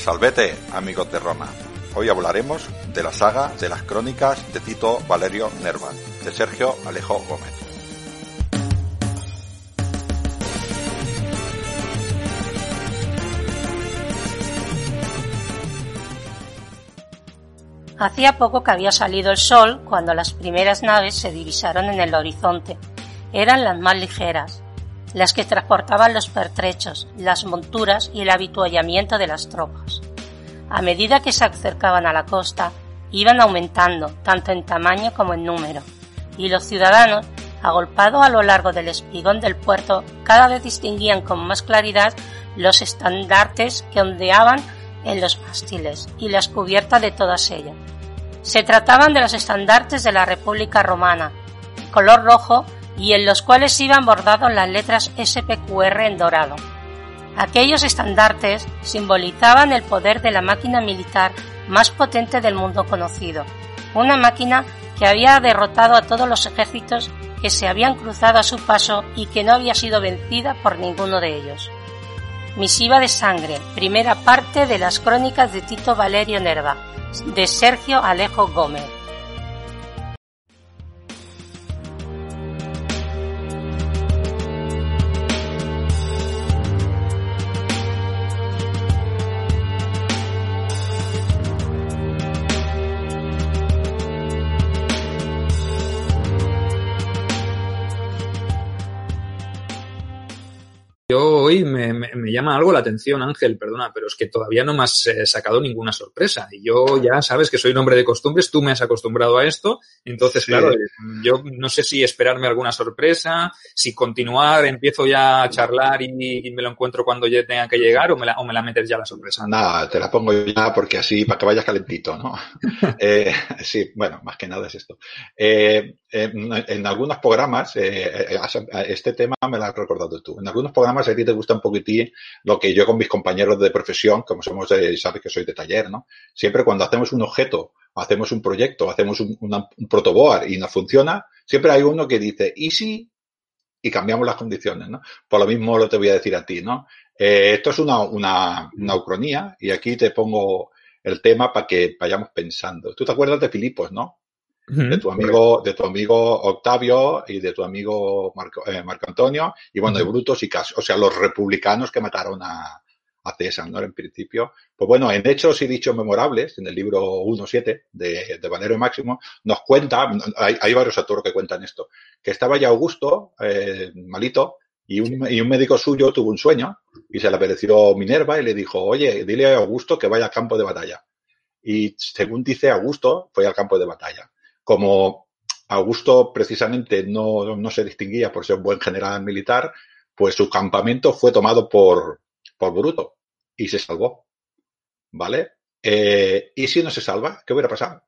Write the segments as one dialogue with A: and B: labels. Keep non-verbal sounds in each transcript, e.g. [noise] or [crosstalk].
A: Salvete, amigos de Roma. Hoy hablaremos de la saga de las crónicas de Tito Valerio Nerva, de Sergio Alejo Gómez.
B: Hacía poco que había salido el sol cuando las primeras naves se divisaron en el horizonte. Eran las más ligeras, las que transportaban los pertrechos, las monturas y el habituallamiento de las tropas. A medida que se acercaban a la costa, iban aumentando, tanto en tamaño como en número, y los ciudadanos, agolpados a lo largo del espigón del puerto, cada vez distinguían con más claridad los estandartes que ondeaban en los mástiles y las cubiertas de todas ellas. Se trataban de los estandartes de la República Romana, color rojo y en los cuales iban bordados las letras SPQR en dorado. Aquellos estandartes simbolizaban el poder de la máquina militar más potente del mundo conocido, una máquina que había derrotado a todos los ejércitos que se habían cruzado a su paso y que no había sido vencida por ninguno de ellos. Misiva de sangre, primera parte de las crónicas de Tito Valerio Nerva, de Sergio Alejo Gómez.
C: Me, llama algo la atención, Ángel, perdona, pero es que todavía no me has eh, sacado ninguna sorpresa. Y yo ya sabes que soy un hombre de costumbres, tú me has acostumbrado a esto. Entonces, claro, yo no sé si esperarme alguna sorpresa, si continuar, empiezo ya a charlar y, me lo encuentro cuando ya tenga que llegar o me, la, o me la metes ya la sorpresa.
A: Nada, te la pongo ya porque así, para que vayas calentito, ¿no? [laughs] eh, sí, bueno, más que nada es esto. Eh, en, algunos programas, eh, este tema me lo has recordado tú, en algunos programas a ti te gusta un poquitín lo que yo con mis compañeros de profesión, como somos, de, sabes que soy de taller, ¿no? Siempre cuando hacemos un objeto, hacemos un proyecto, hacemos un, un protoboard y no funciona, siempre hay uno que dice, ¿y si? Y cambiamos las condiciones, ¿no? Por lo mismo lo te voy a decir a ti, ¿no? Eh, esto es una, una, una ucronía y aquí te pongo el tema para que vayamos pensando. Tú te acuerdas de Filipos, ¿no? De tu amigo, de tu amigo Octavio y de tu amigo Marco, eh, Marco Antonio, y bueno, de Brutos y Caso, o sea, los republicanos que mataron a, a César, ¿no? En principio. Pues bueno, en Hechos y Dichos Memorables, en el libro 1.7 de, de Valero Máximo, nos cuenta, hay, hay, varios autores que cuentan esto, que estaba ya Augusto, eh, malito, y un, y un, médico suyo tuvo un sueño y se le apareció Minerva y le dijo, oye, dile a Augusto que vaya al campo de batalla. Y según dice Augusto, fue al campo de batalla como Augusto precisamente no, no, se distinguía por ser un buen general militar, pues su campamento fue tomado por, por Bruto y se salvó. ¿Vale? Eh, ¿Y si no se salva? ¿Qué hubiera pasado?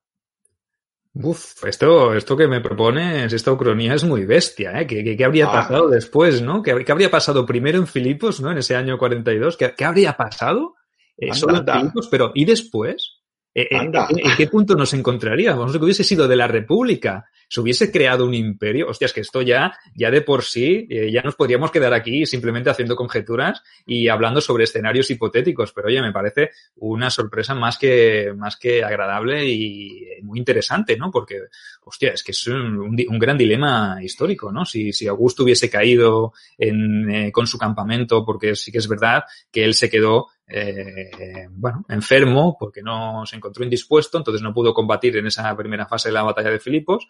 C: Uf, esto, esto que me propones, esta ucronía es muy bestia, ¿eh? ¿Qué, qué, habría ah. pasado después, no? ¿Qué, ¿Qué, habría pasado primero en Filipos, ¿no? En ese año 42. ¿Qué, qué habría pasado? Eh, solo Filipos, pero ¿y después? Eh, eh, ¿En, qué punto nos encontraríamos? No sé que hubiese sido de la República, se hubiese creado un imperio. Hostias, que esto ya, ya de por sí, eh, ya nos podríamos quedar aquí simplemente haciendo conjeturas y hablando sobre escenarios hipotéticos. Pero oye, me parece una sorpresa más que, más que agradable y muy interesante, ¿no? Porque, hostia, es que es un, un, gran dilema histórico, ¿no? Si, si Augusto hubiese caído en, con su campamento, porque sí que es verdad que él se quedó eh, bueno, enfermo porque no se encontró indispuesto, entonces no pudo combatir en esa primera fase de la batalla de Filipos.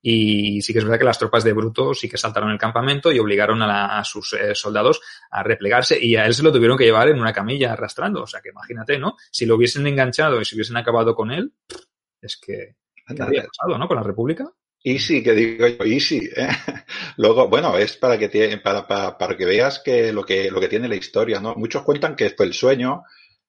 C: Y sí que es verdad que las tropas de Bruto sí que saltaron el campamento y obligaron a, la, a sus eh, soldados a replegarse y a él se lo tuvieron que llevar en una camilla arrastrando. O sea que imagínate, ¿no? Si lo hubiesen enganchado y si hubiesen acabado con él, es que, ¿qué habría pasado, ¿no? Con la República.
A: Easy, que digo yo, easy. ¿eh? [laughs] Luego, bueno, es para que, para, para, para, que veas que lo, que lo que tiene la historia, ¿no? Muchos cuentan que fue el sueño,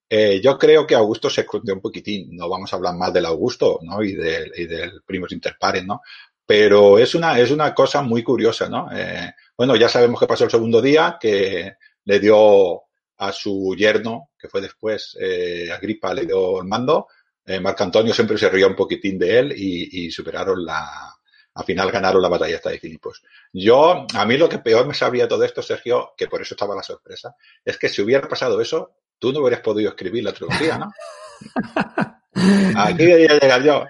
A: Eh, yo creo que Augusto se escondió un poquitín. No vamos a hablar más del Augusto, ¿no? Y del, y del primos interpares, ¿no? Pero es una, es una cosa muy curiosa, ¿no? Eh, bueno, ya sabemos que pasó el segundo día, que le dio a su yerno, que fue después, eh, Agripa, le dio el mando. Eh, Marco Antonio siempre se rió un poquitín de él y, y superaron la, al final ganaron la batalla esta de Filipos. Yo, a mí lo que peor me sabría todo esto, Sergio, que por eso estaba la sorpresa, es que si hubiera pasado eso, tú no hubieras podido escribir la trilogía, ¿no? [laughs] Aquí debería llegar yo.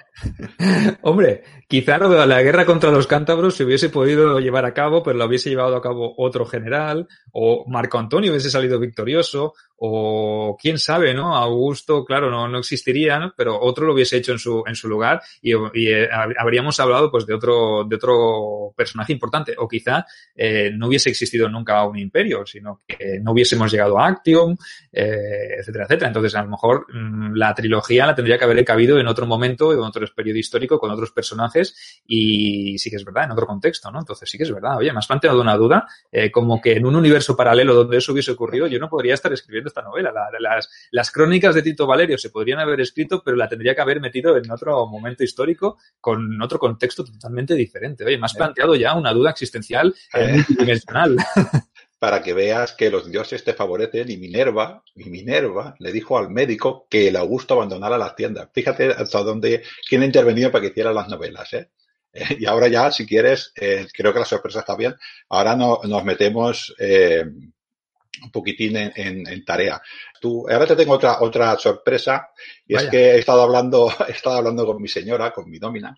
C: Hombre, quizá la guerra contra los cántabros se hubiese podido llevar a cabo, pero lo hubiese llevado a cabo otro general, o Marco Antonio hubiese salido victorioso, o quién sabe, ¿no? Augusto, claro, no, no existiría, ¿no? pero otro lo hubiese hecho en su, en su lugar y, y eh, habríamos hablado pues de otro, de otro personaje importante, o quizá eh, no hubiese existido nunca un imperio, sino que no hubiésemos llegado a Actium, eh, etcétera, etcétera. Entonces, a lo mejor mmm, la trilogía la tendría que haber cabido en otro momento, en otro periodo histórico, con otros personajes, y sí que es verdad, en otro contexto, ¿no? Entonces sí que es verdad. Oye, me has planteado una duda, eh, como que en un universo paralelo donde eso hubiese ocurrido, yo no podría estar escribiendo esta novela. La, las, las crónicas de Tito Valerio se podrían haber escrito, pero la tendría que haber metido en otro momento histórico con otro contexto totalmente diferente. Oye, me has planteado ya una duda existencial eh, multidimensional. [laughs]
A: para que veas que los dioses te favorecen y Minerva, y Minerva le dijo al médico que el Augusto abandonara las tiendas. Fíjate hasta dónde, quién ha intervenido para que hiciera las novelas, ¿eh? eh y ahora ya, si quieres, eh, creo que la sorpresa está bien. Ahora no, nos metemos eh, un poquitín en, en, en, tarea. Tú, ahora te tengo otra, otra sorpresa, y Vaya. es que he estado hablando, [laughs] he estado hablando con mi señora, con mi nómina,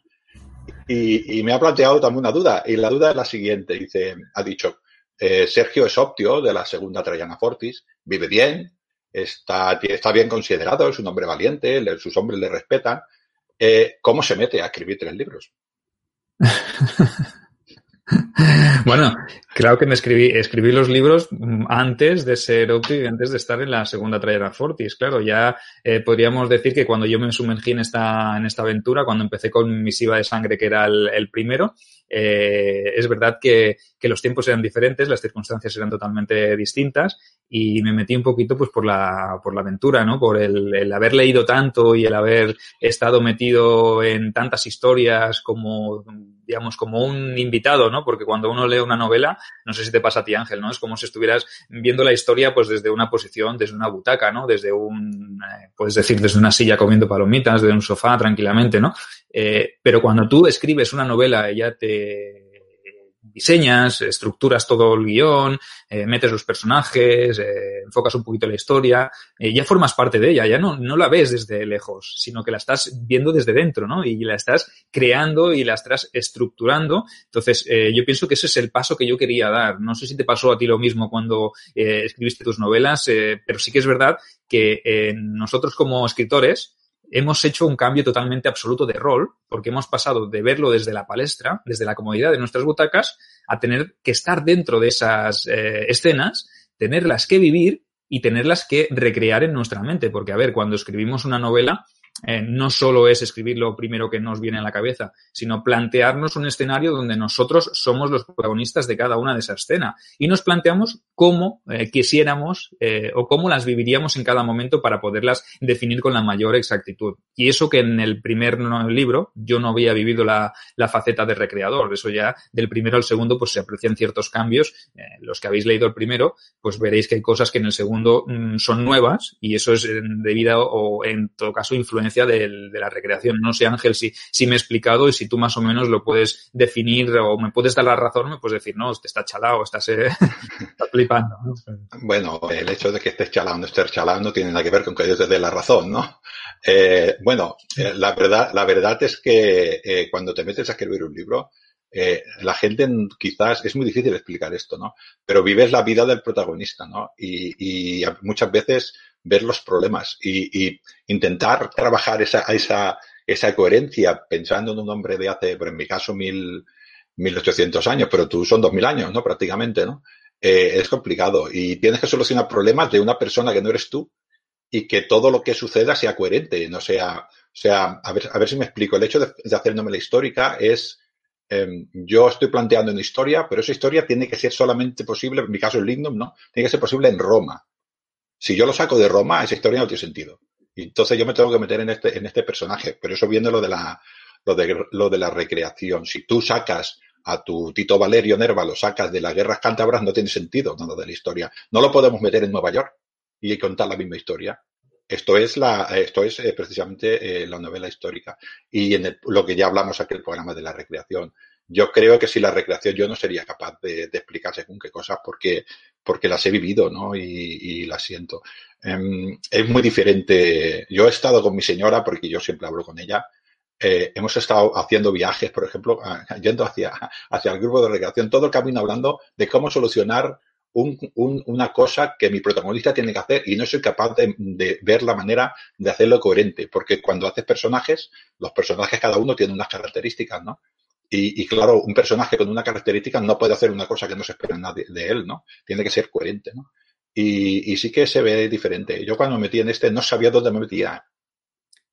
A: y, y, me ha planteado también una duda, y la duda es la siguiente, dice, ha dicho, eh, Sergio es optio de la segunda Traiana Fortis, vive bien, está, está bien considerado, es un hombre valiente, le, sus hombres le respetan. Eh, ¿Cómo se mete a escribir tres libros? [laughs]
C: bueno, claro que me escribí, escribí los libros antes de ser Opti y antes de estar en la segunda Traiana Fortis. Claro, ya eh, podríamos decir que cuando yo me sumergí en esta, en esta aventura, cuando empecé con Misiva de Sangre, que era el, el primero, eh, es verdad que, que, los tiempos eran diferentes, las circunstancias eran totalmente distintas y me metí un poquito pues por la, por la aventura, ¿no? Por el, el haber leído tanto y el haber estado metido en tantas historias como digamos, como un invitado, ¿no? Porque cuando uno lee una novela, no sé si te pasa a ti, Ángel, ¿no? Es como si estuvieras viendo la historia, pues desde una posición, desde una butaca, ¿no? Desde un, eh, puedes decir, desde una silla comiendo palomitas, desde un sofá tranquilamente, ¿no? Eh, pero cuando tú escribes una novela, ya te diseñas, estructuras todo el guion, eh, metes los personajes, eh, enfocas un poquito la historia, eh, ya formas parte de ella, ya no, no la ves desde lejos, sino que la estás viendo desde dentro, ¿no? Y la estás creando y la estás estructurando. Entonces, yo pienso que ese es el paso que yo quería dar. No sé si te pasó a ti lo mismo cuando escribiste tus novelas, pero sí que es verdad que nosotros como escritores, hemos hecho un cambio totalmente absoluto de rol, porque hemos pasado de verlo desde la palestra, desde la comodidad de nuestras butacas, a tener que estar dentro de esas eh, escenas, tenerlas que vivir y tenerlas que recrear en nuestra mente. Porque, a ver, cuando escribimos una novela, eh, no solo es escribir lo primero que nos viene a la cabeza, sino plantearnos un escenario donde nosotros somos los protagonistas de cada una de esas escenas y nos planteamos cómo eh, quisiéramos eh, o cómo las viviríamos en cada momento para poderlas definir con la mayor exactitud. Y eso que en el primer libro yo no había vivido la, la faceta de recreador, eso ya del primero al segundo pues se aprecian ciertos cambios. Los que habéis leído el primero, pues veréis que hay cosas que en el segundo mmm, son nuevas y eso es debido o en todo caso influencia de, de, la recreación. No sé, Ángel, si, si me he explicado y si tú más o menos lo puedes definir o me puedes dar la razón, me puedes decir, no, te está chalado, estás, eh, [laughs] estás flipando. ¿no?
A: Bueno, el hecho de que estés chalado no estés chalado no tiene nada que ver con que yo te dé la razón, ¿no? Eh, bueno, eh, la, verdad, la verdad es que eh, cuando te metes a escribir un libro, eh, la gente quizás es muy difícil explicar esto, ¿no? Pero vives la vida del protagonista, ¿no? Y, muchas veces ver los problemas y, intentar trabajar esa, esa, esa coherencia pensando en un hombre de hace, por en mi caso, mil, 1800 años, pero tú son 2000 años, ¿no? Prácticamente, ¿no? Eh, es complicado y tienes que solucionar problemas de una persona que no eres tú y que todo lo que suceda sea coherente, no sea, o sea, a ver, a ver si me explico. El hecho de, de hacer novela histórica es, eh, yo estoy planteando una historia, pero esa historia tiene que ser solamente posible, en mi caso el Lignum, ¿no? Tiene que ser posible en Roma. Si yo lo saco de Roma, esa historia no tiene sentido. Entonces yo me tengo que meter en este, en este personaje. Pero eso viene lo de la, lo de, lo de la recreación. Si tú sacas a tu Tito Valerio Nerva, lo sacas de las guerras cántabras, no tiene sentido nada de la historia. No lo podemos meter en Nueva York y contar la misma historia. Esto es la, esto es eh, precisamente eh, la novela histórica. Y en lo que ya hablamos aquí el programa de la recreación. Yo creo que si la recreación yo no sería capaz de, explicar según qué cosas porque, porque las he vivido, ¿no? Y, y las siento. Em, es muy diferente. Yo he estado con mi señora porque yo siempre hablo con ella. Eh, hemos estado haciendo viajes, por ejemplo, [laughs] yendo hacia, hacia el grupo de recreación, todo el camino hablando de cómo solucionar una cosa que mi protagonista tiene que hacer y no soy capaz de, ver la manera de hacerlo coherente, porque cuando haces personajes, los personajes cada uno tiene unas características, ¿no? Y, claro, un personaje con una característica no puede hacer una cosa que no se espera nada de, él, ¿no? Tiene que ser coherente, ¿no? Y, y, sí que se ve diferente. Yo cuando me metí en este no sabía dónde me metía.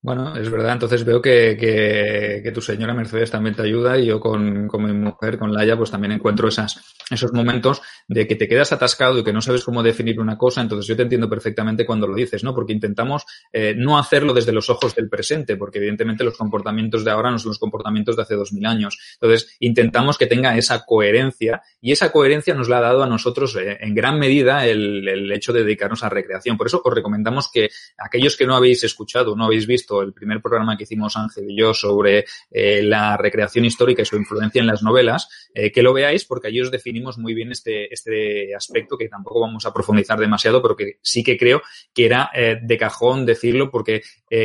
C: Bueno, es verdad. Entonces veo que, que, que, tu señora Mercedes también te ayuda y yo con, con, mi mujer, con Laia, pues también encuentro esas, esos momentos de que te quedas atascado y que no sabes cómo definir una cosa. Entonces yo te entiendo perfectamente cuando lo dices, ¿no? Porque intentamos eh, no hacerlo desde los ojos del presente, porque evidentemente los comportamientos de ahora no son los comportamientos de hace dos mil años. Entonces intentamos que tenga esa coherencia y esa coherencia nos la ha dado a nosotros eh, en gran medida el, el hecho de dedicarnos a recreación. Por eso os recomendamos que aquellos que no habéis escuchado, no habéis visto el primer programa que hicimos Ángel y yo sobre eh, la recreación histórica y su influencia en las novelas, que lo veáis porque allí os definimos muy bien este, este aspecto que tampoco vamos a profundizar demasiado, pero que sí que creo que era eh, de cajón decirlo porque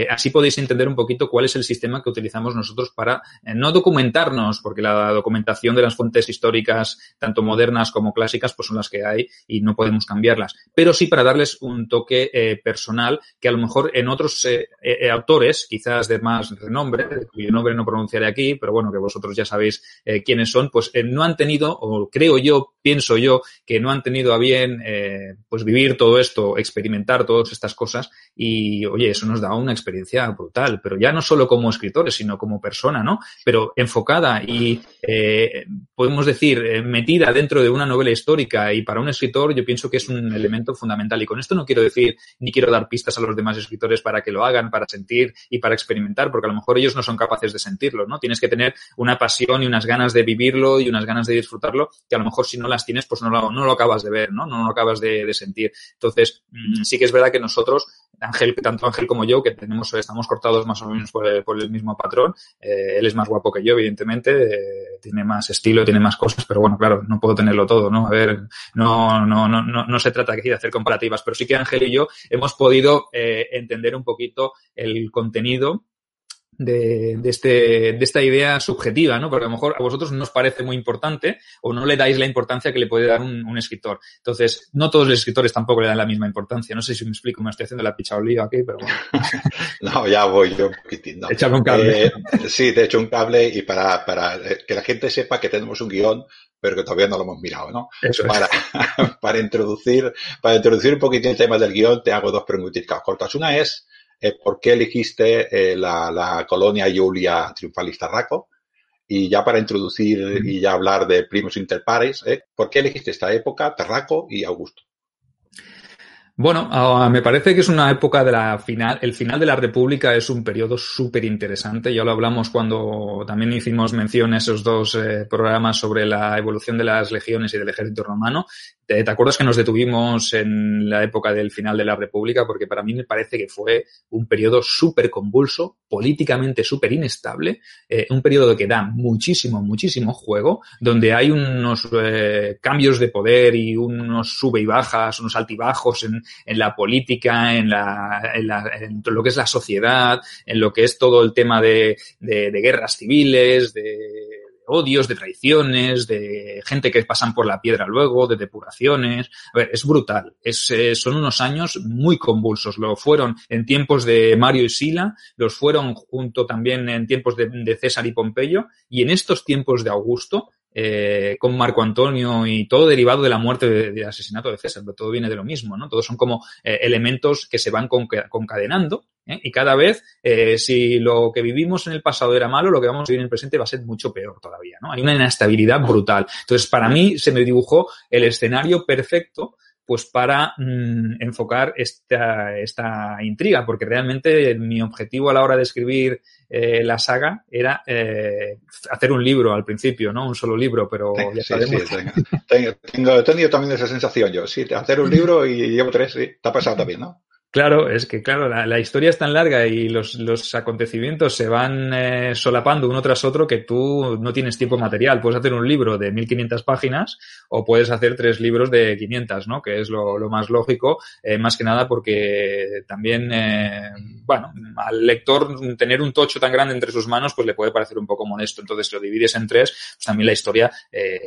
C: así podéis entender un poquito cuál es el sistema que utilizamos nosotros para no documentarnos, porque la documentación de las fuentes históricas, tanto modernas como clásicas, pues son las que hay y no podemos cambiarlas, pero sí para darles un toque personal que a lo mejor en otros autores quizás de más renombre, cuyo nombre no pronunciaré aquí, pero bueno, que vosotros ya sabéis eh, quiénes son, pues eh, no han tenido, o creo yo, pienso yo, que no han tenido a bien eh, pues vivir todo esto, experimentar todas estas cosas y, oye, eso nos da una experiencia brutal, pero ya no solo como escritores, sino como persona, ¿no? Pero enfocada y, podemos decir, metida dentro de una novela histórica y para un escritor yo pienso que es un elemento fundamental y con esto no quiero decir ni quiero dar pistas a los demás escritores para que lo hagan, para sentir y para experimentar, porque a lo mejor ellos no son capaces de sentirlo, ¿no? Tienes que tener una pasión y unas ganas de vivirlo y unas ganas de disfrutarlo, que a lo mejor si no las tienes, pues no lo, no lo acabas de ver, ¿no? No lo acabas de, de sentir. Entonces, mm, sí que es verdad que nosotros Ángel, tanto Ángel como yo, que tenemos, estamos cortados más o menos por el, por el mismo patrón. Eh, él es más guapo que yo, evidentemente, eh, tiene más estilo, tiene más cosas, pero bueno, claro, no puedo tenerlo todo, ¿no? A ver, no, no, no, no, no se trata de hacer comparativas, pero sí que Ángel y yo hemos podido eh, entender un poquito el contenido de, de, este, de esta idea subjetiva, ¿no? Porque a lo mejor a vosotros no os parece muy importante o no le dais la importancia que le puede dar un, un escritor. Entonces, no todos los escritores tampoco le dan la misma importancia. No sé si me explico, me estoy haciendo la picha lío aquí, pero bueno. [laughs]
A: no, ya voy yo un poquitín. No.
C: un cable.
A: Eh, sí, te hecho un cable y para, para eh, que la gente sepa que tenemos un guion, pero que todavía no lo hemos mirado, ¿no?
C: Eso
A: para,
C: es. [laughs]
A: para introducir, para introducir un poquitín el tema del guion, te hago dos preguntitas cortas. Una es, eh, por qué elegiste eh, la, la, colonia Julia Triunfalista Raco. Y ya para introducir y ya hablar de Primus Inter Pares, eh, ¿por qué elegiste esta época, Terraco y Augusto?
C: Bueno, uh, me parece que es una época de la final, el final de la República es un periodo súper interesante. Ya lo hablamos cuando también hicimos mención a esos dos eh, programas sobre la evolución de las legiones y del ejército romano. ¿Te, ¿Te, acuerdas que nos detuvimos en la época del final de la República? Porque para mí me parece que fue un periodo súper convulso, políticamente súper inestable, eh, un periodo que da muchísimo, muchísimo juego, donde hay unos eh, cambios de poder y unos sube y bajas, unos altibajos en, la política, en, la, en, lo que es la sociedad, en lo que es todo el tema de, de guerras civiles, de odios, de traiciones, de gente que pasan por la piedra luego, de depuraciones. A ver, es brutal. Es, eh, son unos años muy convulsos. Lo fueron en tiempos de Mario y Sila, los fueron junto también en tiempos de, César y Pompeyo, y en estos tiempos de Augusto, eh, con Marco Antonio y todo derivado de la muerte de, de, asesinato de César, pero todo viene de lo mismo, ¿no? Todos son como eh, elementos que se van concadenando ¿eh? y cada vez, eh, si lo que vivimos en el pasado era malo, lo que vamos a vivir en el presente va a ser mucho peor todavía, ¿no? Hay una inestabilidad brutal. Entonces, para mí se me dibujó el escenario perfecto pues para mm, enfocar esta, esta intriga, porque realmente mi objetivo a la hora de escribir eh, la saga era eh, hacer un libro al principio, ¿no? Un solo libro, pero ya sabemos.
A: tengo, he tenido también esa sensación yo, sí, hacer un libro y llevo tres, sí, te ha pasado también, ¿no?
C: Claro, es que claro, la, historia es tan larga y los, los acontecimientos se van eh, solapando uno tras otro que tú no tienes tiempo material. Puedes hacer un libro de 1500 páginas o puedes hacer tres libros de 500, ¿no? Que es lo, más lógico, eh, más que nada porque también, eh, bueno, al lector tener un tocho tan grande entre sus manos pues le puede parecer un poco molesto. Entonces, si lo divides en tres, pues también la historia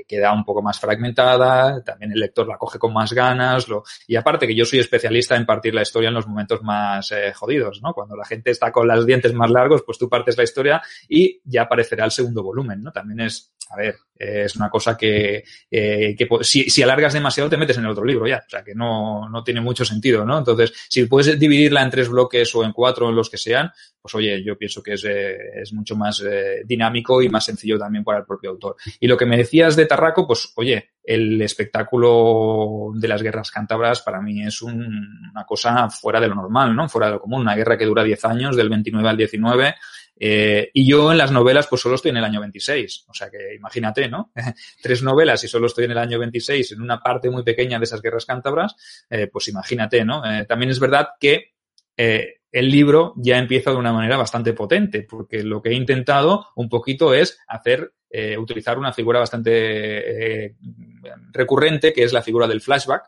C: queda un poco más fragmentada, también el lector la coge con más ganas. Lo, y aparte que yo soy especialista en partir la historia en los momentos más eh, jodidos, ¿no? Cuando la gente está con los dientes más largos, pues tú partes la historia y ya aparecerá el segundo volumen, ¿no? También es, a ver, es una cosa que, eh, que si, si, alargas demasiado te metes en el otro libro ya, o sea que no, no tiene mucho sentido, ¿no? Entonces, si puedes dividirla en tres bloques o en cuatro, en los que sean, pues oye, yo pienso que es, eh, es mucho más eh, dinámico y más sencillo también para el propio autor. Y lo que me decías de Tarraco, pues oye, el espectáculo de las guerras cántabras para mí es una cosa fuera de lo normal, ¿no? Fuera de lo común. Una guerra que dura 10 años, del 29 al 19. Eh, y yo en las novelas pues solo estoy en el año 26. O sea que imagínate, ¿no? [laughs] Tres novelas y solo estoy en el año 26 en una parte muy pequeña de esas guerras cántabras, eh, pues imagínate, ¿no? Eh, también es verdad que el libro ya empieza de una manera bastante potente, porque lo que he intentado un poquito es hacer, utilizar una figura bastante recurrente, que es la figura del flashback.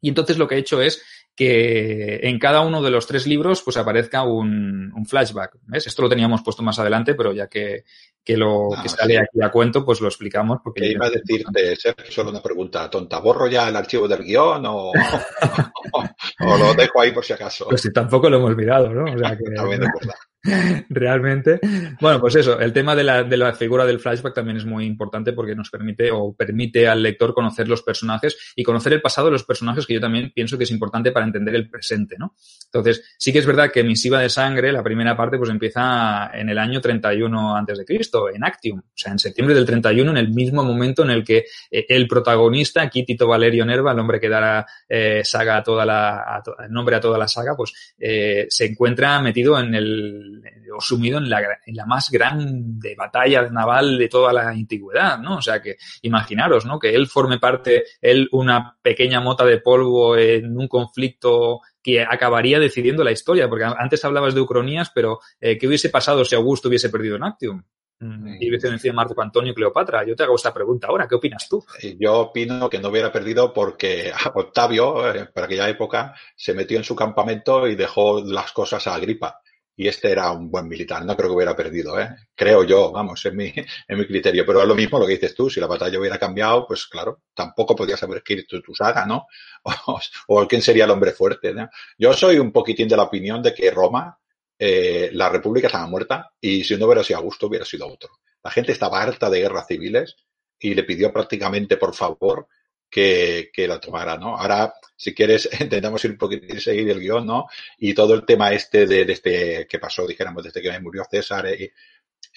C: Y entonces lo que he hecho es que en cada uno de los tres libros pues aparezca un, un flashback. ¿ves? Esto lo teníamos puesto más adelante, pero ya que, que lo que sale aquí a cuento, pues lo explicamos. Porque
A: iba a decirte, Sergio, solo una pregunta tonta. ¿Borro ya el archivo del guion o, [laughs] o, lo dejo ahí por si acaso?
C: Pues si tampoco lo hemos mirado, ¿no? O sea que... [laughs] [laughs] realmente. Bueno, pues eso, el tema de la, de la figura del flashback también es muy importante porque nos permite o permite al lector conocer los personajes y conocer el pasado de los personajes que yo también pienso que es importante para entender el presente, ¿no? Entonces, sí que es verdad que Misiva de Sangre, la primera parte, pues empieza en el año 31 antes de Cristo, en Actium, o sea, en septiembre del 31, en el mismo momento en el que eh, el protagonista, aquí Tito Valerio Nerva, el hombre que dará eh, saga a toda la, a el nombre a toda la saga, pues eh, se encuentra metido en el o sumido en la, en la más grande batalla naval de toda la antigüedad, ¿no? O sea que imaginaros, ¿no? Que él forme parte, él una pequeña mota de polvo en un conflicto que acabaría decidiendo la historia, porque antes hablabas de Ucronías, pero eh, ¿qué hubiese pasado si Augusto hubiese perdido en Actium? Mm, y hubiese vencido Marco Antonio y Cleopatra. Yo te hago esta pregunta ahora, ¿qué opinas tú?
A: Yo opino que no hubiera perdido porque [laughs] Octavio, eh, para aquella época, se metió en su campamento y dejó las cosas a Agripa y este era un buen militar. No creo que hubiera perdido, ¿eh? Creo yo, vamos, en mi, [laughs] en mi criterio. Pero es lo mismo lo que dices tú. Si la batalla hubiera cambiado, pues claro, tampoco podías haber escrito tu saga, ¿no? [laughs] O, quién sería el hombre fuerte, ¿no? Yo soy un poquitín de la opinión de que Roma, eh, la República estaba muerta y si no hubiera sido Augusto, hubiera sido otro. La gente estaba harta de guerras civiles y le pidió prácticamente, por favor, que, que la tomara, ¿no? Ahora, si quieres, [laughs] intentamos ir un poquito seguir el guion, ¿no? Y todo el tema este de, de este que pasó, dijéramos, desde que murió César eh,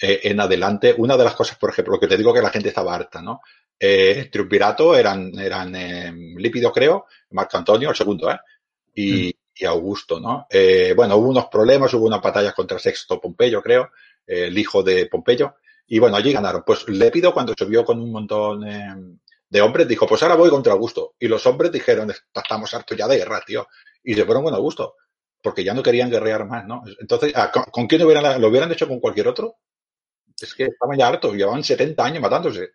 A: eh, en adelante, una de las cosas, por ejemplo, lo que te digo que la gente estaba harta, ¿no? Eh, Triunvirato eran, eran eh, Lípido, creo, Marco Antonio, el segundo, ¿eh? Y, mm. y Augusto, ¿no? Eh, bueno, hubo unos problemas, hubo unas batallas contra Sexto Pompeyo, creo, el hijo de Pompeyo, y bueno, allí ganaron. Pues Lépido, cuando subió con un montón eh, de hombres dijo, pues ahora voy contra Augusto. Y los hombres dijeron, estamos hartos ya de guerra, tío. Y se fueron con Augusto, porque ya no querían guerrear más, ¿no? Entonces, ah, ¿con, quién hubieran, lo hubieran hecho con cualquier otro? Es que estaban ya hartos, llevaban 70 años matándose.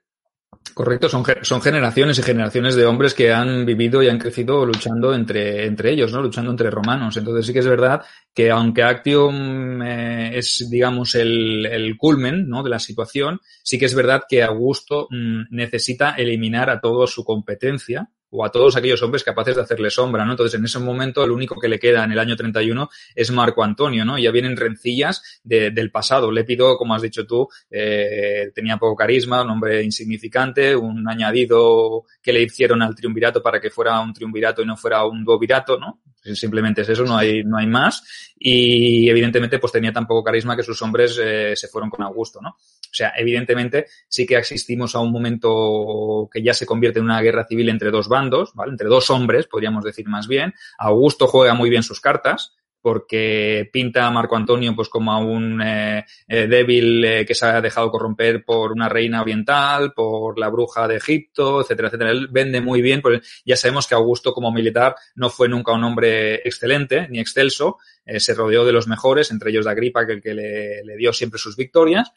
C: Correcto, son, son generaciones y generaciones de hombres que han vivido y han crecido luchando entre, entre ellos, ¿no? Luchando entre romanos. Entonces sí que es verdad que aunque Actium eh, es, digamos, el, culmen, ¿no? De la situación, sí que es verdad que Augusto mmm, necesita eliminar a toda su competencia, o a todos aquellos hombres capaces de hacerle sombra, ¿no? Entonces, en ese momento, el único que le queda en el año 31 es Marco Antonio, ¿no? Ya vienen rencillas de, del pasado. Lépido, como has dicho tú, eh, tenía poco carisma, un hombre insignificante, un añadido que le hicieron al triunvirato para que fuera un triunvirato y no fuera un duovirato, ¿no? Simplemente es eso, no hay, no hay más. Y evidentemente, pues tenía tan poco carisma que sus hombres eh, se fueron con Augusto, ¿no? O sea, evidentemente sí que asistimos a un momento que ya se convierte en una guerra civil entre dos bandos, ¿vale? Entre dos hombres, podríamos decir más bien. Augusto juega muy bien sus cartas porque pinta a Marco Antonio pues como a un eh, eh, débil eh, que se ha dejado corromper por una reina oriental, por la bruja de Egipto, etcétera, etcétera. Él vende muy bien, pues ya sabemos que Augusto como militar no fue nunca un hombre excelente ni excelso, se rodeó de los mejores, entre ellos de Agripa, que que le, le dio siempre sus victorias,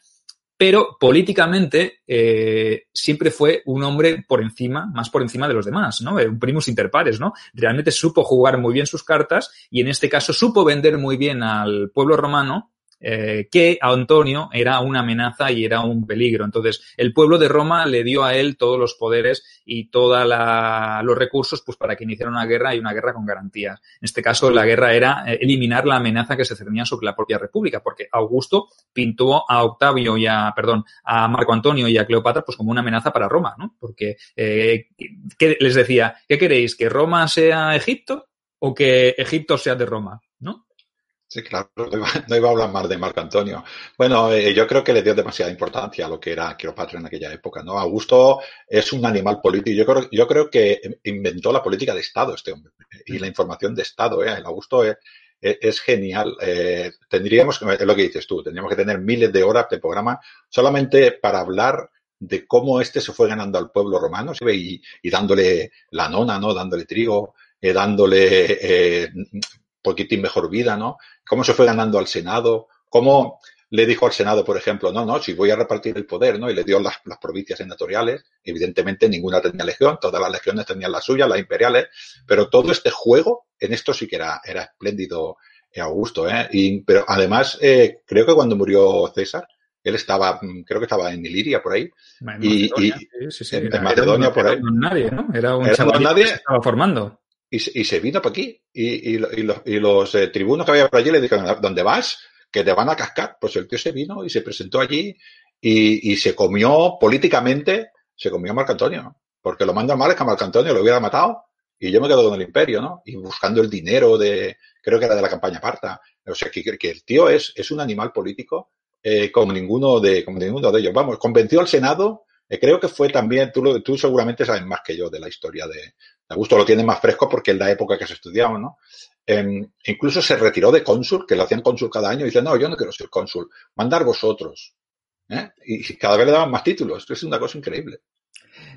C: pero políticamente eh, siempre fue un hombre por encima, más por encima de los demás, ¿no? Un primus inter pares, ¿no? Realmente supo jugar muy bien sus cartas y en este caso supo vender muy bien al pueblo romano eh, que Antonio era una amenaza y era un peligro. Entonces, el pueblo de Roma le dio a él todos los poderes y todos los recursos pues, para que iniciara una guerra y una guerra con garantías. En este caso, la guerra era eh, eliminar la amenaza que se cernía sobre la propia república, porque Augusto pintó a Octavio y a, perdón, a Marco Antonio y a Cleopatra pues como una amenaza para Roma, ¿no? Porque eh, ¿qué les decía, ¿qué queréis? ¿Que Roma sea Egipto o que Egipto sea de Roma? ¿No?
A: Sí, claro, [laughs] no iba, a hablar más de Marco Antonio. Bueno, eh, yo creo que le dio demasiada importancia a lo que era Cleopatra en aquella época, ¿no? Augusto es un animal político. Yo creo, yo creo que inventó la política de Estado este hombre y la información de Estado, ¿eh? El Augusto es, es, genial. Eh, tendríamos, es lo que dices tú, tendríamos que tener miles de horas de programa solamente para hablar de cómo este se fue ganando al pueblo romano y, y dándole la nona, ¿no? Dándole trigo, eh, dándole eh, poquitín mejor vida, ¿no? Cómo se fue ganando al Senado, cómo le dijo al Senado, por ejemplo, no, no, si voy a repartir el poder, ¿no? Y le dio las, provincias senatoriales, evidentemente ninguna tenía legión, todas las legiones tenían las suyas, las imperiales, pero todo este juego, en esto sí que era, era espléndido eh, Augusto, ¿eh? Y, pero además, eh, creo que cuando murió César, él estaba, mm, creo que estaba en Iliria por ahí. y,
C: en Macedonia por ahí. Era un nadie, ¿no? Era un chaval nadie, que se estaba formando
A: y, se vino para aquí. Y, los, eh, tribunos que había por allí le dijeron, ¿dónde vas? Que te van a cascar. Pues el tío se vino y se presentó allí y, se comió políticamente, se comió a Marco Antonio. Porque lo manda mal es que a Marco Antonio lo hubiera matado y yo me quedo con el imperio, ¿no? Y buscando el dinero de, creo que era de la campaña Parta. O sea, que, que el tío es, es un animal político eh, como, ninguno de, como ninguno de ellos. Vamos, convenció al Senado creo que fue también, tú, tú seguramente sabes más que yo de la historia de, Augusto, lo tiene más fresco porque es la época que se estudiaba, ¿no? Em, incluso se retiró de cónsul, que lo hacían cónsul cada año, y dice, no, yo no quiero ser cónsul, mandar vosotros. ¿eh? Y cada vez le daban más títulos, es una cosa increíble.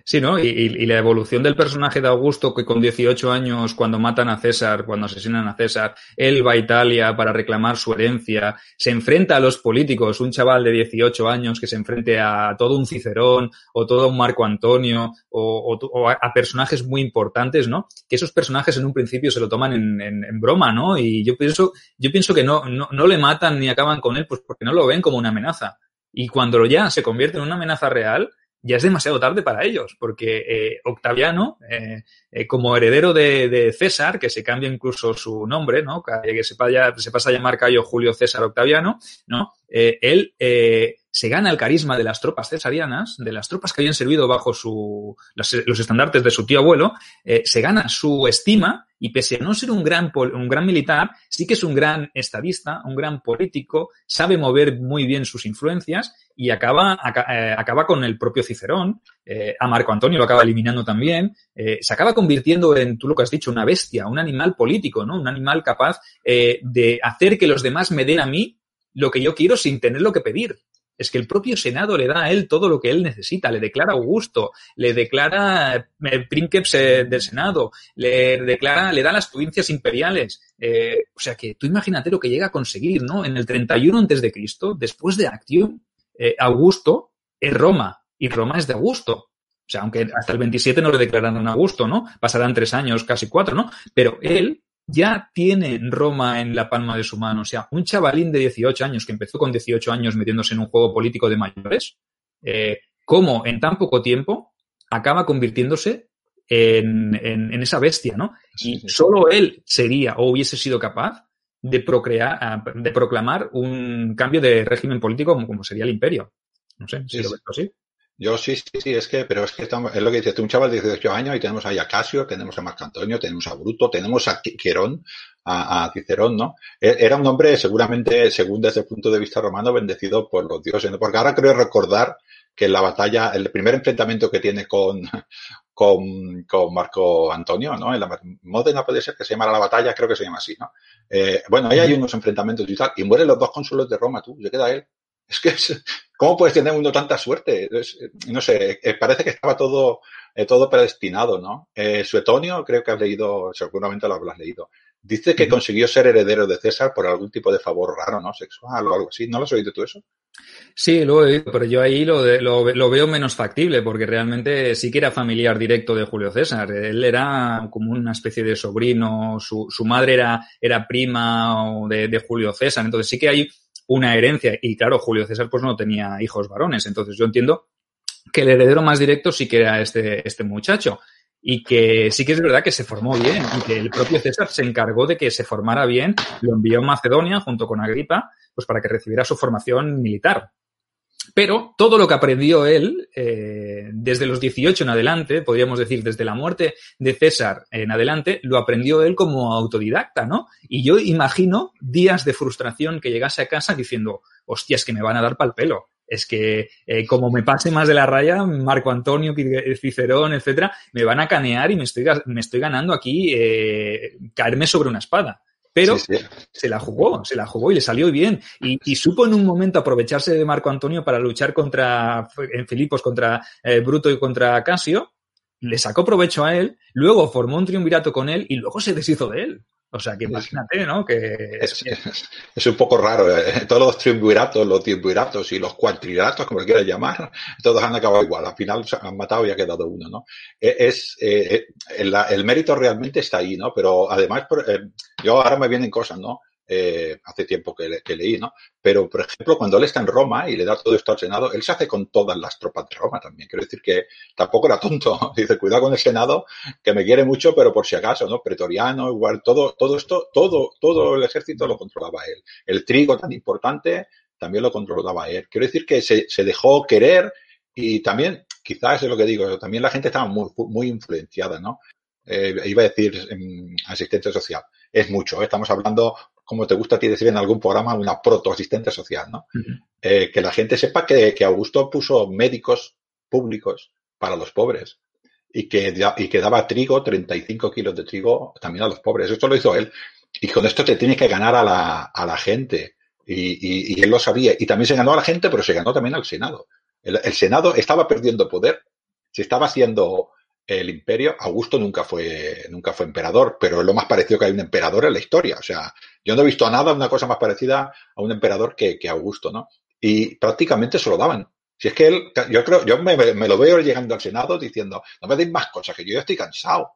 C: Sí, ¿no? Y, la evolución del personaje de Augusto, que con 18 años, cuando matan a César, cuando asesinan a César, él va a Italia para reclamar su herencia, se enfrenta a los políticos, un chaval de 18 años que se enfrente a todo un Cicerón o todo un Marco Antonio o, a, personajes muy importantes, ¿no? Que esos personajes en un principio se lo toman en, broma, ¿no? Y yo pienso, yo pienso que no, no, no le matan ni acaban con él, pues porque no lo ven como una amenaza. Y cuando ya se convierte en una amenaza real, ya es demasiado tarde para ellos, porque eh, Octaviano, eh, eh, como heredero de, César, que se cambia incluso su nombre, ¿no? Que se, se pasa a llamar Cayo Julio César Octaviano, ¿no? él se gana el carisma de las tropas cesarianas, de las tropas que habían servido bajo su, los, estandartes de su tío abuelo, se gana su estima y pese a no ser un gran, un gran militar, sí que es un gran estadista, un gran político, sabe mover muy bien sus influencias y acaba, eh, acaba con el propio Cicerón, eh, a Marco Antonio lo acaba eliminando también, eh, se acaba convirtiendo en, tú lo que has dicho, una bestia, un animal político, ¿no? Un animal capaz de hacer que los demás me den a mí lo que yo quiero sin tener lo que pedir. Es que el propio Senado le da a él todo lo que él necesita, le declara Augusto, le declara Princeps del Senado, le declara, le da las provincias imperiales. o sea que tú imagínate lo que llega a conseguir, ¿no? En el 31 antes de Cristo, después de Actium, eh, Augusto es Roma y Roma es de Augusto. O sea, aunque hasta el 27 no le declararon Augusto, ¿no? Pasarán tres años, casi cuatro, ¿no? Pero él ya tiene Roma en la palma de su mano. O sea, un chavalín de 18 años que empezó con 18 años metiéndose en un juego político de mayores, eh, ¿cómo en tan poco tiempo acaba convirtiéndose en, esa bestia, ¿no? Y solo él sería o hubiese sido capaz de, procrear, ah, de proclamar un cambio de régimen político como, como sería el imperio. No sé si lo ves así.
A: Yo sí, sí, sí, es que, pero es que estamos, es lo que dices, un chaval de 18 años y tenemos ahí a Casio, tenemos a Marco Antonio, tenemos a Bruto, tenemos a Querón, a, a, Cicerón, ¿no? E, era un hombre seguramente, según desde el punto de vista romano, bendecido por los dioses, porque ahora creo recordar que en la batalla, el primer enfrentamiento que tiene con, con, con Marco Antonio, ¿no? En la Modena puede ser que se llama la batalla, creo que se llama así, ¿no? Eh, bueno, ahí hay unos enfrentamientos y tal, y mueren los dos cónsules de Roma, tú, se queda él. Es que, es, ¿cómo puedes tener uno tanta suerte? Es, no sé, eh, parece que estaba todo, eh, todo predestinado, ¿no? Eh, Suetonio, creo que has leído, seguramente lo habrás leído. Dice que consiguió ser heredero de César por algún tipo de favor raro, ¿no? Sexual o algo así. ¿No lo has oído tú eso?
C: Sí, lo he oído, pero yo ahí lo, de, lo, lo, veo menos factible, porque realmente sí que era familiar directo de Julio César. Él era como una especie de sobrino, su, su madre era, era prima de, de Julio César, entonces sí que hay una herencia. Y claro, Julio César pues no tenía hijos varones, entonces yo entiendo que el heredero más directo sí que era este, este muchacho y que sí que es verdad que se formó bien y que el propio César se encargó de que se formara bien, lo envió a Macedonia junto con Agripa, pues para que recibiera su formación militar. Pero todo lo que aprendió él, eh, desde los 18 en adelante, podríamos decir desde la muerte de César en adelante, lo aprendió él como autodidacta, ¿no? Y yo imagino días de frustración que llegase a casa diciendo, hostias, que me van a dar pal pelo es que eh, como me pase más de la raya, Marco Antonio, Cicerón, etcétera, me van a canear y me estoy, me estoy ganando aquí eh, caerme sobre una espada. Pero sí, sí. se la jugó, se la jugó y le salió bien. Y, y, supo en un momento aprovecharse de Marco Antonio para luchar contra, en Filipos, contra eh, Bruto y contra Casio. Le sacó provecho a él, luego formó un triunvirato con él y luego se deshizo de él. O sea, que imagínate, ¿no? Que
A: es, es, es, un poco raro. ¿eh? Todos los triunviratos, los triunviratos y los cuatriratos, como quieras llamar, todos han acabado igual. Al final se han matado y ha quedado uno, ¿no? E, es, eh, el, el, mérito realmente está ahí, ¿no? Pero además, eh, yo ahora me vienen cosas, ¿no? Eh, hace tiempo que, leí, ¿no? Pero, por ejemplo, cuando él está en Roma y le da todo esto al Senado, él se hace con todas las tropas de Roma también. Quiero decir que tampoco era tonto. [laughs] Dice, cuidado con el Senado, que me quiere mucho, pero por si acaso, ¿no? Pretoriano, igual, todo, todo esto, todo, todo el ejército lo controlaba él. El trigo tan importante también lo controlaba él. Quiero decir que se, se dejó querer y también, quizás es lo que digo, también la gente estaba muy, muy influenciada, ¿no? Eh, iba a decir eh, asistencia social. Es mucho, ¿eh? estamos hablando como te gusta a ti decir en algún programa, una protoasistente social, ¿no? Eh, que la gente sepa que, que, Augusto puso médicos públicos para los pobres y que, y que daba trigo, 35 kilos de trigo también a los pobres. Esto lo hizo él. Y con esto te tienes que ganar a la, a la gente. Y, y, él lo sabía. Y también se ganó a la gente, pero se ganó también al Senado. El Senado estaba perdiendo poder. Se estaba haciendo el imperio. Augusto nunca fue, nunca fue emperador, pero es lo más parecido que hay un emperador en la historia. O sea, yo no he visto a nada una cosa más parecida a un emperador que, que Augusto, ¿no? Y prácticamente se lo daban. Si es que él, yo creo, yo me, lo veo llegando al Senado diciendo, no me deis más cosas, que yo ya estoy cansado.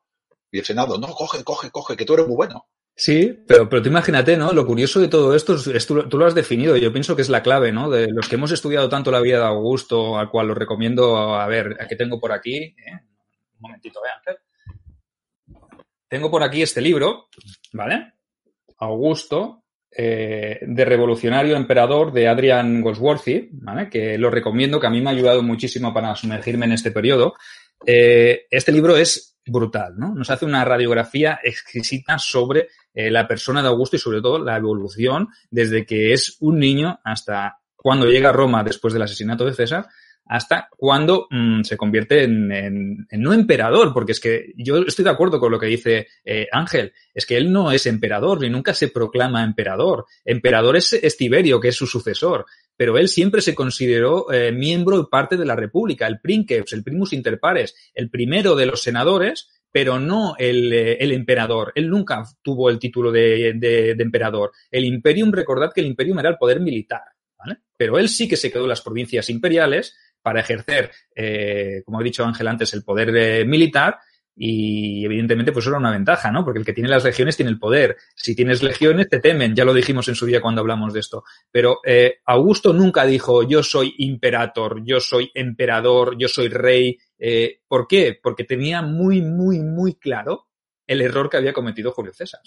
A: Y el Senado, no, coge, coge, coge, que tú eres muy bueno.
C: Sí, pero, pero tú imagínate, ¿no? Lo curioso de todo esto es, es tú, tú, lo has definido. Yo pienso que es la clave, ¿no? De los que hemos estudiado tanto la vida de Augusto, al cual lo recomiendo, a ver, a que tengo por aquí, ¿eh? Momentito, vean. Tengo por aquí este libro, ¿vale? Augusto, eh, de Revolucionario Emperador de Adrian Goldsworthy, ¿vale? que lo recomiendo, que a mí me ha ayudado muchísimo para sumergirme en este periodo. Eh, este libro es brutal, ¿no? Nos hace una radiografía exquisita sobre eh, la persona de Augusto y sobre todo la evolución desde que es un niño hasta cuando llega a Roma después del asesinato de César hasta cuando mmm, se convierte en, no emperador, porque es que yo estoy de acuerdo con lo que dice eh, Ángel, es que él no es emperador, ni nunca se proclama emperador. Emperador es, Tiberio, que es su sucesor, pero él siempre se consideró eh, miembro y parte de la República, el princeps, el primus inter pares, el primero de los senadores, pero no el, eh, emperador. Él nunca tuvo el título de, de, de emperador. El imperium, recordad que el imperium era el poder militar. ¿Vale? Pero él sí que se quedó en las provincias imperiales para ejercer, eh, como ha dicho Ángel antes, el poder eh, militar y evidentemente pues era una ventaja, ¿no? Porque el que tiene las legiones tiene el poder. Si tienes legiones te temen, ya lo dijimos en su día cuando hablamos de esto. Pero eh, Augusto nunca dijo yo soy imperator, yo soy emperador, yo soy rey. Eh, ¿Por qué? Porque tenía muy, muy, muy claro el error que había cometido Julio César.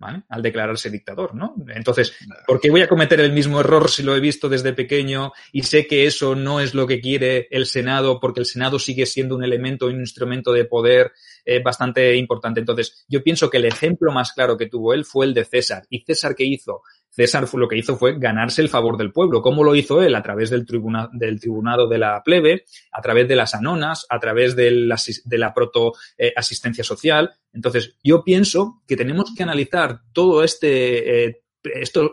C: Al declararse dictador, ¿no? Entonces, ¿por qué voy a cometer el mismo error si lo he visto desde pequeño y sé que eso no es lo que quiere el Senado porque el Senado sigue siendo un elemento, un instrumento de poder eh, bastante importante? Entonces, yo pienso que el ejemplo más claro que tuvo él fue el de César. ¿Y César qué hizo? César lo que hizo fue ganarse el favor del pueblo. ¿Cómo lo hizo él? A través del, tribuna, del tribunado de la plebe, a través de las anonas, a través de la, de la proto eh, asistencia social. Entonces, yo pienso que tenemos que analizar todo este, eh,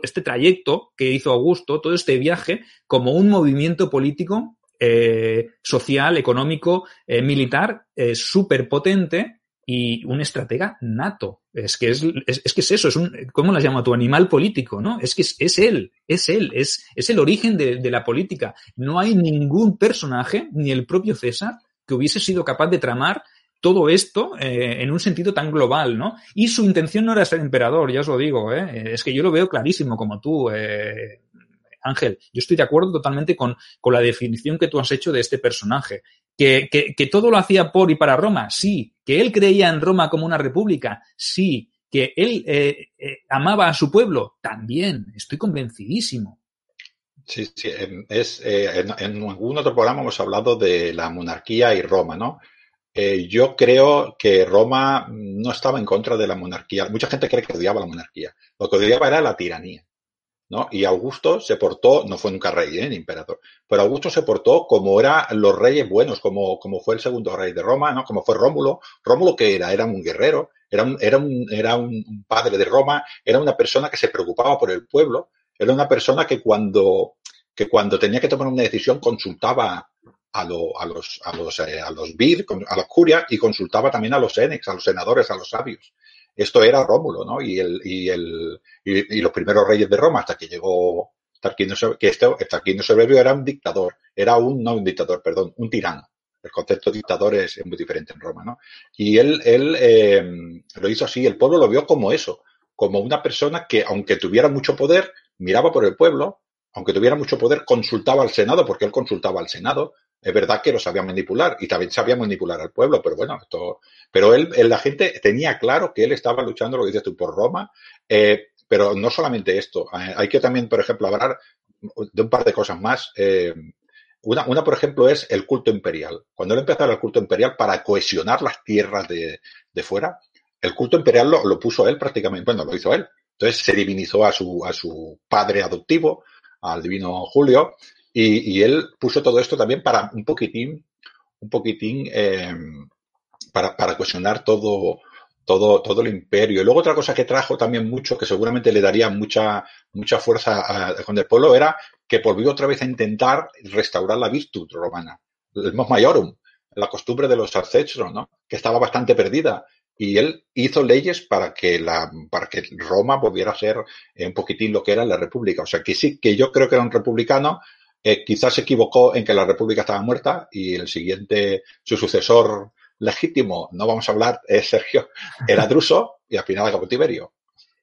C: este trayecto que hizo Augusto, todo este viaje, como un movimiento político, eh, social, económico, militar, súper potente y un estratega nato. Es que es, es, que es eso, es un, ¿cómo las llama tu animal político? ¿no? Es que es, es él, es él, es, es el origen de, de, la política. No hay ningún personaje, ni el propio César, que hubiese sido capaz de tramar todo esto eh, en un sentido tan global, ¿no? Y su intención no era ser emperador, ya os lo digo, ¿eh? Es que yo lo veo clarísimo como tú, eh, Ángel. Yo estoy de acuerdo totalmente con, con la definición que tú has hecho de este personaje. Que, que, que, todo lo hacía por y para Roma, sí. Que él creía en Roma como una república, sí. Que él eh, eh, amaba a su pueblo, también. Estoy convencidísimo.
A: Sí, sí. Es, eh, en, algún otro programa hemos hablado de la monarquía y Roma, ¿no? Yo creo que Roma no estaba en contra de la monarquía. Mucha gente cree que odiaba la monarquía. Lo que odiaba era la tiranía. ¿No? Y Augusto se portó, no fue nunca rey, ¿eh? ni imperador, pero Augusto se portó como eran los reyes buenos, como, como fue el segundo rey de Roma, ¿no? Como fue Rómulo. Rómulo que era, era un guerrero, era un, era un, era un padre de Roma, era una persona que se preocupaba por el pueblo, era una persona que cuando, que cuando tenía que tomar una decisión consultaba a, a los, a los, eh, a los vir, a la curia y consultaba también a los enex, a los senadores, a los sabios. Esto era Rómulo, ¿no? Y, el, y, el, y, los primeros reyes de Roma, hasta que llegó Tarquino, que este, Tarquino Soberbio era un dictador, era un, no un dictador, perdón, un tirano. El concepto de dictador es, muy diferente en Roma, ¿no? Y él, él eh, lo hizo así, el pueblo lo vio como eso, como una persona que, aunque tuviera mucho poder, miraba por el pueblo, aunque tuviera mucho poder, consultaba al Senado, porque él consultaba al Senado, es verdad que lo sabía manipular y también sabía manipular al pueblo, pero bueno, esto, pero él, la gente tenía claro que él estaba luchando, lo que dices tú, por Roma, eh, pero no solamente esto, eh, hay que también, por ejemplo, hablar de un par de cosas más. Eh, una, una, por ejemplo, es el culto imperial. Cuando él empezó el culto imperial para cohesionar las tierras de, fuera, el culto imperial lo, lo, puso él prácticamente, bueno, lo hizo él. Entonces se divinizó a su, a su padre adoptivo, al divino Julio, y, él puso todo esto también para un poquitín, un poquitín, eh, para, cuestionar todo, todo, todo el imperio. Y luego otra cosa que trajo también mucho, que seguramente le daría mucha, mucha fuerza a, con el pueblo, era que volvió otra vez a intentar restaurar la virtud romana, el mos maiorum, la costumbre de los ancestros, ¿no? Que estaba bastante perdida. Y él hizo leyes para que la, para que Roma volviera a ser un poquitín lo que era la república. O sea, que sí, que yo creo que era un republicano, eh, quizás se equivocó en que la República estaba muerta y el siguiente, su sucesor legítimo, no vamos a hablar, es Sergio, [laughs] era Druso y al final acabó Tiberio.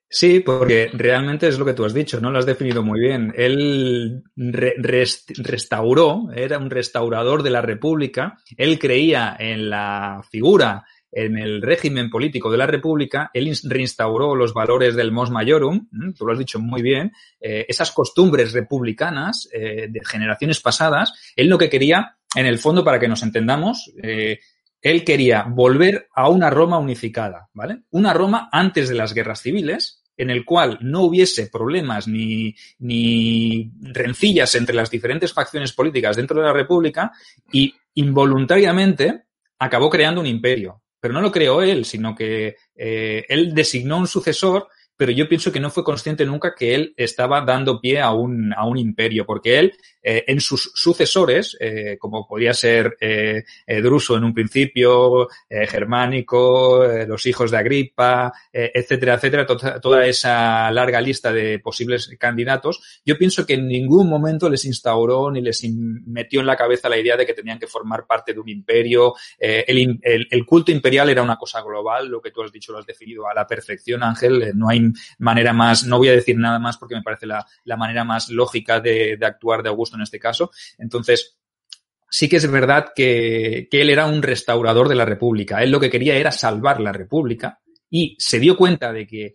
C: Sí, porque realmente es lo que tú has dicho, ¿no? Lo has definido muy bien. Él re rest restauró, era un restaurador de la República, él creía en la figura en el régimen político de la República, él reinstauró los valores del mos maiorum, tú lo has dicho muy bien, eh, esas costumbres republicanas eh, de generaciones pasadas, él lo que quería, en el fondo, para que nos entendamos, eh, él quería volver a una Roma unificada, ¿vale? Una Roma antes de las guerras civiles, en el cual no hubiese problemas ni, ni rencillas entre las diferentes facciones políticas dentro de la República y involuntariamente acabó creando un imperio, pero no lo creó él, sino que eh, él designó un sucesor, pero yo pienso que no fue consciente nunca que él estaba dando pie a un, a un imperio, porque él eh, en sus sucesores, eh, como podía ser eh, Druso en un principio, Germánico, los hijos de Agripa, etcétera, etcétera, to toda esa larga lista de posibles candidatos, yo pienso que en ningún momento les instauró ni les metió en la cabeza la idea de que tenían que formar parte de un imperio. El, el, culto imperial era una cosa global, lo que tú has dicho lo has definido a la perfección, Ángel. no hay manera más, no voy a decir nada más porque me parece la, la manera más lógica de, de actuar de Augusto en este caso. Entonces, sí que es verdad que, que, él era un restaurador de la República. Él lo que quería era salvar la República y se dio cuenta de que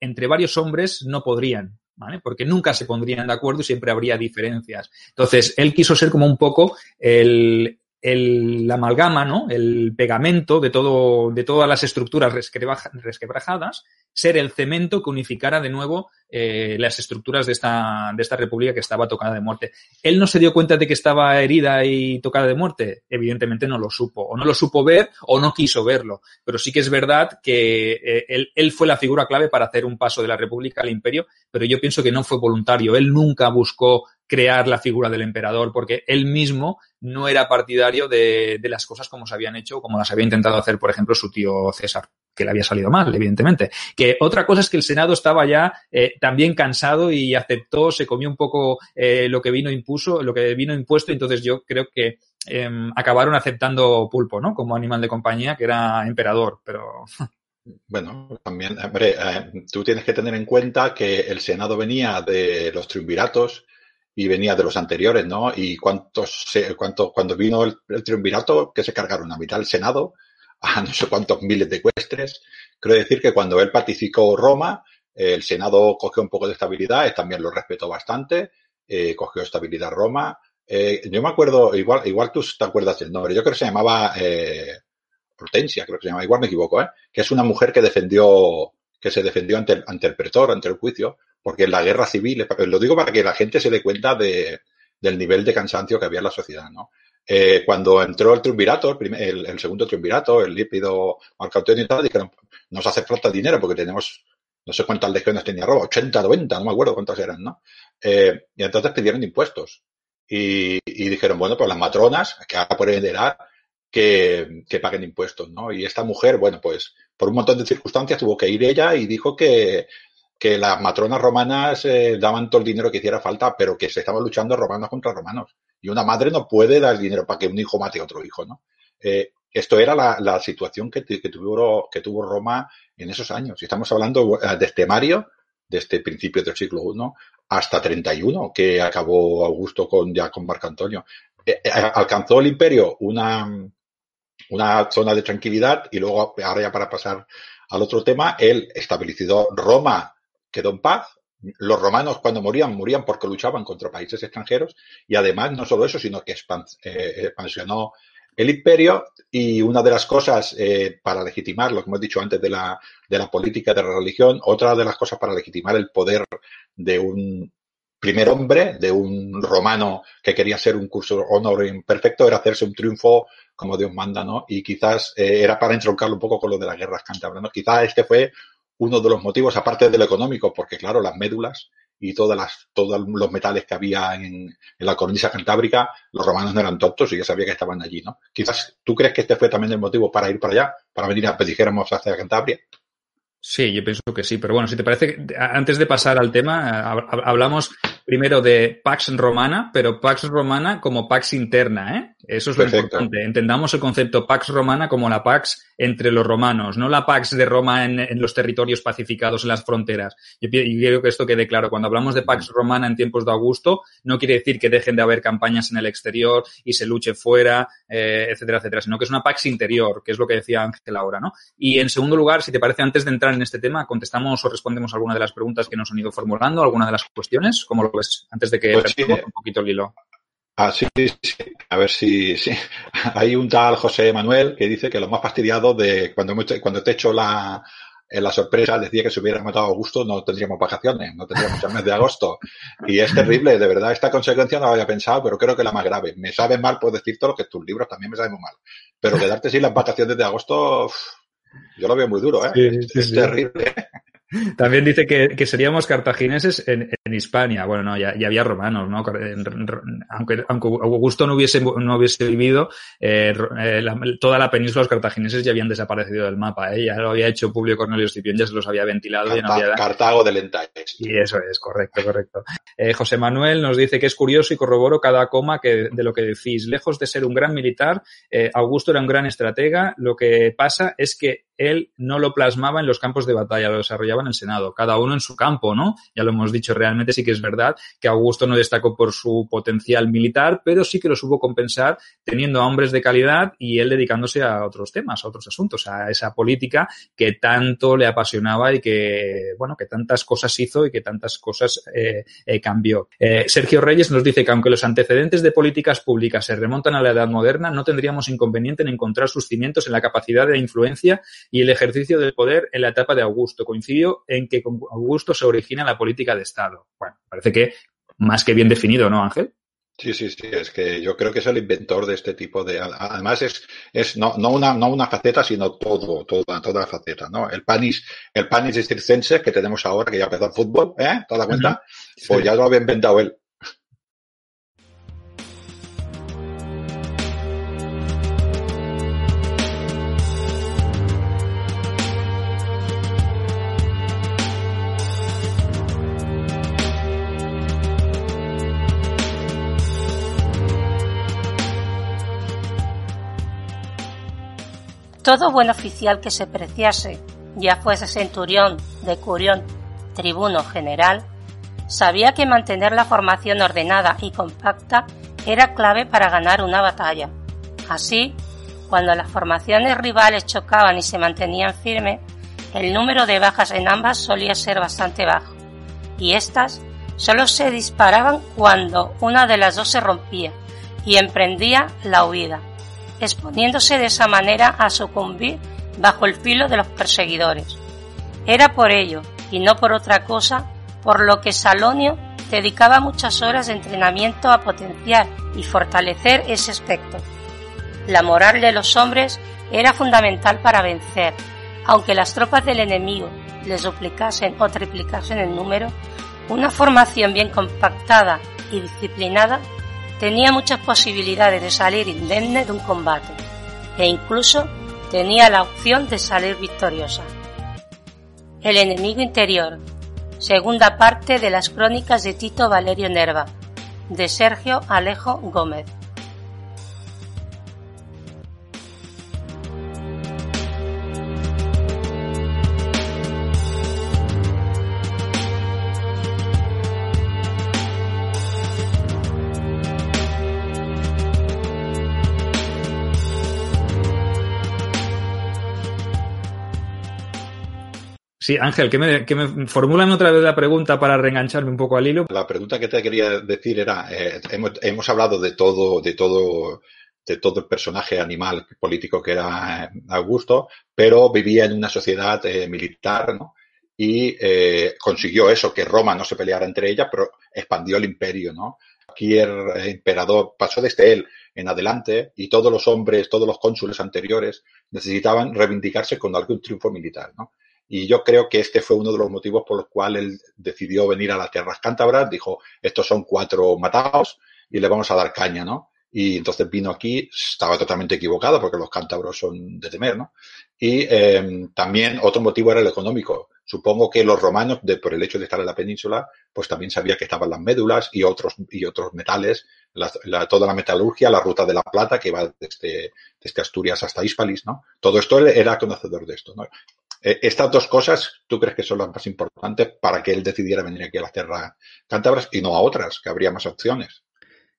C: entre varios hombres no podrían, ¿vale? Porque nunca se pondrían de acuerdo y siempre habría diferencias. Entonces, él quiso ser como un poco el, el amalgama, ¿no? El pegamento de todo, de todas las estructuras resquebrajadas, ser el cemento que unificara de nuevo eh, las estructuras de esta, de esta república que estaba tocada de muerte. ¿Él no se dio cuenta de que estaba herida y tocada de muerte? Evidentemente no lo supo, o no lo supo ver, o no quiso verlo. Pero sí que es verdad que eh, él, él fue la figura clave para hacer un paso de la república al imperio, pero yo pienso que no fue voluntario. Él nunca buscó crear la figura del emperador, porque él mismo no era partidario de, de, las cosas como se habían hecho, como las había intentado hacer, por ejemplo, su tío César, que le había salido mal, evidentemente. Que otra cosa es que el Senado estaba ya eh, también cansado y aceptó, se comió un poco eh, lo que vino impuso, lo que vino impuesto, entonces yo creo que eh, acabaron aceptando Pulpo, ¿no? Como animal de compañía, que era emperador, pero
A: bueno, también, hombre, eh, tú tienes que tener en cuenta que el Senado venía de los triunviratos y venía de los anteriores, ¿no? Y cuántos, cuánto, cuando vino el, el, triunvirato, que se cargaron a mitad del Senado, a no sé cuántos miles de ecuestres. Quiero decir que cuando él pacificó Roma, el Senado cogió un poco de estabilidad, también lo respetó bastante, eh, cogió estabilidad Roma. Eh, yo me acuerdo, igual, igual tú te acuerdas del nombre, yo creo que se llamaba eh, Hortensia, creo que se llama, igual me equivoco, ¿eh? que es una mujer que defendió, que se defendió ante el, ante el pretor, ante el juicio, porque en la guerra civil, lo digo para que la gente se dé cuenta de, del nivel de cansancio que había en la sociedad, ¿no? Eh, cuando entró el triunvirato, el, primer, el, segundo triunvirato, el lípido Marco y tal, dijeron, nos hace falta dinero porque tenemos, no sé cuántas legiones tenía Roma, 80, 90, no me acuerdo cuántas eran, ¿no? Eh, y entonces pidieron impuestos. Y, dijeron, bueno, pues las matronas, que ahora por heredar, que, que paguen impuestos, ¿no? Y esta mujer, bueno, pues por un montón de circunstancias tuvo que ir ella y dijo que, que las matronas romanas eh, daban todo el dinero que hiciera falta, pero que se estaban luchando romanos contra romanos. Y una madre no puede dar dinero para que un hijo mate a otro hijo, ¿no? Eh, esto era la, la situación que, tuvo, que tuvo Roma en esos años. Y estamos hablando de este Mario, de este principio del siglo I, hasta 31, que acabó Augusto con, ya con Marco Antonio. Eh, eh, alcanzó el imperio una, una zona de tranquilidad y luego, ahora ya para pasar al otro tema, él estabilizó Roma, quedó en paz. Los romanos cuando morían, morían porque luchaban contra países extranjeros y además no solo eso, sino que eh, expansionó el imperio y una de las cosas eh, para legitimar, lo que hemos dicho antes de la, de la política de la religión, otra de las cosas para legitimar el poder de un primer hombre, de un romano que quería ser un curso honor imperfecto, era hacerse un triunfo como Dios manda, ¿no? Y quizás eh, era para entroncarlo un poco con lo de las guerras cántabras, ¿no? Quizás este fue uno de los motivos, aparte de lo económico, porque claro, las médulas y todas las, todos los metales que había en, la cornisa cantábrica, los romanos no eran tontos y ya sabía que estaban allí, ¿no? Quizás, ¿tú crees que este fue también el motivo para ir para allá? Para venir a, pues, dijéramos, hacia Cantabria.
C: Sí, yo pienso que sí, pero bueno, si te parece, antes de pasar al tema, hablamos primero de Pax Romana, pero Pax Romana como Pax interna, ¿eh? Eso es lo importante. Entendamos el concepto Pax Romana como la Pax entre los romanos, no la Pax de Roma en, en los territorios pacificados, en las fronteras. Yo, y quiero que esto quede claro. Cuando hablamos de Pax Romana en tiempos de Augusto, no quiere decir que dejen de haber campañas en el exterior y se luche fuera, eh, etcétera, etcétera, sino que es una Pax interior, que es lo que decía Ángel ahora, ¿no? Y en segundo lugar, si te parece, antes de entrar en este tema, contestamos o respondemos alguna de las preguntas que nos han ido formulando, alguna de las cuestiones, como antes de que
A: pues sí.
C: un poquito el hilo.
A: Ah, sí, sí, a ver si, sí. [laughs] Hay un tal José Manuel que dice que lo más fastidiado de cuando, cuando te he hecho la, en la sorpresa decía que si hubiera matado a Augusto no tendríamos vacaciones, no tendríamos el mes de agosto. Y es terrible, de verdad, esta consecuencia no lo había pensado, pero creo que la más grave. Me sabe mal por decir todo lo que tus libros también me saben muy mal. Pero quedarte sin las vacaciones de agosto, uf, yo lo veo muy duro, ¿eh? Sí, sí, es sí. terrible.
C: También dice que, que seríamos cartagineses en, en, Hispania. Bueno, no, ya, ya había romanos, ¿no? Aunque, aunque Augusto no hubiese, no hubiese vivido, eh, eh, la, toda la península, los cartagineses ya habían desaparecido del mapa, ¿eh? Ya lo había hecho Publio Cornelio Escipión, ya se los había ventilado.
A: Carta,
C: ya no había...
A: Cartago de Lentaes.
C: Y eso es, correcto, correcto. Eh, José Manuel nos dice que es curioso y corroboro cada coma que, de lo que decís. Lejos de ser un gran militar, Augusto era un gran estratega. Lo que pasa es que él no lo plasmaba en los campos de batalla, lo desarrollaba en el Senado, cada uno en su campo, ¿no? Ya lo hemos dicho, realmente sí que es verdad que Augusto no destacó por su potencial militar, pero sí que lo supo compensar teniendo a hombres de calidad y él dedicándose a otros temas, a otros asuntos, a esa política que tanto le apasionaba y que, bueno, que tantas cosas hizo y que tantas cosas eh, eh, cambió. Eh, Sergio Reyes nos dice que aunque los antecedentes de políticas públicas se remontan a la Edad Moderna, no tendríamos inconveniente en encontrar sus cimientos en la capacidad de influencia y el ejercicio del poder en la etapa de Augusto. Coincidió en que con Augusto se origina la política de Estado. Bueno, parece que más que bien definido, ¿no, Ángel?
A: Sí, sí, sí, es que yo creo que es el inventor de este tipo de. Además, es, es no, no, una, no una faceta, sino todo, toda, toda la faceta, ¿no? El panis, el panis circense que tenemos ahora, que ya empezó el fútbol, ¿eh? ¿Te das cuenta? Pues ya lo había inventado él.
B: Todo buen oficial que se preciase, ya fuese centurión, decurión, tribuno, general, sabía que mantener la formación ordenada y compacta era clave para ganar una batalla. Así, cuando las formaciones rivales chocaban y se mantenían firmes, el número de bajas en ambas solía ser bastante bajo, y éstas solo se disparaban cuando una de las dos se rompía y emprendía la huida exponiéndose de esa manera a sucumbir bajo el filo de los perseguidores. Era por ello, y no por otra cosa, por lo que Salonio dedicaba muchas horas de entrenamiento a potenciar y fortalecer ese aspecto. La moral de los hombres era fundamental para vencer, aunque las tropas del enemigo les duplicasen o triplicasen el número, una formación bien compactada y disciplinada tenía muchas posibilidades de salir indemne de un combate e incluso tenía la opción de salir victoriosa. El enemigo interior, segunda parte de las crónicas de Tito Valerio Nerva, de Sergio Alejo Gómez.
C: Sí, Ángel, que me, que formulan otra vez la pregunta para reengancharme un poco al hilo.
A: La pregunta que te quería decir era, eh, hemos, hablado de todo, de todo, de todo el personaje animal político que era eh, Augusto, pero vivía en una sociedad eh, militar, ¿no? Y consiguió eso, que Roma no se peleara entre ellas, pero expandió el imperio, ¿no? Cualquier emperador pasó desde él en adelante y todos los hombres, todos los cónsules anteriores necesitaban reivindicarse con algún triunfo militar, ¿no? Y yo creo que este fue uno de los motivos por los cuales él decidió venir a las tierras cántabras. Dijo, estos son cuatro matados y le vamos a dar caña, ¿no? Y entonces vino aquí, estaba totalmente equivocado porque los cántabros son de temer, ¿no? Y eh, también otro motivo era el económico. Supongo que los romanos, por el hecho de estar en la península, pues también sabía que estaban las médulas y otros, y otros metales, toda la metalurgia, la ruta de la plata que va desde, desde Asturias hasta Hispalis, ¿no? Todo esto era conocedor de esto, ¿no? Eh, estas dos cosas, ¿tú crees que son las más importantes para que él decidiera venir aquí a las tierras cántabras y no a otras, que habría más opciones?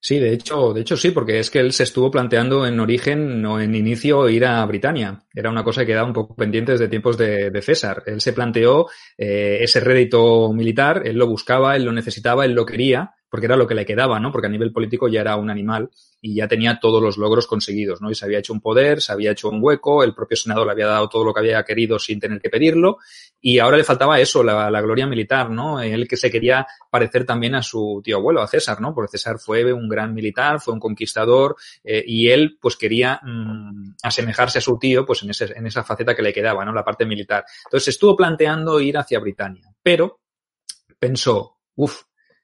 C: Sí, de hecho, de hecho sí, porque es que él se estuvo planteando en origen o en inicio ir a Britania. Era una cosa que quedaba un poco pendiente desde tiempos de, César. Él se planteó eh, ese rédito militar, él lo buscaba, él lo necesitaba, él lo quería, porque era lo que le quedaba, ¿no? Porque a nivel político ya era un animal y ya tenía todos los logros conseguidos, ¿no? Y se había hecho un poder, se había hecho un hueco, el propio Senado le había dado todo lo que había querido sin tener que pedirlo y ahora le faltaba eso, la, la gloria militar, ¿no? Él que se quería parecer también a su tío abuelo, a César, ¿no? Porque César fue un gran militar, fue un conquistador eh, y él pues quería mmm, asemejarse a su tío pues en, ese, en esa faceta que le quedaba, ¿no? La parte militar. Entonces estuvo planteando ir hacia Britania, pero pensó, uff,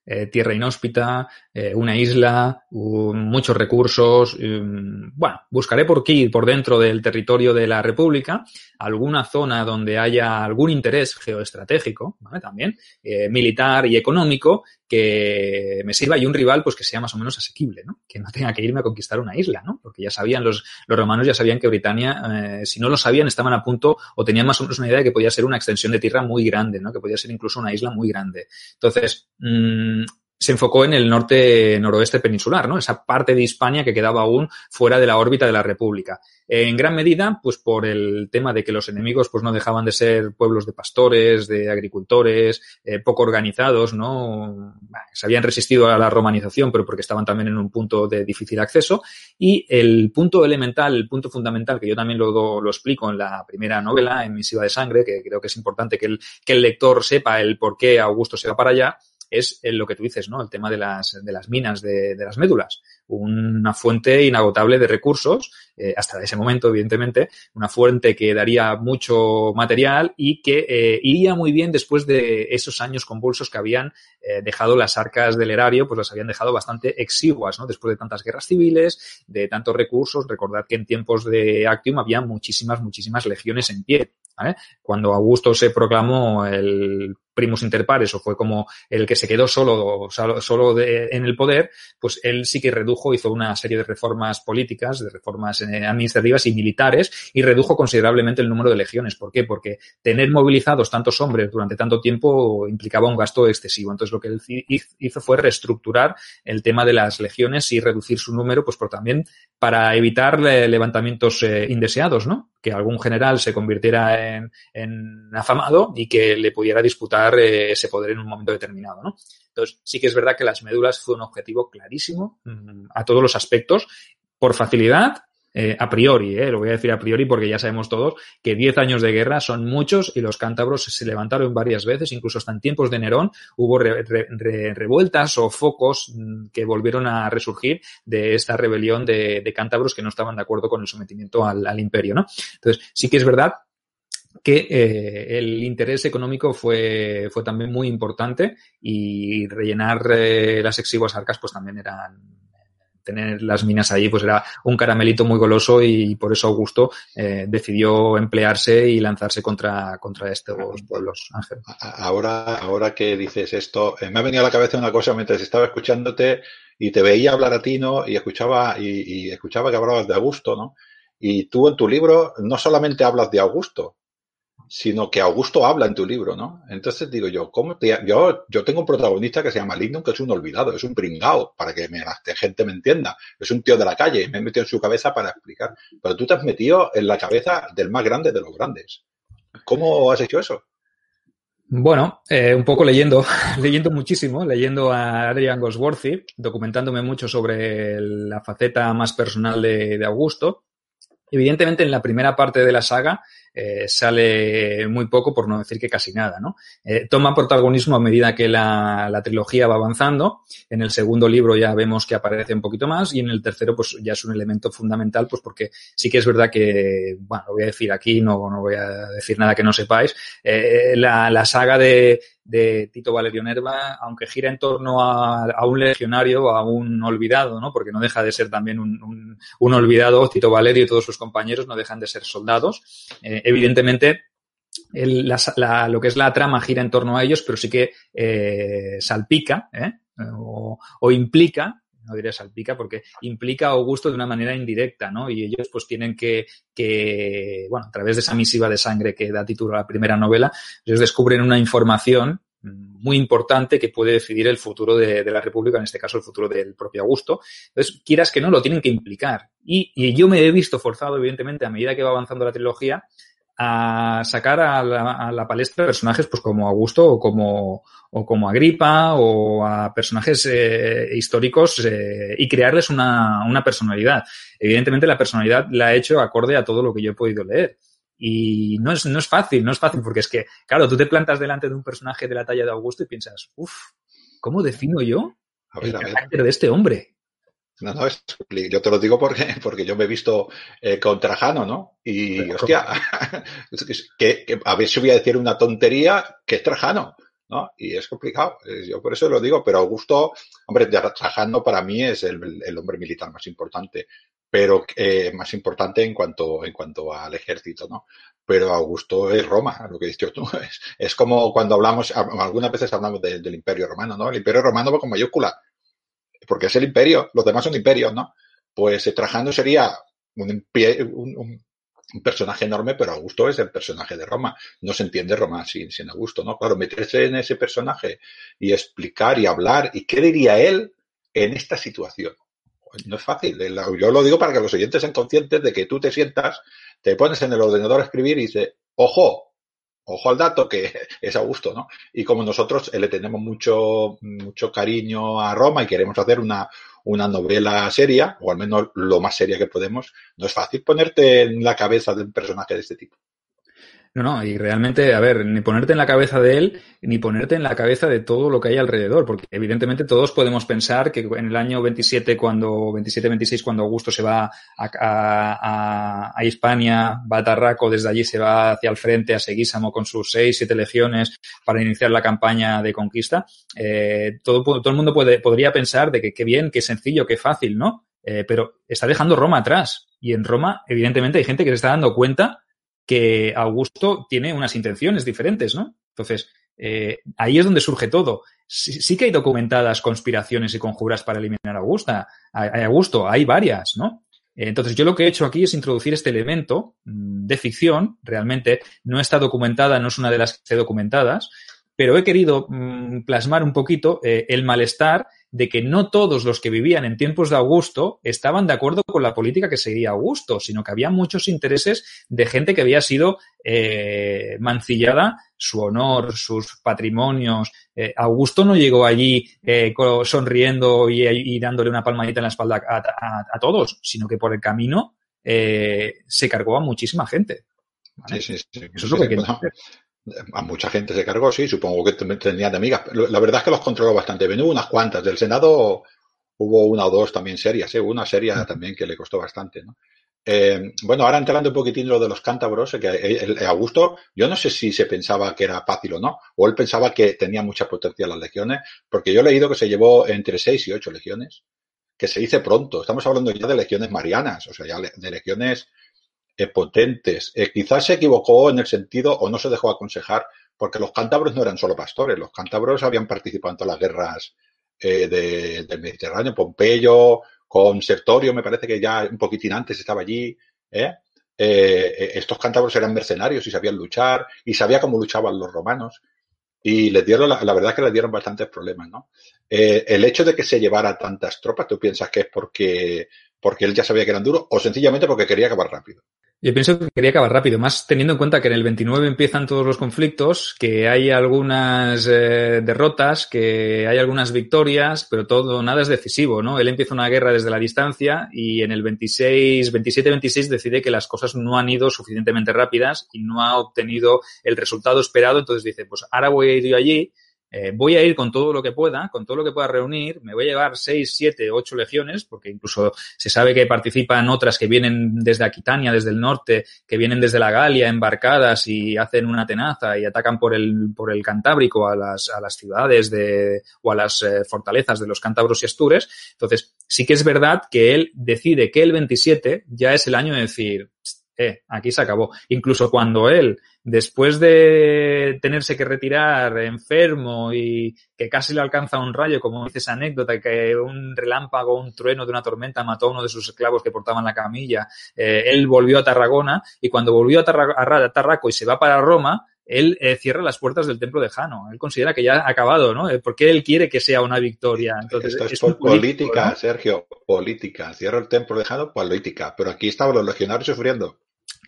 C: eh, tierra inhóspita, eh, una isla, muchos recursos. Um, bueno, buscaré por aquí, por dentro del territorio de la República, alguna zona donde haya algún interés geoestratégico, ¿vale? También, eh, militar y económico, que me sirva y un rival pues que sea más o menos asequible, ¿no? Que no tenga que irme a conquistar una isla, ¿no? Porque ya sabían los, los romanos ya sabían que Britania, eh, si no lo sabían, estaban a punto o tenían más o menos una idea de que podía ser una extensión de tierra muy grande, ¿no? Que podía ser incluso una isla muy grande. Entonces, mmm, se enfocó en el norte noroeste peninsular, ¿no? Esa parte de Hispania que quedaba aún fuera de la órbita de la República. En gran medida, pues por el tema de que los enemigos pues no dejaban de ser pueblos de pastores, de agricultores, eh, poco organizados, ¿no? Se habían resistido a la romanización, pero porque estaban también en un punto de difícil acceso. Y el punto elemental, el punto fundamental, que yo también lo, lo explico en la primera novela, en Misiva de Sangre, que creo que es importante que el, que el lector sepa el por qué Augusto se va para allá, es lo que tú dices, ¿no? El tema de las, de las minas de, de las médulas. Una fuente inagotable de recursos, eh, hasta ese momento, evidentemente, una fuente que daría mucho material y que eh, iría muy bien después de esos años convulsos que habían eh, dejado las arcas del erario, pues las habían dejado bastante exiguas, ¿no? Después de tantas guerras civiles, de tantos recursos. Recordad que en tiempos de Actium había muchísimas, muchísimas legiones en pie. ¿vale? Cuando Augusto se proclamó el primus inter pares o fue como el que se quedó solo, solo en el poder, pues él sí que redujo, hizo una serie de reformas políticas, de reformas eh, administrativas y militares y redujo considerablemente el número de legiones. ¿Por qué? Porque tener movilizados tantos hombres durante tanto tiempo implicaba un gasto excesivo. Entonces lo que él hizo fue reestructurar el tema de las legiones y reducir su número, pues por también para evitar levantamientos eh, indeseados, ¿no? Que algún general se convirtiera en, en afamado y que le pudiera disputar eh, ese poder en un momento determinado, ¿no? Entonces, sí que es verdad que las médulas fue un objetivo clarísimo mm, a todos los aspectos, por facilidad, eh, a priori, eh, lo voy a decir a priori porque ya sabemos todos que 10 años de guerra son muchos y los cántabros se levantaron varias veces, incluso hasta en tiempos de Nerón hubo re, re, re, revueltas o focos mm, que volvieron a resurgir de esta rebelión de, cántabros que no estaban de acuerdo con el sometimiento al, al imperio, ¿no? Entonces, sí que es verdad que eh, el interés económico fue, fue también muy importante y rellenar eh, las exiguas arcas pues también eran tener las minas ahí pues era un caramelito muy goloso y por eso Augusto eh, decidió emplearse y lanzarse contra, contra estos pueblos, Ángel.
A: Ahora, ahora que dices esto, eh, me ha venido a la cabeza una cosa mientras estaba escuchándote y te veía hablar a ti, ¿no? Y escuchaba, y, y escuchaba que hablabas de Augusto, ¿no? Y tú en tu libro no solamente hablas de Augusto, sino que Augusto habla en tu libro, ¿no? Entonces digo yo, ¿cómo yo, yo tengo un protagonista que se llama Lyndon, que es un olvidado, es un pringao, para que la gente me entienda. Es un tío de la calle, me he metido en su cabeza para explicar. Pero tú te has metido en la cabeza del más grande de los grandes. ¿Cómo has hecho eso?
C: Bueno, eh, un poco leyendo, [laughs] leyendo muchísimo, leyendo a Adrian Gosworthy, documentándome mucho sobre la faceta más personal de Augusto. Evidentemente, en la primera parte de la saga eh, sale muy poco, por no decir que casi nada, ¿no? Eh, toma protagonismo a medida que la, la, trilogía va avanzando. En el segundo libro ya vemos que aparece un poquito más y en el tercero pues ya es un elemento fundamental, pues porque sí que es verdad que, bueno, lo voy a decir aquí, no, no voy a decir nada que no sepáis. Eh, la, la saga de, de Tito Valerio Nerva, aunque gira en torno a, a, un legionario, a un olvidado, ¿no? Porque no deja de ser también un, un, olvidado, Tito Valerio y todos sus compañeros no dejan de ser soldados. Evidentemente, lo que es la trama gira en torno a ellos, pero sí que eh, salpica ¿eh? o, implica, no diré salpica, porque implica a Augusto de una manera indirecta, ¿no? Y ellos pues tienen que, bueno, a través de esa misiva de sangre que da título a la primera novela, ellos descubren una información muy importante que puede decidir el futuro de, la República, en este caso el futuro del propio Augusto. Entonces, quieras que no, lo tienen que implicar. Y yo me he visto forzado, evidentemente, a medida que va avanzando la trilogía, a sacar a la, a la, palestra personajes pues como Augusto o como, o como Agripa o a personajes eh, históricos eh, y crearles una, una personalidad. Evidentemente la personalidad la he hecho acorde a todo lo que yo he podido leer. Y no es, no es fácil, no es fácil, porque es que, claro, tú te plantas delante de un personaje de la talla de Augusto y piensas, uff, ¿cómo defino yo a ver, el carácter de este hombre?
A: No, no, es, yo te lo digo porque, [laughs] porque yo me he visto eh, con Trajano, ¿no? Y, Pero, hostia, [laughs] que, que, a ver si voy a decir una tontería que es Trajano, ¿no? Y es complicado. Yo por eso lo digo, pero Augusto, hombre, Trajano para mí es el, el hombre militar más importante. pero eh, más importante en cuanto, en cuanto al ejército, ¿no? Pero Augusto es Roma, lo que dices tú. [laughs] Es, es como cuando hablamos, algunas veces hablamos del Imperio Romano, ¿no? El Imperio Romano va con mayúscula, porque es el imperio, los demás son imperios, ¿no? Pues Trajano sería un, personaje enorme, pero Augusto es el personaje de Roma. No se entiende Roma sin, sin Augusto, ¿no? Claro, meterse en ese personaje y explicar y hablar, ¿y qué diría él en esta situación? No es fácil. Yo lo digo para que los oyentes sean conscientes de que tú te sientas, te pones en el ordenador a escribir y dices, ojo, ojo al dato que [laughs] es Augusto, ¿no? Y como nosotros le tenemos mucho, mucho cariño a Roma y queremos hacer una, una novela seria, o al menos lo más seria que podemos, no es fácil ponerte en la cabeza de un personaje de este tipo.
C: No, no, y realmente, a ver, ni ponerte en la cabeza de él, ni ponerte en la cabeza de todo lo que hay alrededor, porque evidentemente todos podemos pensar que en el año 27, cuando, 27-26, cuando Augusto se va a, a, a, Hispania, va a Tarraco, desde allí se va hacia el frente a Seguísamo con sus seis, siete legiones para iniciar la campaña de conquista, eh, todo, todo el mundo puede, podría pensar de que qué bien, qué sencillo, qué fácil, ¿no? Eh, pero está dejando Roma atrás. Y en Roma, evidentemente, hay gente que se está dando cuenta que Augusto tiene unas intenciones diferentes, ¿no? Entonces, eh, ahí es donde surge todo. Sí, que hay documentadas conspiraciones y conjuras para eliminar a, Augusta, a, Augusto, hay varias, ¿no? Entonces, yo lo que he hecho aquí es introducir este elemento mm, de ficción, realmente no está documentada, no es una de las que esté documentadas, pero he querido mmm, plasmar un poquito eh, el malestar de que no todos los que vivían en tiempos de Augusto estaban de acuerdo con la política que seguía Augusto, sino que había muchos intereses de gente que había sido eh, mancillada su honor, sus patrimonios. Eh, Augusto no llegó allí eh, sonriendo y, y, dándole una palmadita en la espalda a, a, a todos, sino que por el camino se cargó a muchísima gente.
A: ¿vale? Sí, sí, sí. Eso es lo que decir a mucha gente se cargó, sí, supongo que tenían de amigas. La verdad es que los controló bastante bien. Hubo unas cuantas. Del Senado hubo una o dos también serias, ¿eh? una seria también que le costó bastante, ¿no? Eh, bueno, ahora entrando un poquitín lo de los cántabros, que el, el Augusto, yo no sé si se pensaba que era fácil o no, o él pensaba que tenía mucha potencia las legiones, porque yo he leído que se llevó entre seis y ocho legiones, que se dice pronto. Estamos hablando ya de legiones marianas, o sea, ya de legiones eh, potentes. Eh, quizás se equivocó en el sentido o no se dejó aconsejar porque los cántabros no eran solo pastores, los cántabros habían participado en todas las guerras eh, de, del Mediterráneo, Pompeyo, con Sertorio, me parece que ya un poquitín antes estaba allí. ¿eh? Estos cántabros eran mercenarios y sabían luchar y sabía cómo luchaban los romanos y les dieron, la, la verdad es que les dieron bastantes problemas, ¿no? El hecho de que se llevara tantas tropas, ¿tú piensas que es porque, porque él ya sabía que eran duros o sencillamente porque quería acabar rápido?
C: Yo pienso que quería acabar rápido, más teniendo en cuenta que en el 29 empiezan todos los conflictos, que hay algunas eh, derrotas, que hay algunas victorias, pero todo, nada es decisivo, ¿no? Él empieza una guerra desde la distancia y en el 26, 27-26 decide que las cosas no han ido suficientemente rápidas y no ha obtenido el resultado esperado, entonces dice, pues ahora voy a ir allí, eh, voy a ir con todo lo que pueda, con todo lo que pueda reunir, me voy a llevar seis, siete, ocho legiones, porque incluso se sabe que participan otras que vienen desde Aquitania, desde el norte, que vienen desde la Galia embarcadas y hacen una tenaza y atacan por el, por el Cantábrico a las, a las ciudades de, o a las eh, fortalezas de los cántabros y astures. Entonces, sí que es verdad que él decide que el 27 ya es el año de decir, eh, aquí se acabó. Incluso cuando él, después de tenerse que retirar enfermo y que casi le alcanza un rayo, como dice esa anécdota, que un relámpago, un trueno de una tormenta mató a uno de sus esclavos que portaban la camilla, eh, él volvió a Tarragona y cuando volvió a, Tarra a Tarraco y se va para Roma, él eh, cierra las puertas del templo de Jano. Él considera que ya ha acabado, ¿no? Eh, porque él quiere que sea una victoria. Entonces,
A: Esto es, es por política, ¿no? Sergio, política. Cierra el templo de Jano, política. Pero aquí estaban los legionarios sufriendo.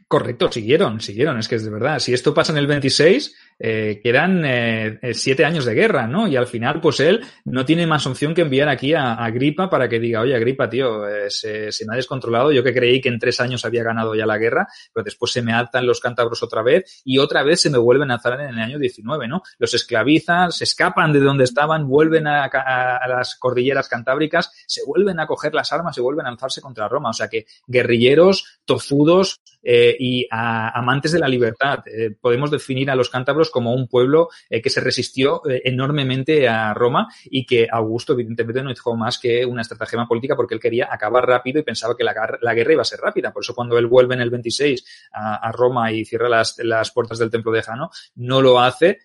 C: Correcto, siguieron, siguieron. Es que es de verdad. Si esto pasa en el 26, eh, quedan eh, siete años de guerra, ¿no? Y al final, pues él no tiene más opción que enviar aquí a, Gripa para que diga, oye, Gripa, tío, eh, se, se, me ha descontrolado. Yo que creí que en tres años había ganado ya la guerra, pero después se me alzan los cántabros otra vez y otra vez se me vuelven a alzar en el año 19, ¿no? Los esclavizan, se escapan de donde estaban, vuelven a, a, las cordilleras cantábricas, se vuelven a coger las armas y vuelven a alzarse contra Roma. O sea que guerrilleros, tozudos, eh, y amantes de la libertad. podemos definir a los cántabros como un pueblo que se resistió enormemente a Roma y que Augusto, evidentemente, no hizo más que una estratagema política porque él quería acabar rápido y pensaba que la, guerra iba a ser rápida. Por eso, cuando él vuelve en el 26 a, Roma y cierra las, las, puertas del templo de Jano, no lo hace,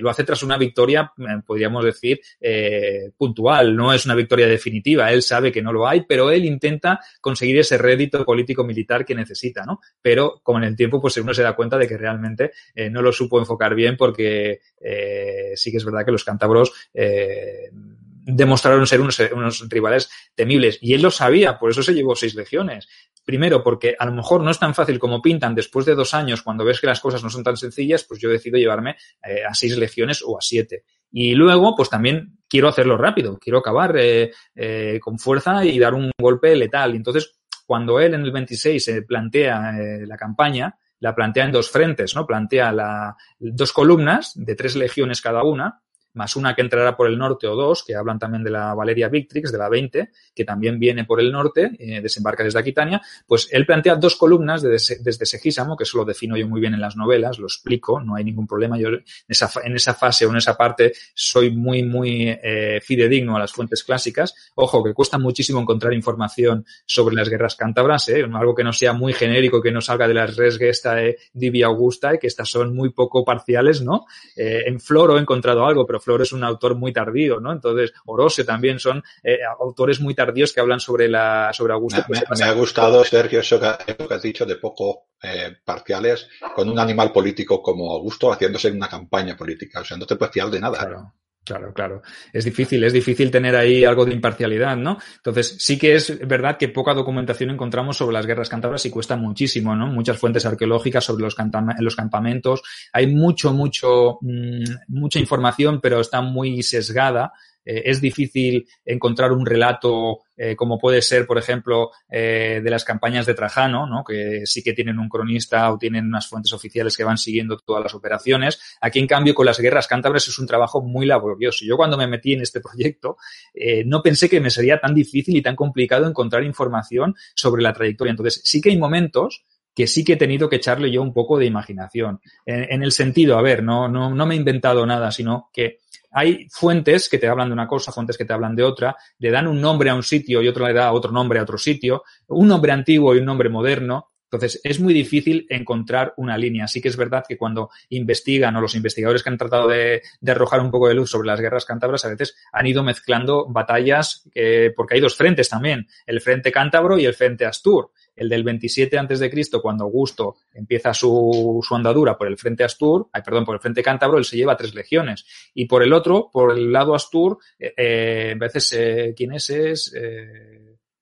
C: lo hace tras una victoria, podríamos decir, puntual. No es una victoria definitiva. Él sabe que no lo hay, pero él intenta conseguir ese rédito político-militar que necesita, ¿no? Pero como en el tiempo, pues uno se da cuenta de que realmente eh, no lo supo enfocar bien porque eh, sí que es verdad que los cántabros eh, demostraron ser unos, unos, rivales temibles. Y él lo sabía, por eso se llevó seis legiones. Primero, porque a lo mejor no es tan fácil como pintan después de dos años, cuando ves que las cosas no son tan sencillas, pues yo decido llevarme a seis legiones o a siete. Y luego, pues también quiero hacerlo rápido, quiero acabar eh, eh, con fuerza y dar un golpe letal. Entonces, cuando él en el 26 se plantea eh, la campaña, la plantea en dos frentes, ¿no? Plantea la, dos columnas de tres legiones cada una, más una que entrará por el norte o dos, que hablan también de la Valeria Victrix, de la 20, que también viene por el norte, eh, desembarca desde Aquitania, pues él plantea dos columnas desde, desde Segísamo, que eso lo defino yo muy bien en las novelas, lo explico, no hay ningún problema. Yo en esa, en esa fase o en esa parte soy muy, muy eh, fidedigno a las fuentes clásicas. Ojo, que cuesta muchísimo encontrar información sobre las guerras cántabras, ¿eh? algo que no sea muy genérico, que no salga de las res gesta de Divia Augusta, que estas son muy poco parciales, ¿no? En Floro he encontrado algo, pero Flor es un autor muy tardío, ¿no? Entonces, Orose también son eh, autores muy tardíos que hablan sobre la sobre Augusto.
A: Me, ha gustado, Sergio, eso que, has dicho de poco eh, parciales con un animal político como Augusto haciéndose una campaña política. O sea, no te puedes fiar de nada.
C: Claro. Claro, claro. Es difícil, es difícil tener ahí algo de imparcialidad, ¿no? Entonces, sí que es verdad que poca documentación encontramos sobre las guerras cántabras y cuesta muchísimo, ¿no? Muchas fuentes arqueológicas sobre los, campamentos. Hay mucho, mucho, mmm, mucha información, pero está muy sesgada eh, es difícil encontrar un relato eh, como puede ser, por ejemplo, eh, de las campañas de Trajano, ¿no? que sí que tienen un cronista o tienen unas fuentes oficiales que van siguiendo todas las operaciones. Aquí, en cambio, con las guerras cántabras es un trabajo muy laborioso. Yo cuando me metí en este proyecto no pensé que me sería tan difícil y tan complicado encontrar información sobre la trayectoria. Entonces, sí que hay momentos que sí que he tenido que echarle yo un poco de imaginación. En, en el sentido, a ver, no, no, no me he inventado nada, sino que hay fuentes que te hablan de una cosa, fuentes que te hablan de otra, le dan un nombre a un sitio y otro le da otro nombre a otro sitio, un nombre antiguo y un nombre moderno. Entonces, es muy difícil encontrar una línea. Sí que es verdad que cuando investigan o los investigadores que han tratado de, arrojar un poco de luz sobre las guerras cántabras, a veces han ido mezclando batallas, eh, porque hay dos frentes también, el frente cántabro y el frente astur el del 27 antes de Cristo, cuando Augusto empieza su, su, andadura por el frente Astur, ay, perdón, por el frente cántabro, él se lleva tres legiones. Y por el otro, por el lado Astur, eh, eh a veces, eh, ¿quién es? Es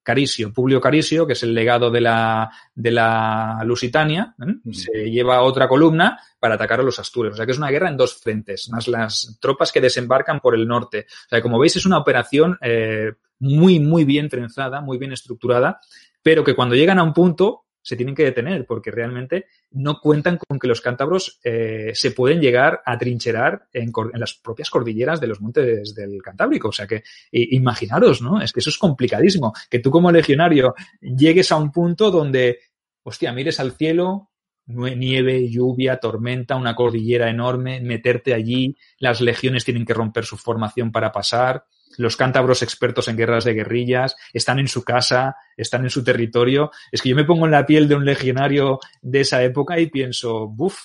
C: Carisio, Publio Carisio, que es el legado de la, de la Lusitania, ¿eh? se lleva otra columna para atacar a los astures. O sea que es una guerra en dos frentes, más las tropas que desembarcan por el norte. O sea, como veis, es una operación eh, muy, muy bien trenzada, muy bien estructurada pero que cuando llegan a un punto se tienen que detener porque realmente no cuentan con que los cántabros eh, se pueden llegar a trincherar en, las propias cordilleras de los montes del Cantábrico. O sea que imaginaros, ¿no? Es que eso es complicadísimo. Que tú como legionario llegues a un punto donde, hostia, mires al cielo, nieve, lluvia, tormenta, una cordillera enorme, meterte allí, las legiones tienen que romper su formación para pasar los cántabros expertos en guerras de guerrillas, están en su casa, están en su territorio. Es que yo me pongo en la piel de un legionario de esa época y pienso, buf,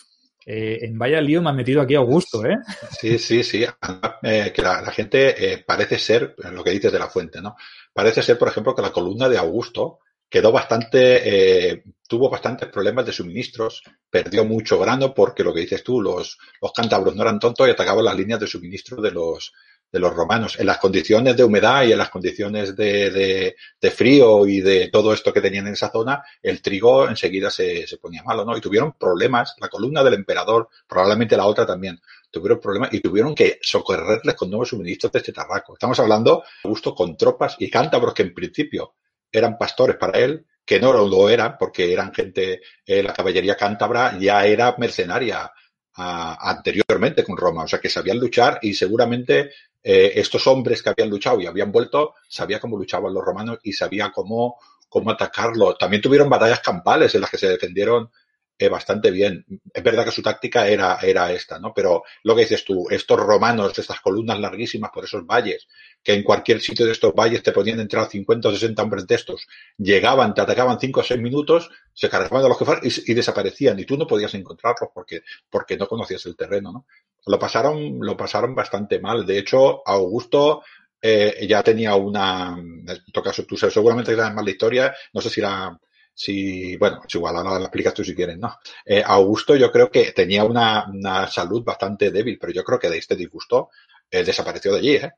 C: eh, en vaya lío me ha metido aquí Augusto, ¿eh?
A: Sí, sí, sí. Eh, que la, gente eh, parece ser, lo que dices de la fuente, ¿no? Parece ser, por ejemplo, que la columna de Augusto quedó bastante, tuvo bastantes problemas de suministros, perdió mucho grano porque lo que dices tú, los, los cántabros no eran tontos y atacaban las líneas de suministro de los, de los romanos. En las condiciones de humedad y en las condiciones de, de, frío y de todo esto que tenían en esa zona, el trigo enseguida se, se, ponía malo, ¿no? Y tuvieron problemas, la columna del emperador, probablemente la otra también, tuvieron problemas y tuvieron que socorrerles con nuevos suministros de este tarraco. Estamos hablando, justo, con tropas y cántabros que en principio eran pastores para él, que no lo eran, porque eran gente, eh, la caballería cántabra ya era mercenaria a, anteriormente con Roma, o sea que sabían luchar y seguramente eh, estos hombres que habían luchado y habían vuelto, sabía cómo luchaban los romanos y sabía cómo, cómo atacarlo. También tuvieron batallas campales en las que se defendieron eh, bastante bien. Es verdad que su táctica era, era esta, ¿no? Pero lo que dices tú, estos romanos, estas columnas larguísimas por esos valles, que en cualquier sitio de estos valles te podían entrar 50 o 60 hombres de estos, llegaban, te atacaban 5 o 6 minutos, se cargaban de los jefes y, y, desaparecían, y tú no podías encontrarlos porque, porque no conocías el terreno, ¿no? Lo pasaron, lo pasaron bastante mal. De hecho, Augusto eh, ya tenía una, en todo caso, tú seguramente sabes más la historia, no sé si la, si, bueno, es igual, ahora la explicas tú si quieres, ¿no? Eh, Augusto yo creo que tenía una, una, salud bastante débil, pero yo creo que de este disgusto eh, desapareció de allí, ¿eh?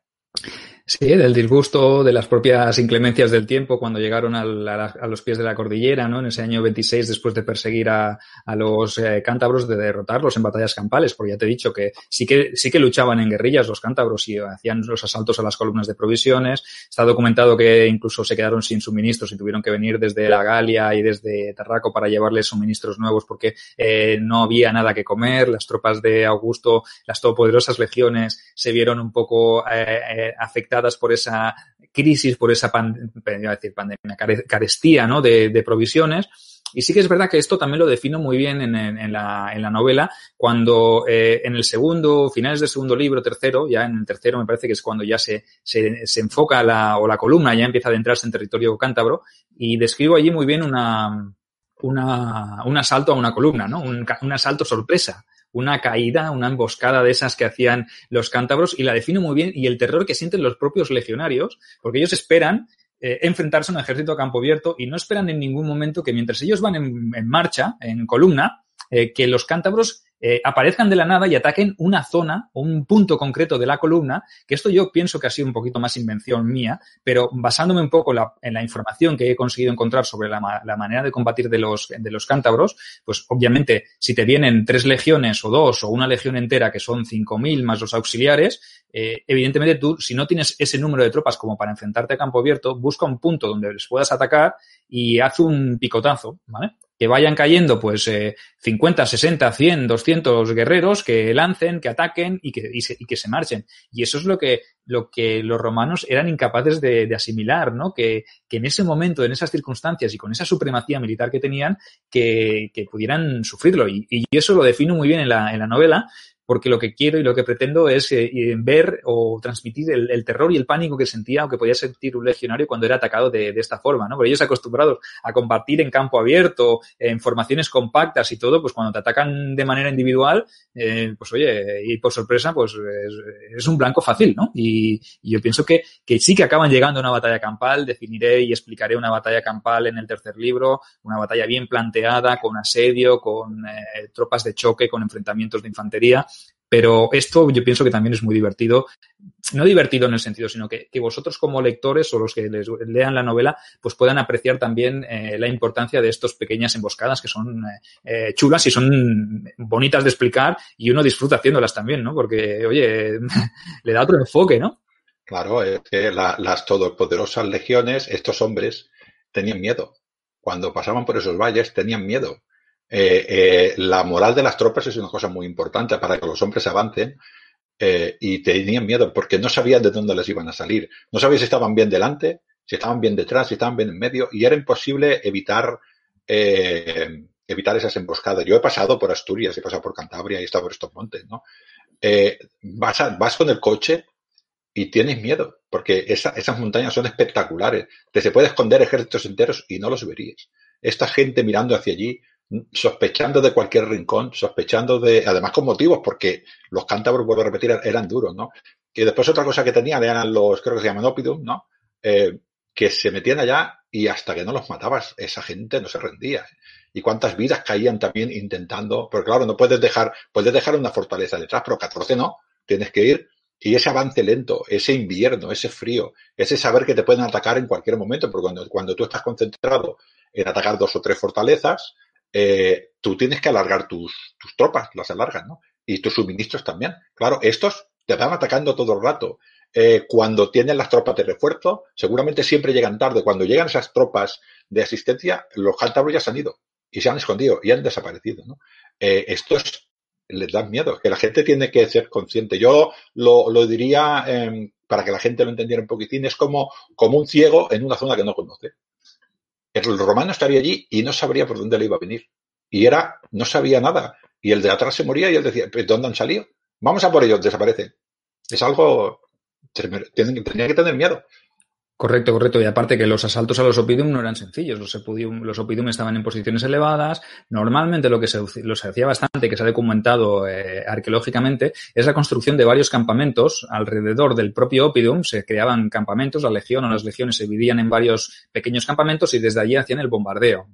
C: Sí, del disgusto, de las propias inclemencias del tiempo cuando llegaron a, la, a, los pies de la cordillera, ¿no? En ese año 26, después de perseguir a, a los eh, cántabros, de derrotarlos en batallas campales, porque ya te he dicho que sí que sí que luchaban en guerrillas los cántabros y hacían los asaltos a las columnas de provisiones. Está documentado que incluso se quedaron sin suministros y tuvieron que venir desde la Galia y desde Tarraco para llevarles suministros nuevos porque eh, no había nada que comer. Las tropas de Augusto, las todopoderosas legiones, se vieron un poco eh, afectadas por esa crisis, por esa pan, decir pandemia, carestía ¿no? de, provisiones. Y sí que es verdad que esto también lo defino muy bien en, la, novela, cuando eh, en el segundo, finales del segundo libro, tercero, ya en el tercero me parece que es cuando ya se, se, enfoca la, o la columna ya empieza a adentrarse en territorio cántabro, y describo allí muy bien una, un asalto a una columna, ¿no? Un asalto sorpresa una caída, una emboscada de esas que hacían los cántabros y la defino muy bien y el terror que sienten los propios legionarios, porque ellos esperan eh, enfrentarse a un ejército a campo abierto y no esperan en ningún momento que mientras ellos van en marcha, en columna, eh, que los cántabros eh, aparezcan de la nada y ataquen una zona o un punto concreto de la columna, que esto yo pienso que ha sido un poquito más invención mía, pero basándome un poco en la información que he conseguido encontrar sobre la, manera de combatir de los, de los cántabros, pues obviamente si te vienen tres legiones o dos o una legión entera que son cinco mil más los auxiliares, eh, evidentemente tú, si no tienes ese número de tropas como para enfrentarte a campo abierto, busca un punto donde les puedas atacar y haz un picotazo, ¿vale? Que vayan cayendo pues eh, 50, 60, 100, 200 guerreros que lancen, que ataquen y que, y, se, que se marchen. Y eso es lo que, lo que los romanos eran incapaces de, de asimilar, ¿no? Que, que, en ese momento, en esas circunstancias y con esa supremacía militar que tenían, que, que pudieran sufrirlo. Y, y, eso lo defino muy bien en la, en la novela, porque lo que quiero y lo que pretendo es eh, ver o transmitir el, terror y el pánico que sentía o que podía sentir un legionario cuando era atacado de, esta forma, ¿no? Porque ellos acostumbrados a combatir en campo abierto, en formaciones compactas y todo, pues cuando te atacan de manera individual, eh, pues oye, y por sorpresa, pues es, un blanco fácil, ¿no? Y, yo pienso que, que sí que acaban llegando a una batalla campal, definiré y explicaré una batalla campal en el tercer libro, una batalla bien planteada, con asedio, con eh, tropas de choque, con enfrentamientos de infantería, pero esto yo pienso que también es muy divertido. No divertido en el sentido, sino que, que vosotros como lectores o los que les lean la novela, pues puedan apreciar también eh, la importancia de estas pequeñas emboscadas que son eh, chulas y son bonitas de explicar y uno disfruta haciéndolas también, ¿no? Porque, oye, [laughs] le da otro enfoque, ¿no?
A: Claro, es que la, las todopoderosas legiones, estos hombres, tenían miedo. Cuando pasaban por esos valles, tenían miedo eh, eh, la moral de las tropas es una cosa muy importante para que los hombres avancen eh, y tenían miedo porque no sabían de dónde les iban a salir. No sabían si estaban bien delante, si estaban bien detrás, si estaban bien en medio y era imposible evitar evitar esas emboscadas. Yo he pasado por Asturias, he pasado por Cantabria y he estado por estos montes, ¿no? Vas, vas con el coche y tienes miedo, porque esa, esas montañas son espectaculares. Te se puede esconder ejércitos enteros y no los verías. Esta gente mirando hacia allí, sospechando de cualquier rincón, sospechando de, además con motivos, porque los cántabros, vuelvo a repetir, eran duros, ¿no? Y después otra cosa que tenían eran los, creo que se llaman opidum, ¿no? Eh, que se metían allá y hasta que no los matabas, esa gente no se rendía. Y cuántas vidas caían también intentando, porque claro, no puedes dejar, puedes dejar una fortaleza detrás, pero 14 no, tienes que ir y ese avance lento, ese invierno, ese frío, ese saber que te pueden atacar en cualquier momento, porque cuando, cuando tú estás concentrado en atacar dos o tres fortalezas, eh, tú tienes que alargar tus, tus tropas, las alargas, ¿no? Y tus suministros también. Claro, estos te van atacando todo el rato. Eh, cuando tienen las tropas de refuerzo, seguramente siempre llegan tarde. Cuando llegan esas tropas de asistencia, los cántabros ya se han ido y se han escondido y han desaparecido. ¿no? Eh, estos les dan miedo, que la gente tiene que ser consciente. Yo lo, lo diría eh, para que la gente lo entendiera un poquitín, es como, como un ciego en una zona que no conoce. El romano estaría allí y no sabría por dónde le iba a venir. y era, no sabía nada. Y el de atrás se moría y él decía, ¿de dónde han salido? Vamos a por ellos, desaparecen. Es algo, tenía que tener miedo.
C: Correcto, correcto. Y aparte que los asaltos a los Oppidum no eran sencillos. Los Oppidum, los Oppidum estaban en posiciones elevadas. Normalmente lo que se, los hacía bastante, que se ha documentado eh, arqueológicamente, es la construcción de varios campamentos alrededor del propio Oppidum. Se creaban campamentos, la legión o las legiones se dividían en varios pequeños campamentos y desde allí hacían el bombardeo.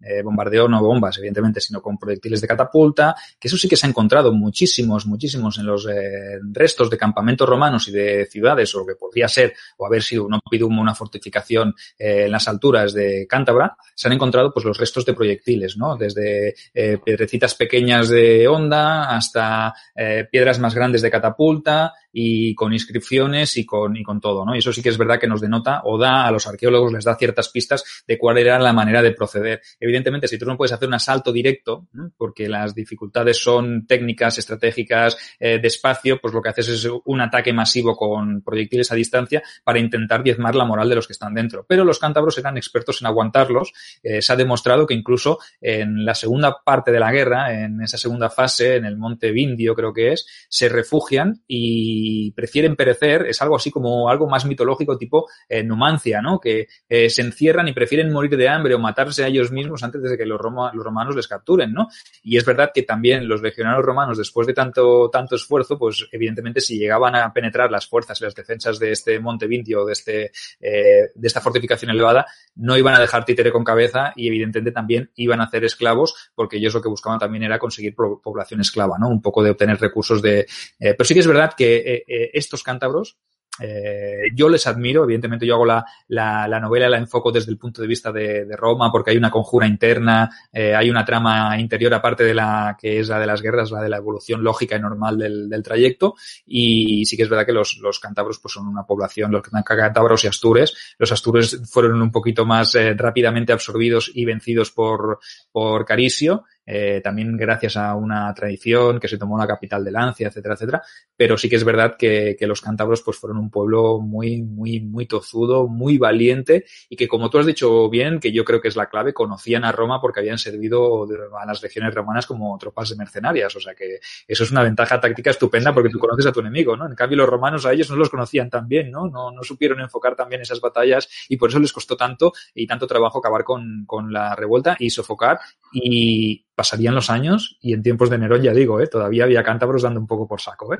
C: Eh, bombardeo no bombas, evidentemente, sino con proyectiles de catapulta, que eso sí que se ha encontrado muchísimos, muchísimos en los eh, restos de campamentos romanos y de ciudades, o lo que podría ser o haber sido un Una fortificación eh, en las alturas de Cántabra, se han encontrado pues los restos de proyectiles, ¿no? Desde eh, piedrecitas pequeñas de onda hasta eh, piedras más grandes de catapulta, y con inscripciones y con, y con todo, ¿no? Y eso sí que es verdad que nos denota o da a los arqueólogos, les da ciertas pistas de cuál era la manera de proceder. Evidentemente, si tú no puedes hacer un asalto directo, porque las dificultades son técnicas, estratégicas, eh, de espacio, pues lo que haces es un ataque masivo con proyectiles a distancia para intentar diezmar la moral de los que están dentro. Pero los cántabros eran expertos en aguantarlos. Eh, se ha demostrado que incluso en la segunda parte de la guerra, en esa segunda fase, en el monte Vindio creo que es, se refugian y prefieren perecer, es algo así como algo más mitológico tipo eh, Numancia, ¿no? Que eh, se encierran y prefieren morir de hambre o matarse a ellos mismos antes de que los, los romanos les capturen, ¿no? Y es verdad que también los legionarios romanos, después de tanto, tanto esfuerzo, pues evidentemente si llegaban a penetrar las fuerzas y las defensas de este monte Vintio, de, este, eh, de esta fortificación elevada, no iban a dejar títere con cabeza y evidentemente también iban a hacer esclavos porque ellos lo que buscaban también era conseguir población esclava, ¿no? Un poco de obtener recursos de... pero sí que es verdad que eh, estos cántabros eh, yo les admiro, evidentemente yo hago la, la, la, novela, la enfoco desde el punto de vista de, Roma, porque hay una conjura interna, eh, hay una trama interior aparte de la que es la de las guerras, la de la evolución lógica y normal del, trayecto, y, sí que es verdad que los, los cántabros pues son una población, los cántabros y astures, los astures fueron un poquito más eh, rápidamente absorbidos y vencidos por, por Carisio, eh, también gracias a una tradición que se tomó la capital de Lancia, etcétera, etcétera. Pero sí que es verdad que, que, los cántabros pues fueron un pueblo muy, muy, muy tozudo, muy valiente y que como tú has dicho bien, que yo creo que es la clave, conocían a Roma porque habían servido a las legiones romanas como tropas de mercenarias. O sea que eso es una ventaja táctica estupenda porque tú conoces a tu enemigo, ¿no? En cambio los romanos a ellos no los conocían tan bien, ¿no? No, no supieron enfocar tan bien esas batallas y por eso les costó tanto y tanto trabajo acabar con, con la revuelta y sofocar y, pasarían los años y en tiempos de Nerón, ya digo, ¿eh? todavía había cántabros dando un poco por saco. ¿eh?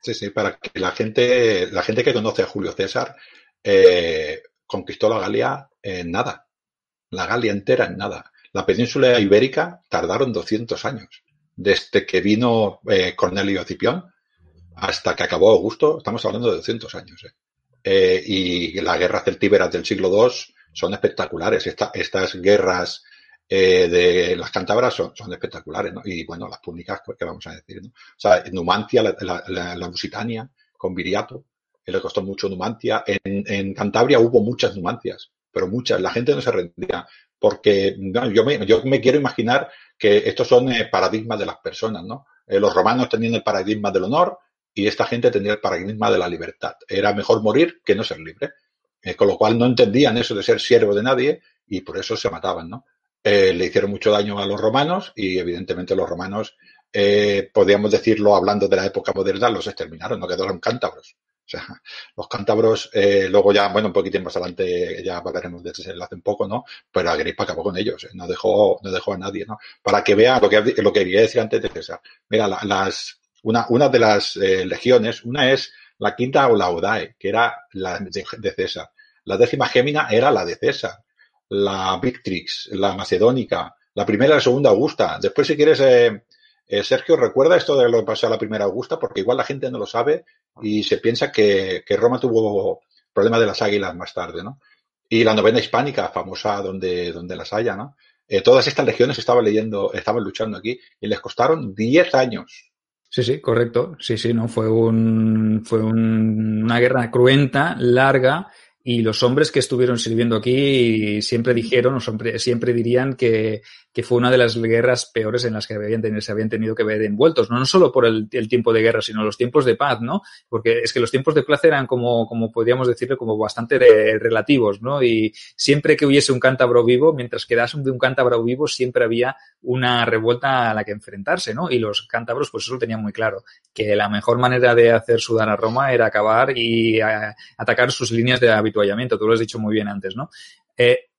A: Sí, sí, para que la gente, la gente que conoce a Julio César eh, conquistó la Galia en nada. La Galia entera en nada. La península ibérica tardaron 200 años. Desde que vino eh, Cornelio Cipión hasta que acabó Augusto, estamos hablando de 200 años. ¿eh? Eh, y las guerras celtíberas del siglo II son espectaculares. Esta, estas guerras eh, de las cántabras son, espectaculares, ¿no? Y bueno, las públicas, ¿qué vamos a decir? ¿no? O sea, Numancia, la, la, Lusitania, con Viriato, que le costó mucho Numancia. En, en, Cantabria hubo muchas Numancias, pero muchas. La gente no se rendía, porque yo, me, yo me quiero imaginar que estos son eh, paradigmas de las personas, ¿no? Eh, los romanos tenían el paradigma del honor y esta gente tenía el paradigma de la libertad. Era mejor morir que no ser libre. Eh, con lo cual no entendían eso de ser siervo de nadie y por eso se mataban, ¿no? Eh, le hicieron mucho daño a los romanos y evidentemente los romanos, eh, podríamos decirlo hablando de la época moderna, los exterminaron, no quedaron cántabros. O sea, los cántabros, eh, luego ya, bueno, un poquitín más adelante ya hablaremos de ese enlace un poco, ¿no? Pero Agripa acabó con ellos, ¿eh? no dejó, no dejó a nadie, ¿no? Para que vean lo que, lo que quería decir antes de César. Mira, la, las, una, una de las legiones, una es la quinta o la Odae, que era la de, de César. La décima Gémina era la de César la Victrix, la Macedónica, la primera y la segunda Augusta. Después, si quieres, eh, eh, Sergio, recuerda esto de lo que pasó a la primera Augusta, porque igual la gente no lo sabe y se piensa que, que Roma tuvo problema de las águilas más tarde, ¿no? Y la novena hispánica, famosa donde, donde las haya, ¿no? Eh, todas estas legiones estaban leyendo, estaban luchando aquí y les costaron 10 años.
C: Sí, sí, correcto. Sí, sí, no fue un, fue un, una guerra cruenta, larga, y los hombres que estuvieron sirviendo aquí siempre dijeron, o siempre, siempre dirían que, que fue una de las guerras peores en las que habían tenido, se habían tenido que ver envueltos, no, no solo por el, tiempo de guerra, sino los tiempos de paz, ¿no? Porque es que los tiempos de paz eran como, como podríamos decirlo, como bastante relativos, ¿no? Y siempre que hubiese un cántabro vivo, mientras quedase de un cántabro vivo, siempre había una revuelta a la que enfrentarse, ¿no? Y los cántabros, pues eso lo tenían muy claro, que la mejor manera de hacer sudar a Roma era acabar y a, atacar sus líneas de habituallamiento. Tú lo has dicho muy bien antes, ¿no? Eh,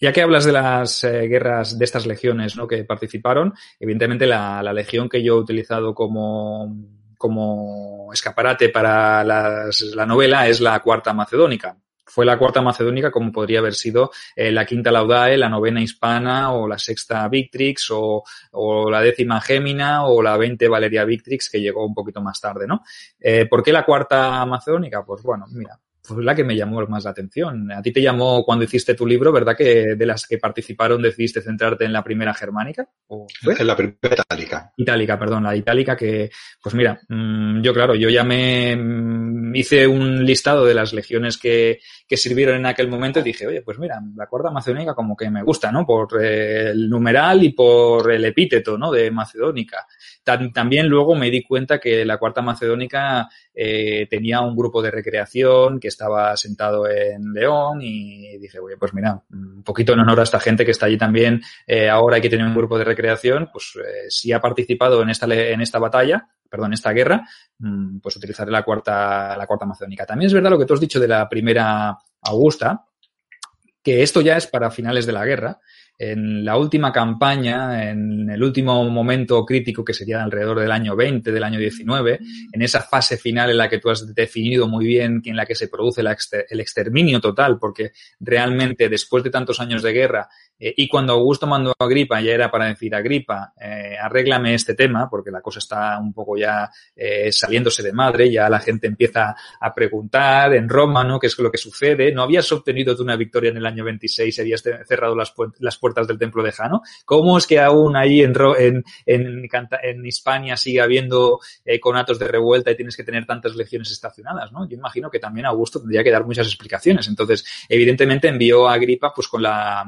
C: ya que hablas de las eh, guerras, de estas legiones ¿no? que participaron, evidentemente la, legión que yo he utilizado como, como escaparate para las, la novela es la cuarta macedónica. Fue la cuarta macedónica como podría haber sido eh, la quinta Laudae, la novena hispana o la sexta Victrix o, o, la décima Gémina o la veinte Valeria Victrix que llegó un poquito más tarde, ¿no? Eh, ¿Por qué la cuarta macedónica? Pues bueno, mira, fue la que me llamó más la atención. A ti te llamó cuando hiciste tu libro, ¿verdad? Que de las que participaron decidiste centrarte en la primera germánica.
A: ¿O En la primera itálica.
C: Itálica, perdón, la itálica que, pues mira, mm, yo claro, yo ya me mm, hice un listado de las legiones que, que sirvieron en aquel momento y dije, oye, pues mira, la cuerda macedónica como que me gusta, ¿no? Por eh, el numeral y por el epíteto, ¿no? De macedónica. También luego me di cuenta que la cuarta macedónica eh, tenía un grupo de recreación que estaba sentado en León y dije, oye, pues mira, un poquito en honor a esta gente que está allí también, eh, ahora hay que tener un grupo de recreación, pues si ha participado en esta, en esta batalla, perdón, esta guerra, mm, pues utilizaré la cuarta, la cuarta macedónica. También es verdad lo que tú has dicho de la primera Augusta, que esto ya es para finales de la guerra, en la última campaña, en el último momento crítico que sería alrededor del año 20, del año 19, en esa fase final en la que tú has definido muy bien en la que se produce el exterminio total, porque realmente después de tantos años de guerra eh, y cuando Augusto mandó a Agripa ya era para decir Agripa, eh, arréglame este tema, porque la cosa está un poco ya eh, saliéndose de madre, ya la gente empieza a preguntar en Roma, ¿no? ¿Qué es lo que sucede? ¿No habías obtenido tú una victoria en el año 26 y habías cerrado las, las puertas del templo de Jano. ¿Cómo es que aún ahí en, en, en, en Hispania sigue habiendo eh, conatos de revuelta y tienes que tener tantas legiones estacionadas, ¿no? Yo imagino que también Augusto tendría que dar muchas explicaciones. Entonces, evidentemente envió a Agripa pues con la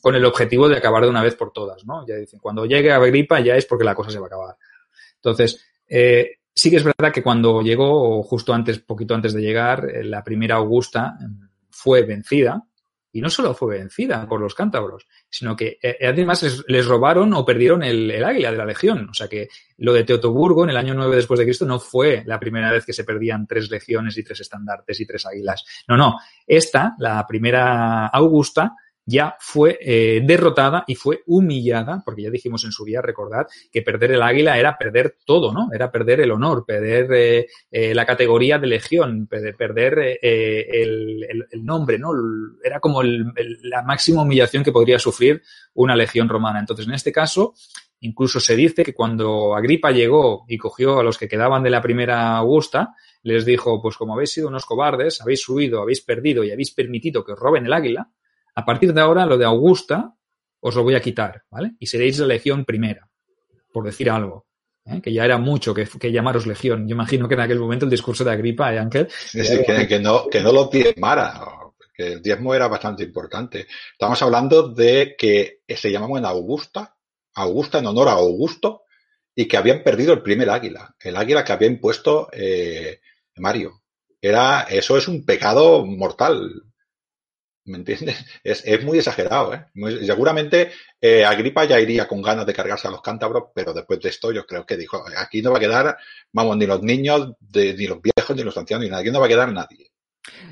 C: con el objetivo de acabar de una vez por todas, ¿no? Ya dicen, cuando llegue a Agripa ya es porque la cosa se va a acabar. Entonces, eh, sí que es verdad que cuando llegó, o justo antes, poquito antes de llegar, eh, la primera Augusta fue vencida, y no solo fue vencida por los cántabros, sino que eh, además les, robaron o perdieron el, el, águila de la legión. O sea que lo de Teotoburgo en el año 9 después de Cristo no fue la primera vez que se perdían tres legiones y tres estandartes y tres águilas. No, no. Esta, la primera Augusta, ya fue eh, derrotada y fue humillada, porque ya dijimos en su día, recordad, que perder el águila era perder todo, ¿no? Era perder el honor, perder eh, eh, la categoría de legión, perder el, el, nombre, ¿no? Era como la máxima humillación que podría sufrir una legión romana. Entonces, en este caso, incluso se dice que cuando Agripa llegó y cogió a los que quedaban de la primera Augusta, les dijo, pues como habéis sido unos cobardes, habéis subido, habéis perdido y habéis permitido que os roben el águila, a partir de ahora, lo de Augusta os lo voy a quitar, ¿vale? Y seréis la legión primera, por decir algo. ¿eh? Que ya era mucho que, llamaros legión. Yo imagino que en aquel momento el discurso de Agripa y Ángel.
A: que, no, que no lo diezmara, que el diezmo era bastante importante. Estamos hablando de que se llamaban Augusta, Augusta en honor a Augusto, y que habían perdido el primer águila, el águila que había impuesto eh, Mario. Era, eso es un pecado mortal. ¿Me entiendes? [laughs] Es, es muy exagerado, ¿eh? seguramente eh, Agripa ya iría con ganas de cargarse a los cántabros, pero después de esto yo creo que dijo, aquí no va a quedar, vamos, ni los niños, ni los viejos, ni los ancianos, ni nadie, aquí no va a quedar nadie.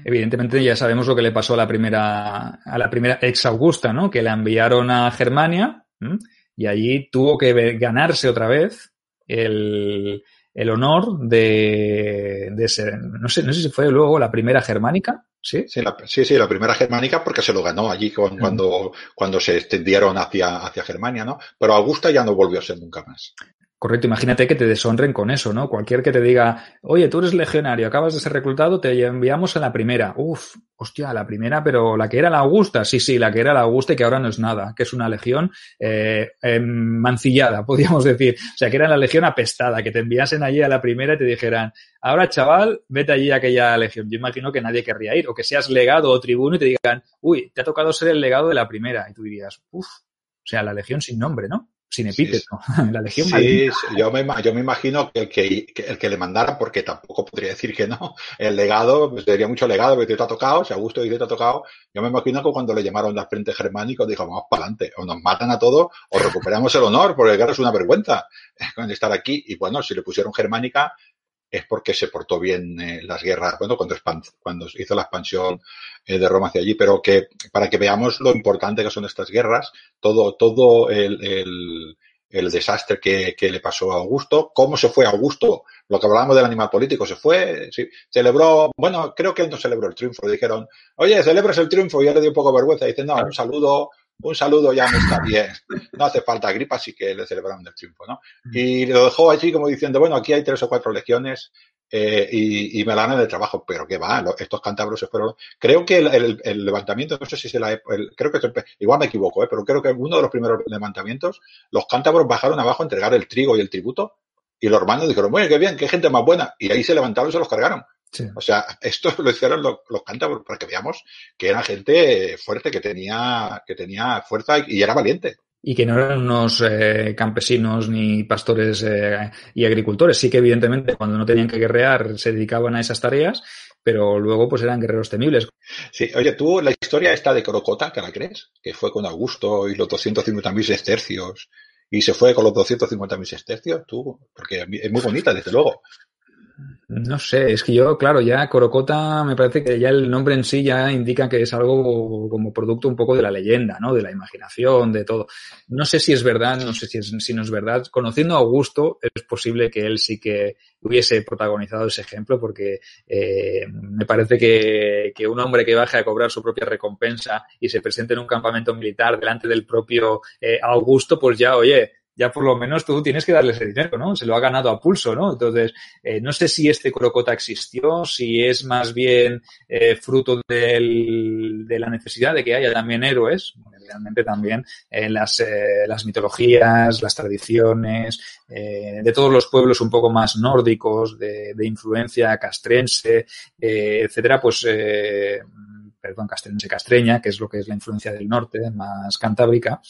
C: Evidentemente ya sabemos lo que le pasó a la primera, a la primera ex Augusta, ¿no? Que la enviaron a Germania y allí tuvo que ganarse otra vez el, el honor de, de ser, no sé, no sé si fue luego la primera germánica, ¿Sí?
A: Sí, la, sí, sí, la primera germánica porque se lo ganó allí con, cuando, cuando se extendieron hacia, hacia Germania, ¿no? Pero Augusta ya no volvió a ser nunca más.
C: Correcto, imagínate que te deshonren con eso, ¿no? Cualquier que te diga, oye, tú eres legionario, acabas de ser reclutado, te enviamos a la primera. Uf, hostia, la primera, pero la que era la Augusta, sí, sí, la que era la Augusta y que ahora no es nada, que es una legión eh, mancillada, [laughs] podríamos decir. O sea, que era la legión apestada, que te enviasen allí a la primera y te dijeran, ahora chaval, vete allí a aquella legión. Yo imagino que nadie querría ir, o que seas legado o tribuno y te digan, uy, te ha tocado ser el legado de la primera. Y tú dirías, uf, sea, la legión sin nombre, ¿no? Sin epíteto. [laughs] la legión
A: sí, yo me, yo me imagino que el que, el que le mandara, porque tampoco podría decir que no, [laughs] el legado, pues sería mucho legado, que te ha tocado, si Augusto dice te ha tocado, yo me imagino que cuando le llamaron al frente germánico dijo, vamos para adelante, o nos matan a todos, o recuperamos el honor, porque claro, es una vergüenza [laughs] estar aquí. Y bueno, si le pusieron germánica, es porque se portó bien eh, las guerras, bueno, cuando, cuando hizo la expansión eh, de Roma hacia allí, pero que para que veamos lo importante que son estas guerras, todo, todo el, el, el desastre que, que, le pasó a Augusto, cómo se fue Augusto, lo que hablábamos del animal político, se fue, sí, celebró, bueno, creo que él no celebró el triunfo, le dijeron, oye, celebras el triunfo, y él le dio un poco de vergüenza, dice, no, un saludo, un saludo ya me está bien. No hace falta gripa, así que le celebraron el triunfo, ¿no? Mm. Y lo dejó allí como diciendo, bueno, aquí hay tres o cuatro legiones eh, y, y, me la dan de trabajo, pero qué va, estos cántabros se fueron. Creo que el, el, levantamiento, no sé si se la, el, creo que igual me equivoco, ¿eh? pero creo que uno de los primeros levantamientos, los cántabros bajaron abajo a entregar el trigo y el tributo, y los hermanos dijeron, bueno, qué bien, qué gente más buena, y ahí se levantaron y se los cargaron. O sea, [laughs] esto lo hicieron los, los cántabros para que veamos que era gente fuerte, que tenía, que tenía fuerza y, era valiente
C: y que no eran unos eh, campesinos ni pastores eh, y agricultores. Sí que evidentemente cuando no tenían que guerrear se dedicaban a esas tareas, pero luego pues eran guerreros temibles.
A: Sí, oye, tú la historia esta de Corocota, ¿que la crees? Que fue con Augusto y los 250.000 sestercios y se fue con los 250.000 sestercios, tú, porque es muy bonita, desde luego.
C: No sé, es que yo, claro, ya Corocota me parece que ya el nombre en sí ya indica que es algo como producto un poco de la leyenda, ¿no? De la imaginación, de todo. No sé si es verdad, no sé si, es, si no es verdad. Conociendo a Augusto, es posible que él sí que hubiese protagonizado ese ejemplo, porque eh, me parece que, que un hombre que baje a cobrar su propia recompensa y se presente en un campamento militar delante del propio eh, Augusto, pues ya, oye, ya por lo menos tú tienes que darle ese dinero, ¿no? Se lo ha ganado a pulso, ¿no? Entonces, eh, no sé si este Crocota existió, si es más bien eh, fruto de la necesidad de que haya también héroes, realmente también en las, eh, las mitologías, las tradiciones, eh, de todos los pueblos un poco más nórdicos, de, de influencia castrense, eh, etcétera, pues eh, perdón, castrense castreña, que es lo que es la influencia del norte, más cantábrica,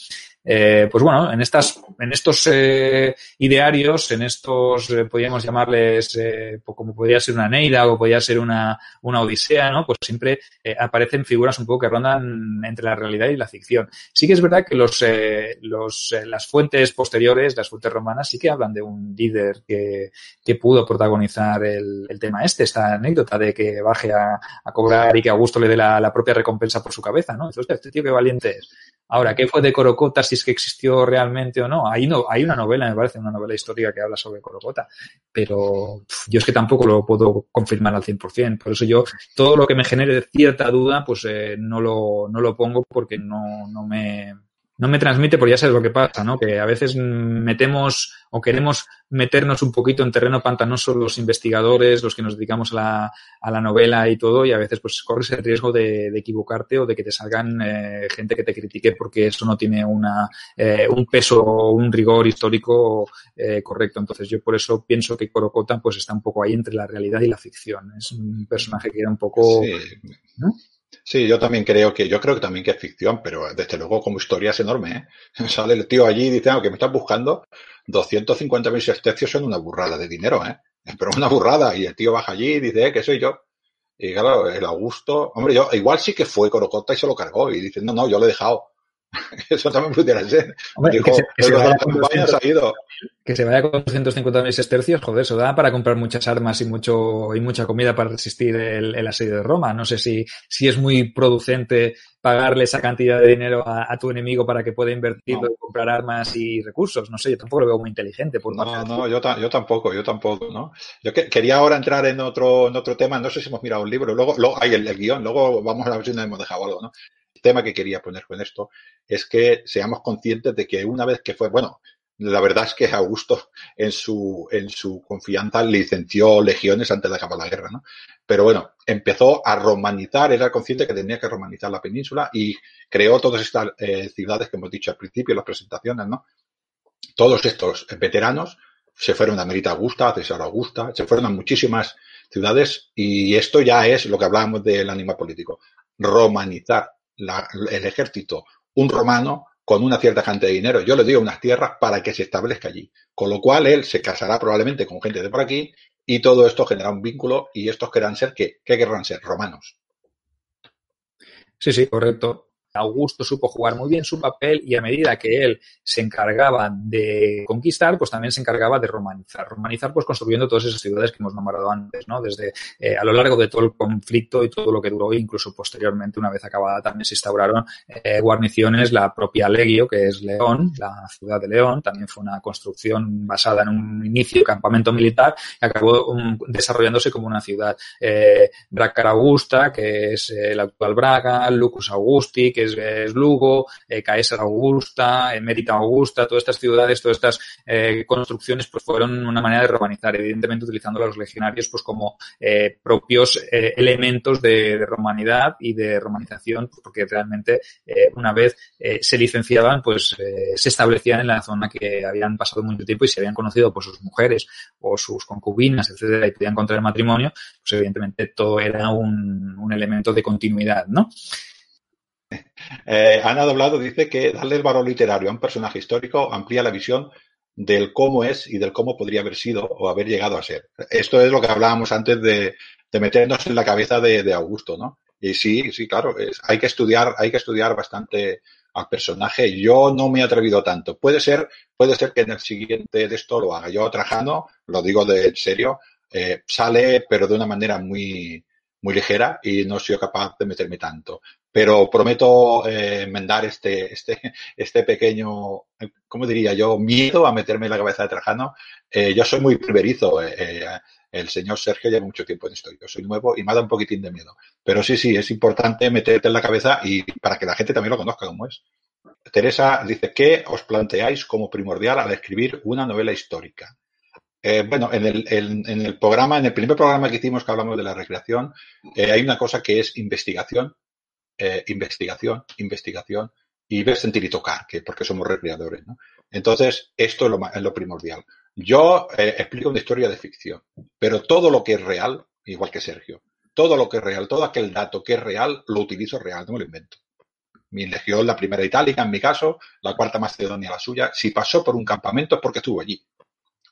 C: eh, pues bueno, en estas, en estos eh, idearios, en estos, eh, podríamos llamarles, eh, como podría ser una Neida o podría ser una, una Odisea, ¿no? Pues siempre aparecen figuras un poco que rondan entre la realidad y la ficción. Sí que es verdad que los, los, las fuentes posteriores, las fuentes romanas, sí que hablan de un líder que, que pudo protagonizar el, el tema este, esta anécdota de que baje a, a cobrar y que Augusto le dé la, la propia recompensa por su cabeza, ¿no? Entonces, este tío qué valiente es. Ahora, ¿qué fue de Corocota? Es que existió realmente o no. Hay, no, hay una novela, me parece, una novela histórica que habla sobre Corocota, pero pff, yo es que tampoco lo puedo confirmar al 100%. Por eso yo, todo lo que me genere cierta duda, pues eh, no, lo, no lo pongo porque no, no me, no me transmite, porque ya sabes lo que pasa, ¿no? Que a veces metemos o queremos meternos un poquito en terreno pantanoso los investigadores, los que nos dedicamos a la, a la novela y todo, y a veces pues corres el riesgo de, de equivocarte o de que te salgan eh, gente que te critique porque eso no tiene una, eh, un peso o un rigor histórico eh, correcto. Entonces yo por eso pienso que Corocota pues está un poco ahí entre la realidad y la ficción. Es un personaje que era un poco... Sí.
A: ¿no? Sí, yo también creo que, yo creo que también que es ficción, pero desde luego como historia es enorme, ¿eh? [laughs] Sale el tío allí y dice, ah, que me estás buscando 250.000 sestecios son una burrada de dinero, ¿eh? [laughs] Pero una burrada. Y el tío baja allí y dice, eh, que soy yo. Y claro, el Augusto, hombre, yo, igual sí que fue Corocota y se lo cargó. Y dice, no, no, yo lo he dejado. [laughs] Eso también pudiera ser. Hombre, Dijo, que se, que se
C: vaya con 200, que se vaya con 250.000 sestercios, joder, eso da para comprar muchas armas y mucho y mucha comida para resistir el, el asedio de Roma. No sé si, si es muy producente pagarle esa cantidad de dinero a, a tu enemigo para que pueda invertirlo no. en comprar armas y recursos. No sé, yo tampoco lo veo muy inteligente. Por
A: no, no, yo, ta yo, tampoco, yo tampoco, ¿no? Yo que, quería ahora entrar en otro, en otro tema, no sé si hemos mirado un libro, luego, luego hay el, el guion, luego vamos a ver si nos hemos dejado algo, ¿no? Tema que quería poner con esto es que seamos conscientes de que una vez que fue, bueno, la verdad es que Augusto en su, en su confianza licenció legiones antes de acabar la guerra, ¿no? Pero bueno, empezó a romanizar, era consciente que tenía que romanizar la península y creó todas estas eh, ciudades que hemos dicho al principio en las presentaciones, ¿no? Todos estos veteranos se fueron a Merita Augusta, a César Augusta, se fueron a muchísimas ciudades y esto ya es lo que hablábamos del ánima político, romanizar la, el ejército, un romano con una cierta cantidad de dinero. Yo le doy unas tierras para que se establezca allí. Con lo cual él se casará probablemente con gente de por aquí y todo esto genera un vínculo y estos querrán ser, ¿qué? ¿Qué querrán ser? Romanos.
C: Sí, sí, correcto. Augusto supo jugar muy bien su papel y a medida que él se encargaba de conquistar, pues también se encargaba de romanizar. Romanizar, pues construyendo todas esas ciudades que hemos nombrado antes, ¿no? Desde eh, a lo largo de todo el conflicto y todo lo que duró, incluso posteriormente, una vez acabada, también se instauraron eh, guarniciones, la propia Legio, que es León, la ciudad de León, también fue una construcción basada en un inicio campamento militar que acabó um, desarrollándose como una ciudad. Eh, Augusta, que es el actual Braga, Lucus Augusti, que es, Lugo, eh, Caesar Augusta, Emérita Augusta, todas estas ciudades, todas estas eh, construcciones, pues fueron una manera de romanizar, evidentemente utilizando a los legionarios pues como eh, propios eh, elementos de, romanidad y de romanización, porque realmente eh, una vez eh, se licenciaban, pues se establecían en la zona que habían pasado mucho tiempo y se habían conocido por sus mujeres o sus concubinas, etcétera, y podían contraer matrimonio, pues evidentemente todo era un, un elemento de continuidad, ¿no?
A: Eh, Ana Doblado dice que darle el valor literario a un personaje histórico amplía la visión del cómo es y del cómo podría haber sido o haber llegado a ser. Esto es lo que hablábamos antes de, meternos en la cabeza de, de, Augusto, ¿no? Y sí, sí, claro, es, hay que estudiar, hay que estudiar bastante al personaje. Yo no me he atrevido tanto. Puede ser, puede ser que en el siguiente de esto lo haga. Yo Trajano, lo digo de serio, eh, sale, pero de una manera muy, muy ligera y no soy capaz de meterme tanto pero prometo eh, enmendar este, este, [laughs] este pequeño, ¿cómo diría yo?, miedo a meterme en la cabeza de Trajano. Eh, yo soy muy primerizo, eh, eh, el señor Sergio lleva mucho tiempo en esto, yo soy nuevo y me da un poquitín de miedo. Pero sí, sí, es importante meterte en la cabeza y para que la gente también lo conozca como es. Teresa dice, ¿qué os planteáis como primordial al escribir una novela histórica? Eh, bueno, en el, en, el, programa, en el primer programa que hicimos que hablamos de la recreación, eh, hay una cosa que es investigación eh, investigación, investigación y ver, sentir y tocar, que porque somos recreadores, ¿no? Entonces, esto es lo, es lo primordial. Yo explico una historia de ficción, pero todo lo que es real, igual que Sergio, todo lo que es real, todo aquel dato que es real, lo utilizo real, no me lo invento. Mi legión, la primera itálica, en mi caso, la cuarta macedonia, la suya, si pasó por un campamento es porque estuvo allí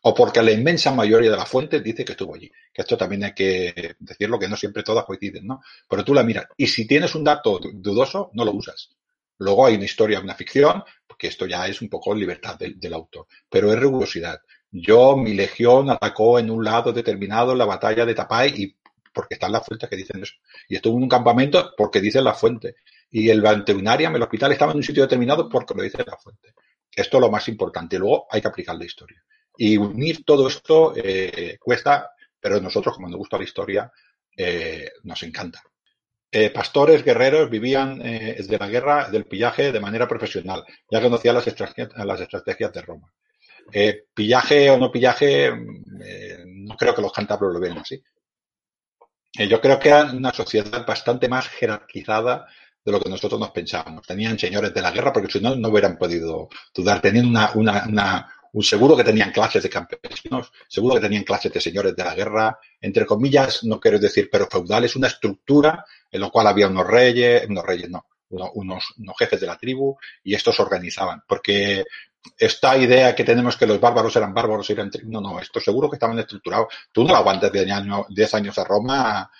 A: o porque la inmensa mayoría de las fuentes dice que estuvo allí. Que esto también hay que decirlo, que no siempre todas coinciden, ¿no? Pero tú la miras. Y si tienes un dato dudoso, no lo usas. Luego hay una historia, una ficción, porque esto ya es un poco libertad del, autor. Pero es rigurosidad. Yo, mi legión atacó en un lado determinado la batalla de Tapay y porque están las fuentes que dicen eso. Y estuvo en un campamento porque dicen la fuente. Y el veterinario, el hospital estaba en un sitio determinado porque lo dice la fuente. Esto es lo más importante. Luego hay que aplicar la historia. Y unir todo esto eh, cuesta, pero nosotros, como nos gusta la historia, eh, nos encanta. Eh, pastores guerreros vivían eh, de la guerra, del pillaje, de manera profesional. Ya conocían las, estrategias, las estrategias de Roma. Pillaje o no pillaje, no creo que los cántabros lo vean así. yo creo que era una sociedad bastante más jerarquizada de lo que nosotros nos pensábamos. Tenían señores de la guerra porque si no, no hubieran podido dudar. Tenían una, un seguro que tenían clases de campesinos, seguro que tenían clases de señores de la guerra, entre comillas, no quiero decir, pero feudales, una estructura en la cual había unos reyes, unos reyes no, unos, jefes de la tribu y estos organizaban, porque esta idea que tenemos que los bárbaros eran bárbaros, eran no, no, esto seguro que estaban estructurados. Tú no lo aguantas de año, 10 años a Roma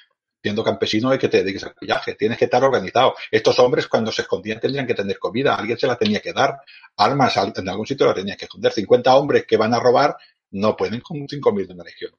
A: siendo campesino y que te dediques al pillaje. Tienes que estar organizado. Estos hombres cuando se escondían tendrían que tener comida, alguien se la tenía que dar, armas, en algún sitio la tenía que esconder. 50 hombres que van a robar no pueden con 5.000 de una legión.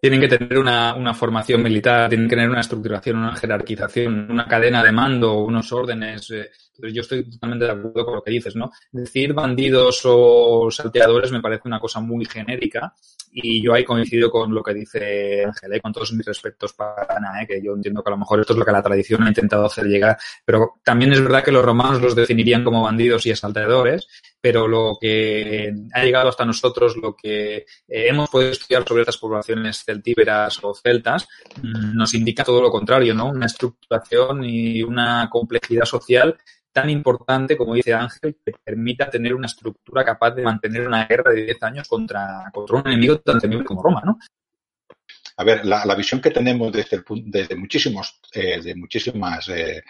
C: Tienen que tener una, una, formación militar, tienen que tener una estructuración, una jerarquización, una cadena de mando, unos órdenes. Eh, yo estoy totalmente de acuerdo con lo que dices, ¿no? Decir bandidos o salteadores me parece una cosa muy genérica y yo ahí coincido con lo que dice Ángel, ¿eh? con todos mis respetos para Ana, ¿eh? que yo entiendo que a lo mejor esto es lo que la tradición ha intentado hacer llegar, pero también es verdad que los romanos los definirían como bandidos y asaltadores, pero lo que ha llegado hasta nosotros, lo que eh, hemos podido estudiar sobre estas poblaciones celtíberas o celtas, mmm, nos indica todo lo contrario, ¿no? Una estructuración y una complejidad social tan importante, como dice Ángel, que permita tener una estructura capaz de mantener una guerra de 10 años contra, contra un enemigo tan temible como Roma, ¿no?
A: A ver, la, la visión que tenemos desde, el, desde muchísimos, eh, de muchísimas eh,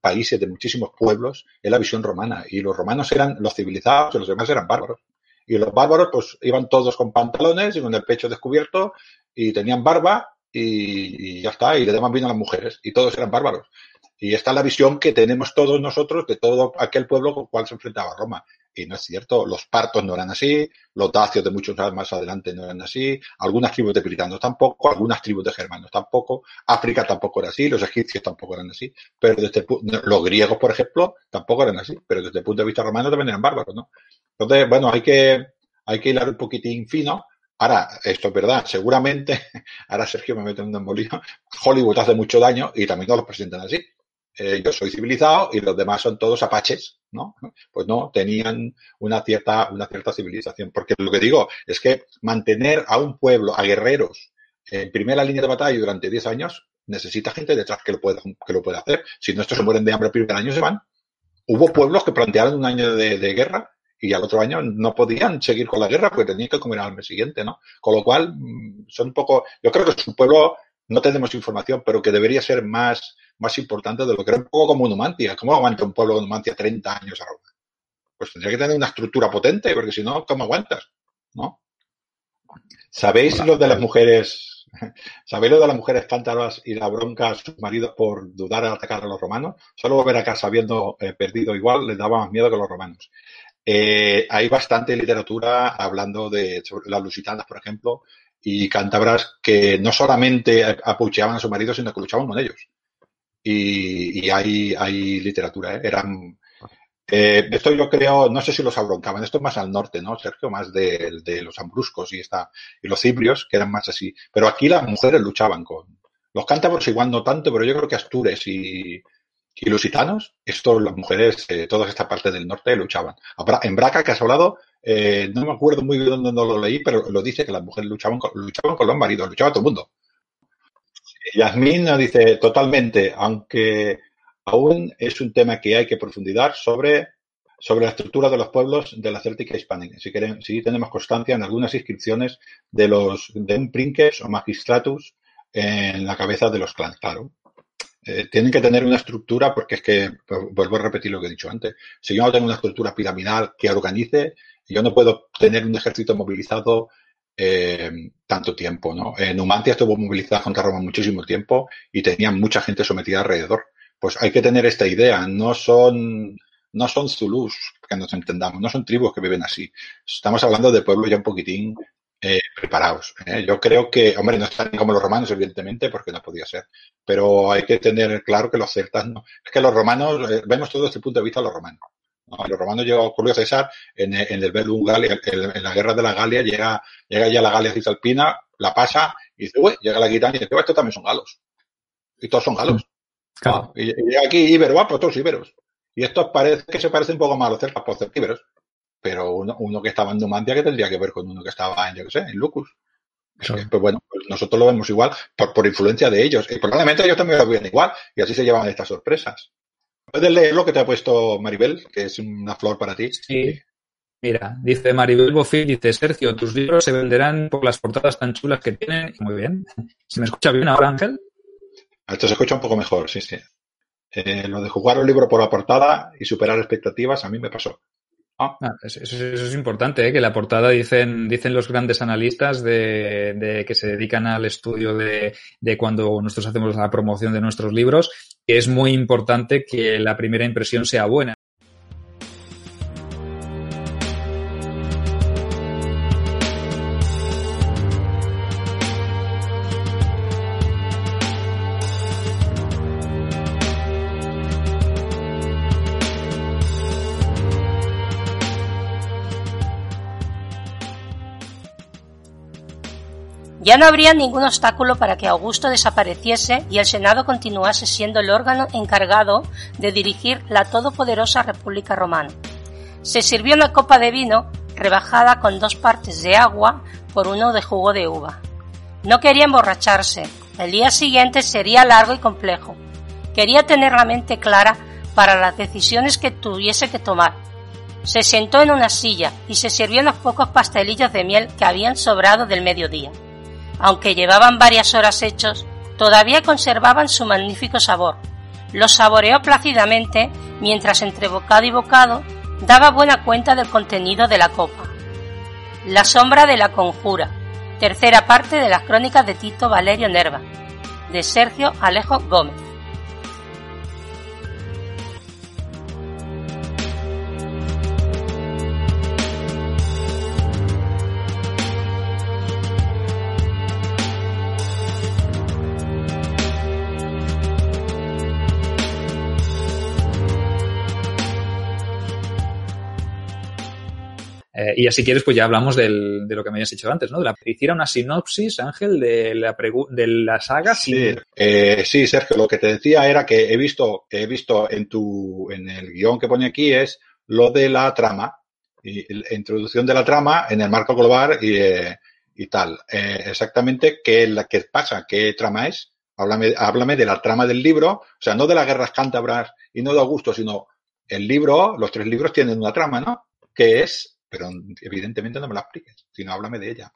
A: países, de muchísimos pueblos, es la visión romana. Y los romanos eran los civilizados y los demás eran bárbaros. Y los bárbaros, pues, iban todos con pantalones y con el pecho descubierto y tenían barba y, ya está. Y le daban vino a las mujeres. Y todos eran bárbaros. Y esta es la visión que tenemos todos nosotros de todo aquel pueblo con el cual se enfrentaba Roma. Y no es cierto, los partos no eran así, los dacios de muchos años más adelante no eran así, algunas tribus de britanos tampoco, algunas tribus de germanos tampoco, África tampoco era así, los egipcios tampoco eran así, pero desde los griegos, por ejemplo, tampoco eran así, pero desde el punto de vista romano también eran bárbaros, ¿no? Entonces, bueno, hay que, hay que hilar un poquitín fino. Ahora, esto es verdad, seguramente, [laughs] ahora Sergio me mete un embolino, Hollywood hace mucho daño y también no lo presentan así. Eh, yo soy civilizado y los demás son todos apaches, ¿no? Pues no, tenían una cierta, una cierta civilización. Porque lo que digo es que mantener a un pueblo, a guerreros, en primera línea de batalla durante 10 años, necesita gente detrás que lo pueda, que lo pueda hacer. Si no, estos se mueren de hambre el primer año se van. Hubo pueblos que plantearon un año de, guerra y al otro año no podían seguir con la guerra porque tenían que comer al mes siguiente, ¿no? Con lo cual, mm, son un poco, yo creo que es un pueblo, no tenemos información, pero que debería ser más, más importante de lo que era un poco como Numancia. ¿Cómo aguanta un pueblo de Numancia 30 años ahora? Pues tendría que tener una estructura potente, porque si no, ¿cómo aguantas? ¿No? ¿Sabéis lo de las mujeres? [laughs] ¿Sabéis lo de las mujeres cántaras y la bronca a sus maridos por dudar al atacar a los romanos? Solo volver a casa habiendo eh, perdido igual les daba más miedo que los romanos. Eh, hay bastante literatura hablando de las lusitanas, por ejemplo, y cántabras que no solamente apucheaban a sus maridos, sino que luchaban con ellos y, y hay, hay literatura, ¿eh? Eran, eh, esto yo creo, no sé si los abroncaban, esto es más al norte, ¿no, Sergio? Más de, de los ambruscos y, esta, y los cibrios, que eran más así. Pero aquí las mujeres luchaban con, los cántabros igual no tanto, pero yo creo que Astures y, y lusitanos, esto las mujeres, eh, toda esta parte del norte luchaban. En Braca, que has hablado, eh, no me acuerdo muy bien dónde lo leí, pero lo dice que las mujeres luchaban con, luchaban con los maridos, luchaba todo el mundo. Yasmín nos dice totalmente, aunque aún es un tema que hay que profundizar sobre, sobre la estructura de los pueblos de la Céltica hispánica. Si, queremos, si tenemos constancia en algunas inscripciones de los de un princes o magistratus en la cabeza de los clans, claro. Eh, tienen que tener una estructura porque es que, vuelvo a repetir lo que he dicho antes, si yo no tengo una estructura piramidal que organice, yo no puedo tener un ejército movilizado eh, tanto tiempo, ¿no? En Numancia estuvo movilizada contra Roma muchísimo tiempo y tenía mucha gente sometida alrededor. Pues hay que tener esta idea, no son, no son zulus, que nos entendamos, no son tribus que viven así. Estamos hablando de pueblos ya un poquitín eh, preparados. ¿eh? Yo creo que, hombre, no están como los romanos, evidentemente, porque no podía ser, pero hay que tener claro que los celtas no. Es que los romanos, eh, vemos todo desde el punto de vista de los romanos. Los romanos llegó Julio César en, en el Bellum Galia, en, la guerra de la Galia, llega, llega ya la Galia Cisalpina, la pasa y dice, uy, llega la Guitania y dice, estos también son galos. Y todos son galos. Claro. y, llega aquí Ibero, ah, pues todos Iberos. Y estos parece que se parecen un poco más a los celtas por ser Iberos. Pero uno, uno que estaba en Numancia que tendría que ver con uno que estaba en, yo qué sé, en Lucus. pues bueno, pues nosotros lo vemos igual por, por influencia de ellos. Y probablemente ellos también lo vean igual. Y así se llevan estas sorpresas. ¿Puedes leer lo que te ha puesto Maribel, que es una flor para ti?
C: Sí. Mira, dice Maribel Bofil, dice Sergio, tus libros se venderán por las portadas tan chulas que tienen. Muy bien. ¿Se me escucha bien ahora, Ángel?
A: Esto se escucha un poco mejor, sí, sí. Eh, lo de jugar un libro por la portada y superar expectativas a mí me pasó.
C: Ah. Ah, eso, es importante, ¿eh? que la portada dicen, dicen los grandes analistas de, de que se dedican al estudio de, de, cuando nosotros hacemos la promoción de nuestros libros, que es muy importante que la primera impresión sea buena.
B: Ya no habría ningún obstáculo para que Augusto desapareciese y el Senado continuase siendo el órgano encargado de dirigir la todopoderosa República Romana. Se sirvió una copa de vino rebajada con dos partes de agua por uno de jugo de uva. No quería emborracharse. El día siguiente sería largo y complejo. Quería tener la mente clara para las decisiones que tuviese que tomar. Se sentó en una silla y se sirvió unos pocos pastelillos de miel que habían sobrado del mediodía aunque llevaban varias horas hechos, todavía conservaban su magnífico sabor. Lo saboreó plácidamente mientras entre bocado y bocado daba buena cuenta del contenido de la copa. La sombra de la conjura, tercera parte de las crónicas de Tito Valerio Nerva, de Sergio Alejo Gómez.
C: Eh, y así quieres, pues ya hablamos del, de lo que me habías dicho antes, ¿no? De la, hiciera una sinopsis, Ángel, de la, de la saga.
A: Sí, eh, sí, Sergio, lo que te decía era que he visto, he visto en tu, en el guion que pone aquí es lo de la trama, y la introducción de la trama en el marco global y, eh, y tal. Exactamente qué, qué pasa, qué trama es. Háblame, háblame de la trama del libro, o sea, no de las guerras cántabras y no de Augusto, sino el libro, los tres libros tienen una trama, ¿no? Que es pero evidentemente no me la expliques, sino háblame de ella.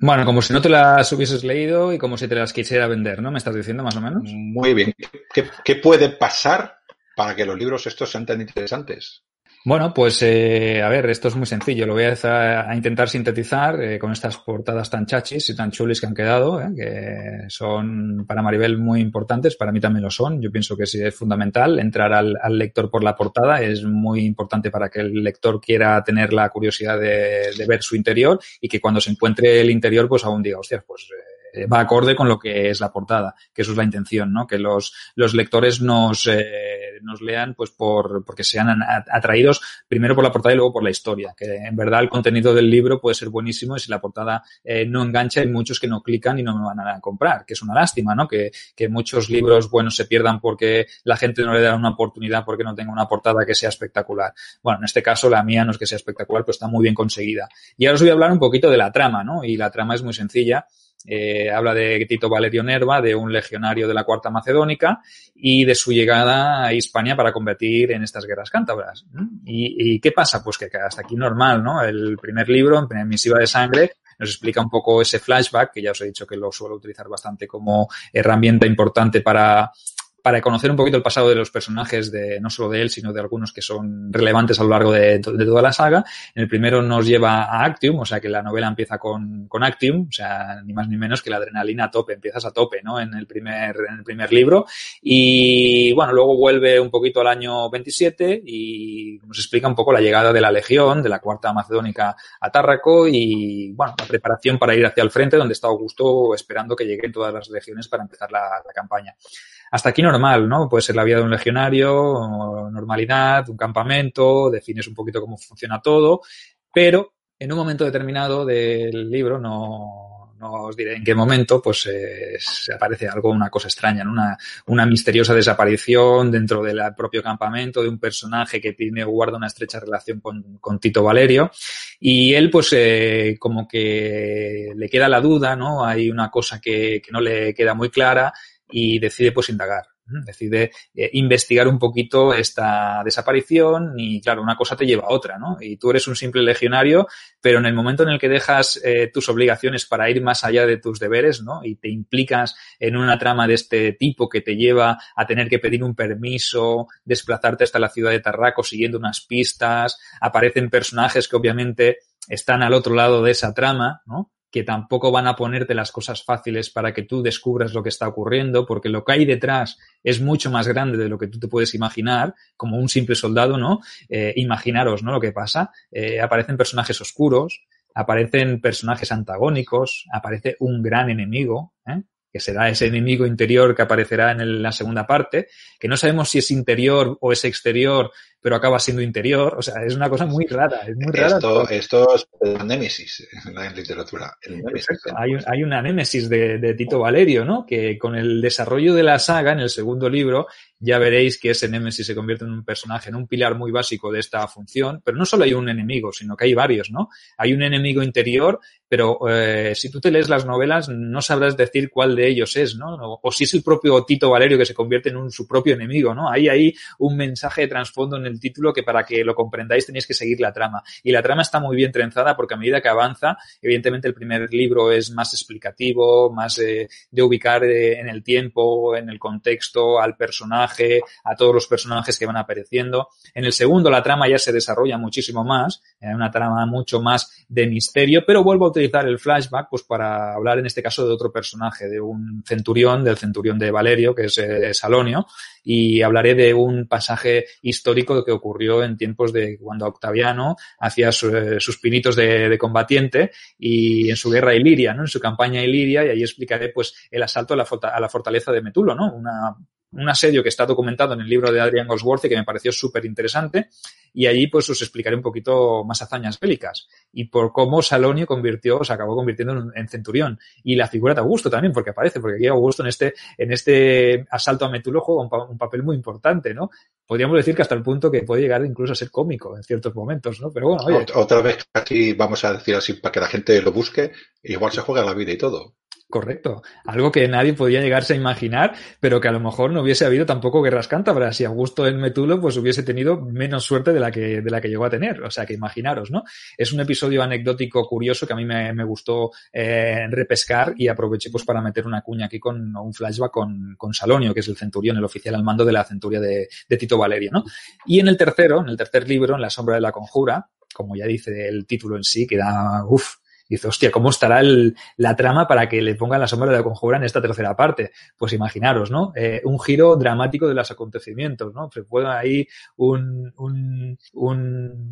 C: Bueno, como si no te las hubieses leído y como si te las quisiera vender, ¿no? ¿Me estás diciendo más o menos?
A: Muy bien. ¿Qué, qué puede pasar para que los libros estos sean tan interesantes?
C: Bueno, pues eh, a ver, esto es muy sencillo. Lo voy a, intentar sintetizar eh, con estas portadas tan chachis y tan chulis que han quedado, eh, que son para Maribel muy importantes, para mí también lo son. Yo pienso que sí es fundamental entrar al, al lector por la portada, es muy importante para que el lector quiera tener la curiosidad de, de ver su interior y que cuando se encuentre el interior, pues aún diga, hostia, pues eh, va acorde con lo que es la portada, que eso es la intención, ¿no? Que los, los lectores nos, eh, nos lean pues por, porque sean atraídos primero por la portada y luego por la historia, que en verdad el contenido del libro puede ser buenísimo y si la portada eh, no engancha hay muchos que no clican y no me van a comprar, que es una lástima, ¿no? Que, que muchos libros buenos se pierdan porque la gente no le da una oportunidad porque no tenga una portada que sea espectacular. Bueno, en este caso la mía no es que sea espectacular, pero está muy bien conseguida. Y ahora os voy a hablar un poquito de la trama, ¿no? Y la trama es muy sencilla. Eh, habla de Tito Valerio Nerva, de un legionario de la Cuarta Macedónica y de su llegada a Hispania para combatir en estas guerras cántabras. ¿Y, ¿Y, qué pasa? Pues que hasta aquí normal, ¿no? El primer libro, en Misiva de Sangre, nos explica un poco ese flashback, que ya os he dicho que lo suelo utilizar bastante como herramienta importante para para conocer un poquito el pasado de los personajes, de no solo de él, sino de algunos que son relevantes a lo largo de, toda la saga. En el primero nos lleva a Actium, o sea que la novela empieza con, con Actium, o sea, ni más ni menos que la adrenalina a tope, empiezas a tope, ¿no? En el primer, en el primer libro. Y bueno, luego vuelve un poquito al año 27 y nos explica un poco la llegada de la Legión, de la Cuarta Macedónica a Tárraco y, bueno, la preparación para ir hacia el frente, donde está Augusto esperando que lleguen todas las legiones para empezar la campaña. Hasta aquí normal, ¿no? Puede ser la vida de un legionario, normalidad, un campamento, defines un poquito cómo funciona todo, pero en un momento determinado del libro, no, no os diré en qué momento, pues eh, se aparece algo, una cosa extraña, una, una misteriosa desaparición dentro del propio campamento de un personaje que tiene guarda una estrecha relación con, con Tito Valerio y él pues eh, como que le queda la duda, ¿no? Hay una cosa que, que no le queda muy clara y decide pues indagar, decide eh, investigar un poquito esta desaparición y claro, una cosa te lleva a otra, ¿no? Y tú eres un simple legionario, pero en el momento en el que dejas eh, tus obligaciones para ir más allá de tus deberes, ¿no? Y te implicas en una trama de este tipo que te lleva a tener que pedir un permiso, desplazarte hasta la ciudad de Tarraco siguiendo unas pistas, aparecen personajes que obviamente están al otro lado de esa trama, ¿no? Que tampoco van a ponerte las cosas fáciles para que tú descubras lo que está ocurriendo, porque lo que hay detrás es mucho más grande de lo que tú te puedes imaginar, como un simple soldado, ¿no? Eh, imaginaros, ¿no? Lo que pasa. Eh, aparecen personajes oscuros, aparecen personajes antagónicos, aparece un gran enemigo, ¿eh? que será ese enemigo interior que aparecerá en la segunda parte, que no sabemos si es interior o es exterior, pero acaba siendo interior. O sea, es una cosa muy rara. Es muy rara.
A: Esto, esto es la némesis en la literatura.
C: Némesis, hay, hay, una némesis de, de, Tito Valerio, ¿no? Que con el desarrollo de la saga, en el segundo libro, ya veréis que ese némesis se convierte en un personaje, en un pilar muy básico de esta función. Pero no solo hay un enemigo, sino que hay varios, ¿no? Hay un enemigo interior, pero eh, si tú te lees las novelas no sabrás decir cuál de ellos es, ¿no? O, o, si es el propio Tito Valerio que se convierte en un, su propio enemigo, ¿no? Hay ahí un mensaje de trasfondo en el título que para que lo comprendáis tenéis que seguir la trama. Y la trama está muy bien trenzada porque a medida que avanza, evidentemente el primer libro es más explicativo, más eh, de ubicar eh, en el tiempo, en el contexto, al personaje, a todos los personajes que van apareciendo. En el segundo la trama ya se desarrolla muchísimo más, eh, una trama mucho más de misterio, pero vuelvo a utilizar el flashback pues para hablar en este caso de otro personaje, de un centurión, del centurión de Valerio, que es eh, Salonio, y hablaré de un pasaje histórico que ocurrió en tiempos de cuando Octaviano hacía eh, sus pinitos de, combatiente y en su guerra Iliria, ¿no? En su campaña Iliria, y ahí explicaré pues el asalto a la, a la fortaleza de Metulo, ¿no? Una un asedio que está documentado en el libro de Adrian Goldsworthy que me pareció súper interesante y allí pues os explicaré un poquito más hazañas bélicas y por cómo Salonio convirtió, se acabó convirtiendo en, en, centurión y la figura de Augusto también porque aparece, porque aquí Augusto en este, en este asalto a Metulo juega un, papel muy importante, ¿no? Podríamos decir que hasta el punto que puede llegar incluso a ser cómico en ciertos momentos, ¿no? Pero bueno, oye.
A: Otra vez casi vamos a decir así para que la gente lo busque, igual se juega la vida y todo.
C: Correcto. Algo que nadie podía llegarse a imaginar, pero que a lo mejor no hubiese habido tampoco guerras cántabras. Si Augusto en Metulo, pues hubiese tenido menos suerte de la que, de la que llegó a tener. O sea, que imaginaros, ¿no? Es un episodio anecdótico curioso que a mí me, me gustó eh, repescar y aproveché pues para meter una cuña aquí con un flashback con, con Salonio, que es el centurión, el oficial al mando de la centuria de, de Tito Valerio, ¿no? Y en el tercero, en el tercer libro, en La sombra de la conjura, como ya dice el título en sí, que da, uff, dice, hostia, ¿cómo estará la trama para que le pongan la sombra de la conjura en esta tercera parte? Pues imaginaros, ¿no? Eh, un giro dramático de los acontecimientos, ¿no? Se puede ahí un, un,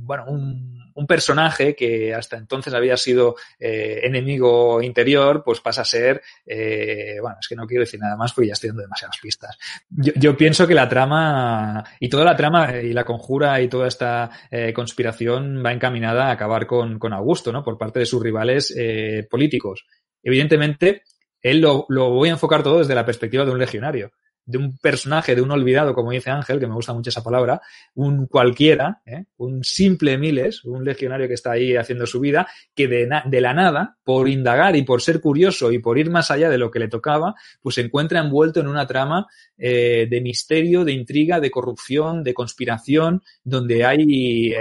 C: bueno, un, personaje que hasta entonces había sido eh, enemigo interior, pues pasa a ser, eh, bueno, es que no quiero decir nada más porque ya estoy dando demasiadas pistas. Yo, yo pienso que la trama, y toda la trama y la conjura y toda esta conspiración va encaminada a acabar con, con Augusto, ¿no? Por parte de sus rivales eh, políticos. Evidentemente, él lo, lo, voy a enfocar todo desde la perspectiva de un legionario, de un personaje, de un olvidado, como dice Ángel, que me gusta mucho esa palabra, un cualquiera, ¿eh? un simple miles, un legionario que está ahí haciendo su vida, que de, la nada, por indagar y por ser curioso y por ir más allá de lo que le tocaba, pues se encuentra envuelto en una trama eh, de misterio, de intriga, de corrupción, de conspiración, donde hay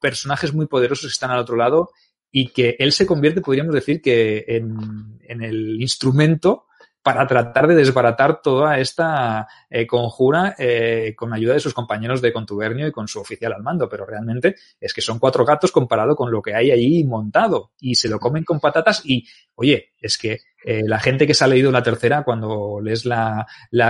C: personajes muy poderosos que están al otro lado y que él se convierte, podríamos decir, que en, el instrumento para tratar de desbaratar toda esta eh, conjura eh, con ayuda de sus compañeros de contubernio y con su oficial al mando, pero realmente es que son cuatro gatos comparado con lo que hay ahí montado y se lo comen con patatas y, oye, es que eh, la gente que se ha leído la tercera, cuando lees la,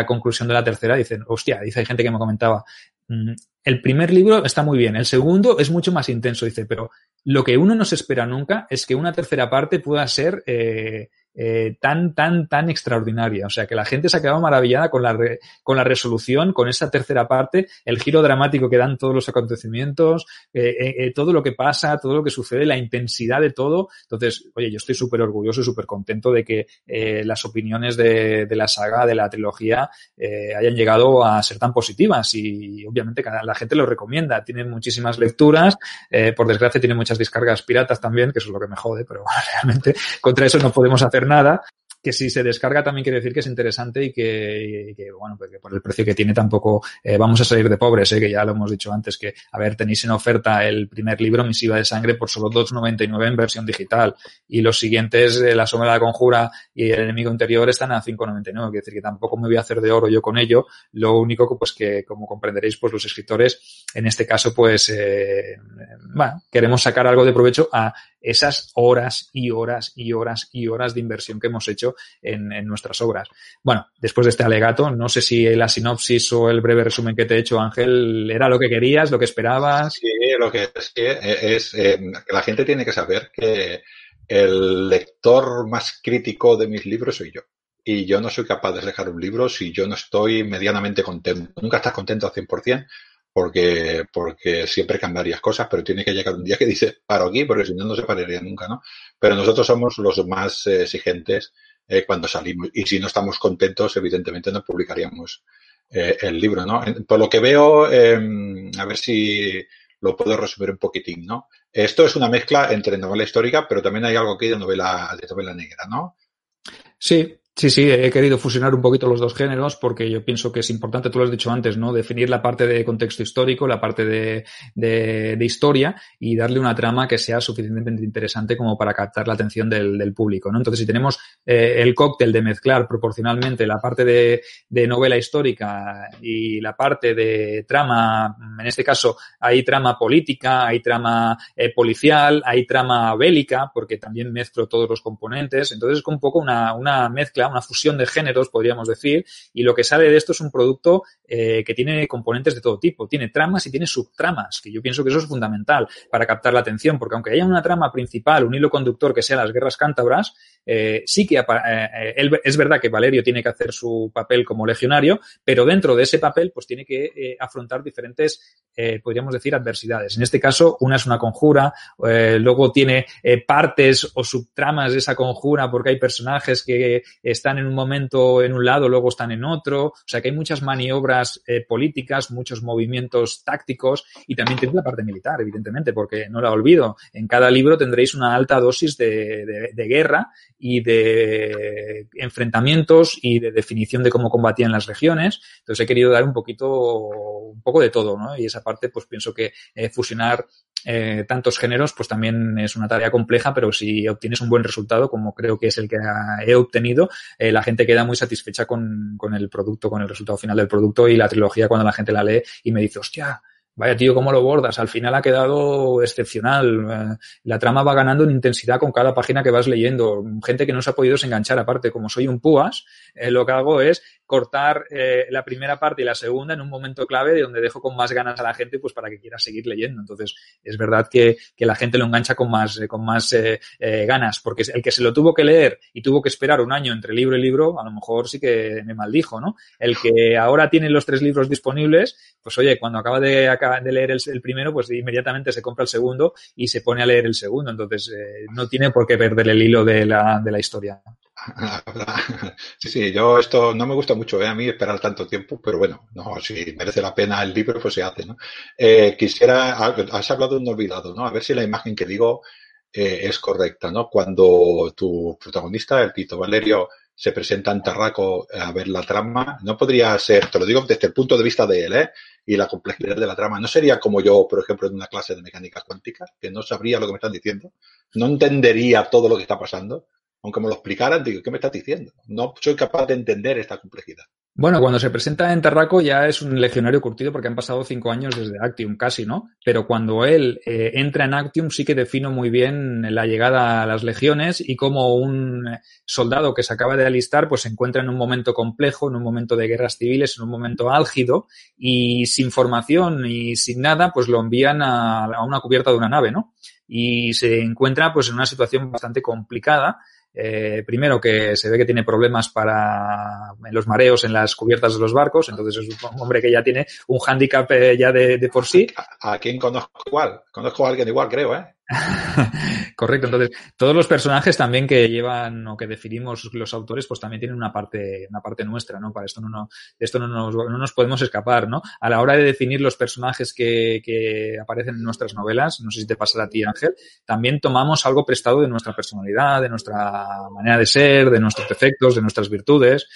C: conclusión de la tercera, dicen, hostia, dice, hay gente que me comentaba, mmm, el primer libro está muy bien, el segundo es mucho más intenso, dice, pero lo que uno no se espera nunca es que una tercera parte pueda ser eh, eh, tan, tan, tan extraordinaria. O sea, que la gente se ha quedado maravillada con la, re, con la resolución, con esa tercera parte, el giro dramático que dan todos los acontecimientos, eh, eh, todo lo que pasa, todo lo que sucede, la intensidad de todo. Entonces, oye, yo estoy súper orgulloso y súper contento de que eh, las opiniones de, de, la saga, de la trilogía, eh, hayan llegado a ser tan positivas y obviamente la gente lo recomienda. Tienen muchísimas lecturas, eh, por desgracia tiene muchas descargas piratas también, que eso es lo que me jode, pero [laughs] realmente contra eso no podemos hacer nada, que si se descarga también quiere decir que es interesante y que, que bueno, pues que por el precio que tiene tampoco eh, vamos a salir de pobres, eh, que ya lo hemos dicho antes, que, a ver, tenéis en oferta el primer libro, Misiva de Sangre, por solo 2,99 en versión digital. Y los siguientes, eh, La Sombra de la Conjura y El Enemigo Interior, están a 5,99, quiere decir que tampoco me voy a hacer de oro yo con ello, lo único que, pues que, como comprenderéis, pues los escritores, en este caso, pues, eh, bueno, queremos sacar algo de provecho a esas horas y horas y horas y horas de inversión que hemos hecho en, nuestras obras. Bueno, después de este alegato, no sé si la sinopsis o el breve resumen que te he hecho, Ángel, era lo que querías, lo que esperabas.
A: Sí, lo que es que es, eh, la gente tiene que saber que el lector más crítico de mis libros soy yo. Y yo no soy capaz de dejar un libro si yo no estoy medianamente contento. Nunca estás contento al 100%, porque, porque siempre cambiarías cosas, pero tiene que llegar un día que dice, paro aquí, porque si no, no se pararía nunca, ¿no? Pero nosotros somos los más eh, exigentes eh, cuando salimos, y si no estamos contentos, evidentemente no publicaríamos eh, el libro, ¿no? Por lo que veo, eh, a ver si lo puedo resumir un poquitín, ¿no? Esto es una mezcla entre novela histórica, pero también hay algo aquí de novela, de novela negra, ¿no?
C: Sí, Sí, sí, he querido fusionar un poquito los dos géneros porque yo pienso que es importante, tú lo has dicho antes, ¿no? Definir la parte de contexto histórico, la parte de, de, de historia y darle una trama que sea suficientemente interesante como para captar la atención del, del público, ¿no? Entonces, si tenemos eh, el cóctel de mezclar proporcionalmente la parte de, de, novela histórica y la parte de trama, en este caso hay trama política, hay trama eh, policial, hay trama bélica, porque también mezclo todos los componentes, entonces es un poco una, una mezcla una fusión de géneros, podríamos decir, y lo que sale de esto es un producto eh, que tiene componentes de todo tipo, tiene tramas y tiene subtramas, que yo pienso que eso es fundamental para captar la atención, porque aunque haya una trama principal, un hilo conductor que sea las guerras cántabras, eh, sí que eh, él, es verdad que Valerio tiene que hacer su papel como legionario, pero dentro de ese papel, pues tiene que eh, afrontar diferentes, eh, podríamos decir, adversidades. En este caso, una es una conjura, luego tiene partes o subtramas de esa conjura porque hay personajes que están en un momento en un lado, luego están en otro, o sea que hay muchas maniobras políticas, muchos movimientos tácticos y también tiene la parte militar, evidentemente, porque no la olvido, en cada libro tendréis una alta dosis de guerra y de enfrentamientos y de definición de cómo combatían las regiones. Entonces he querido dar un poquito, un poco de todo, ¿no? Y esa parte, pues pienso que eh, fusionar eh, tantos géneros, pues también es una tarea compleja, pero si obtienes un buen resultado, como creo que es el que he obtenido, eh, la gente queda muy satisfecha con, con el producto, con el resultado final del producto y la trilogía cuando la gente la lee y me dice, hostia, Vaya tío, ¿cómo lo bordas? Al final ha quedado excepcional. Eh, la trama va ganando en intensidad con cada página que vas leyendo. Gente que no se ha podido desenganchar. Aparte, como soy un púas, eh, lo que hago es cortar eh, la primera parte y la segunda en un momento clave de donde dejo con más ganas a la gente pues para que quiera seguir leyendo. Entonces, es verdad que, que la gente lo engancha con más, con más ganas, porque el que se lo tuvo que leer y tuvo que esperar un año entre libro y libro, a lo mejor sí que me maldijo, ¿no? El que ahora tiene los tres libros disponibles, pues oye, cuando acaba de, de leer el, primero, pues inmediatamente se compra el segundo y se pone a leer el segundo. Entonces, eh, no tiene por qué perder el hilo de la, de la historia. [laughs]
A: Sí, sí, yo esto no me gusta mucho, ¿eh? a mí esperar tanto tiempo, pero bueno, no, si merece la pena el libro, pues se hace, ¿no? Eh, quisiera, has hablado de un olvidado, ¿no? A ver si la imagen que digo es correcta, ¿no? Cuando tu protagonista, el Tito Valerio, se presenta en Tarraco a ver la trama, no podría ser, te lo digo desde el punto de vista de él, ¿eh? Y la complejidad de la trama. No sería como yo, por ejemplo, en una clase de mecánica cuántica, que no sabría lo que me están diciendo, no entendería todo lo que está pasando aunque me lo explicaran, digo, ¿qué me estás diciendo? No soy capaz de entender esta complejidad.
C: Bueno, cuando se presenta en Tarraco ya es un legionario curtido porque han pasado cinco años desde Actium, casi, ¿no? Pero cuando él eh, entra en Actium sí que defino muy bien la llegada a las legiones y como un soldado que se acaba de alistar pues se encuentra en un momento complejo, en un momento de guerras civiles, en un momento álgido y sin formación y sin nada pues lo envían a, a una cubierta de una nave, ¿no? Y se encuentra pues en una situación bastante complicada eh, primero que se ve que tiene problemas para en los mareos en las cubiertas de los barcos, entonces es un hombre que ya tiene un hándicap eh, ya de, de, por sí.
A: ¿A, ¿A, quién conozco igual? Conozco a alguien igual, creo, ¿eh? [laughs]
C: Correcto. Entonces, todos los personajes también que llevan o que definimos los autores, pues también tienen una parte, una parte nuestra, ¿no? Para esto no, de esto no nos, no nos podemos escapar, ¿no? A la hora de definir los personajes que, que aparecen en nuestras novelas, no sé si te pasa a ti, Ángel, también tomamos algo prestado de nuestra personalidad, de nuestra manera de ser, de nuestros defectos, de nuestras virtudes.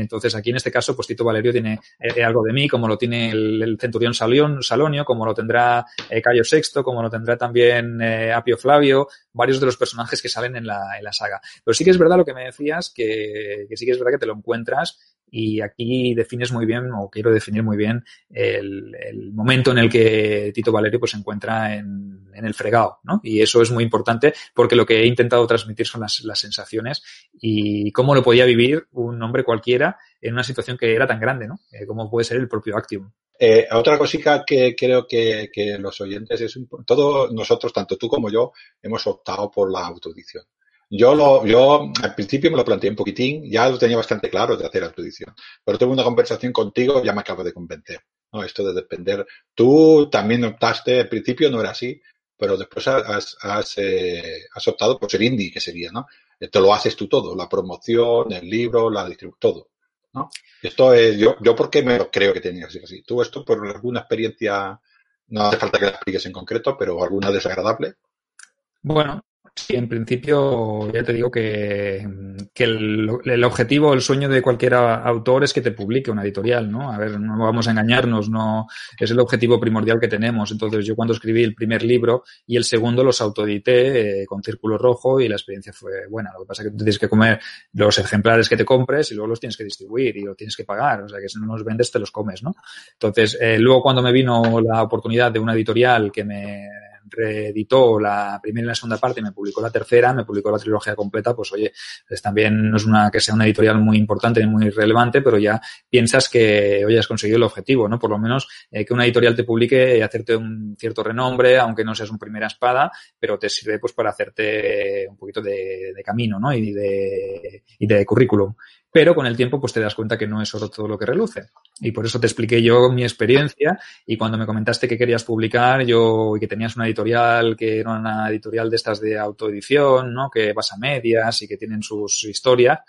C: Entonces, aquí en este caso, pues Tito Valerio tiene eh, algo de mí, como lo tiene el, centurión Salión, Salonio, como lo tendrá eh, Cayo Sexto, como lo tendrá también eh, Apio Flavio, varios de los personajes que salen en la, en la, saga. Pero sí que es verdad lo que me decías, que, que sí que es verdad que te lo encuentras y aquí defines muy bien, o quiero definir muy bien, el, momento en el que Tito Valerio pues, se encuentra en, el fregado, ¿no? Y eso es muy importante porque lo que he intentado transmitir son las, sensaciones y cómo lo podía vivir un hombre cualquiera en una situación que era tan grande, ¿no? Eh, como puede ser el propio Actium.
A: Eh, otra cosita que creo que, los oyentes es, todos nosotros, tanto tú como yo, hemos optado por la autoedición. Yo, lo, yo al principio me lo planteé un poquitín, ya lo tenía bastante claro de hacer autoedición, pero tuve una conversación contigo ya me acabo de convencer. ¿no? Esto de depender. Tú también optaste, al principio no era así, pero después eh, has optado por ser indie, que sería, ¿no? Te lo haces tú todo, la promoción, el libro, la distribución, todo. ¿no? Esto es, yo, yo porque me lo creo que tenía que ser así. ¿Tú esto por alguna experiencia No hace falta que la expliques en concreto, pero alguna desagradable.
C: Bueno, Sí, en principio ya te digo que, que el, objetivo, el sueño de cualquier autor es que te publique una editorial, ¿no? A ver, no vamos a engañarnos, no es el objetivo primordial que tenemos. Entonces yo cuando escribí el primer libro y el segundo los autoedité eh, con círculo rojo y la experiencia fue buena. Lo que pasa es que tienes que comer los ejemplares que te compres y luego los tienes que distribuir y los tienes que pagar. O sea que si no los vendes te los comes, ¿no? Entonces, eh, luego cuando me vino la oportunidad de una editorial que me reeditó la primera y la segunda parte, me publicó la tercera, me publicó la trilogía completa, pues oye, pues también no es una que sea una editorial muy importante ni muy relevante, pero ya piensas que hoy has conseguido el objetivo, ¿no? Por lo menos eh, que una editorial te publique y hacerte un cierto renombre, aunque no seas un primera espada, pero te sirve pues para hacerte un poquito de, de camino, ¿no? Y de, y de currículum pero con el tiempo pues te das cuenta que no es oro todo lo que reluce. Y por eso te expliqué yo mi experiencia y cuando me comentaste que querías publicar yo y que tenías una editorial que era una editorial de estas de autoedición, ¿no? Que vas a medias y que tienen sus historias,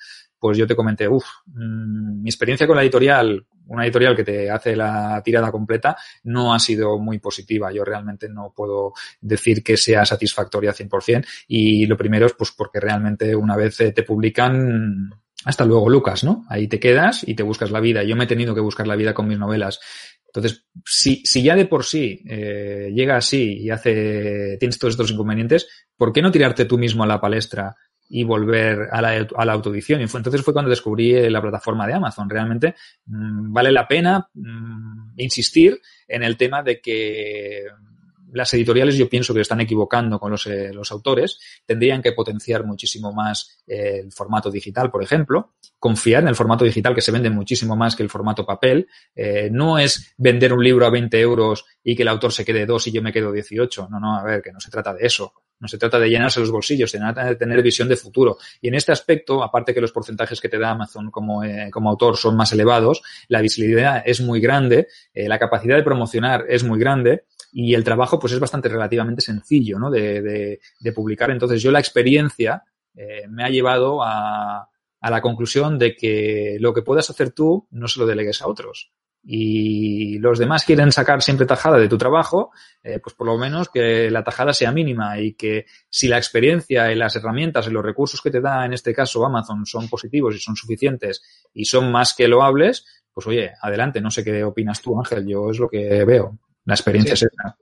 C: pues yo te comenté, uff, mmm, mi experiencia con la editorial, una editorial que te hace la tirada completa, no ha sido muy positiva. Yo realmente no puedo decir que sea satisfactoria 100%. Y lo primero es pues porque realmente una vez te publican, hasta luego, Lucas, ¿no? Ahí te quedas y te buscas la vida. Yo me he tenido que buscar la vida con mis novelas. Entonces, si, si ya de por sí eh, llega así y hace, tienes todos estos inconvenientes, ¿por qué no tirarte tú mismo a la palestra y volver a la, a la autoedición? Y fue, entonces fue cuando descubrí la plataforma de Amazon. Realmente mmm, vale la pena mmm, insistir en el tema de que las editoriales yo pienso que están equivocando con los, eh, los autores, tendrían que potenciar muchísimo más eh, el formato digital, por ejemplo, confiar en el formato digital que se vende muchísimo más que el formato papel. Eh, no es vender un libro a 20 euros y que el autor se quede dos y yo me quedo 18. No, no, a ver, que no se trata de eso. No se trata de llenarse los bolsillos, se trata de tener visión de futuro. Y en este aspecto, aparte que los porcentajes que te da Amazon como, eh, como autor son más elevados, la visibilidad es muy grande, eh, la capacidad de promocionar es muy grande y el trabajo pues es bastante relativamente sencillo ¿no? de, de, publicar. Entonces yo la experiencia eh, me ha llevado a, a la conclusión de que lo que puedas hacer tú no se lo delegues a otros y los demás quieren sacar siempre tajada de tu trabajo, eh, pues por lo menos que la tajada sea mínima y que si la experiencia y las herramientas y los recursos que te da en este caso Amazon son positivos y son suficientes y son más que loables, pues oye, adelante, no sé qué opinas tú Ángel, yo es lo que veo, la experiencia sí. es esa.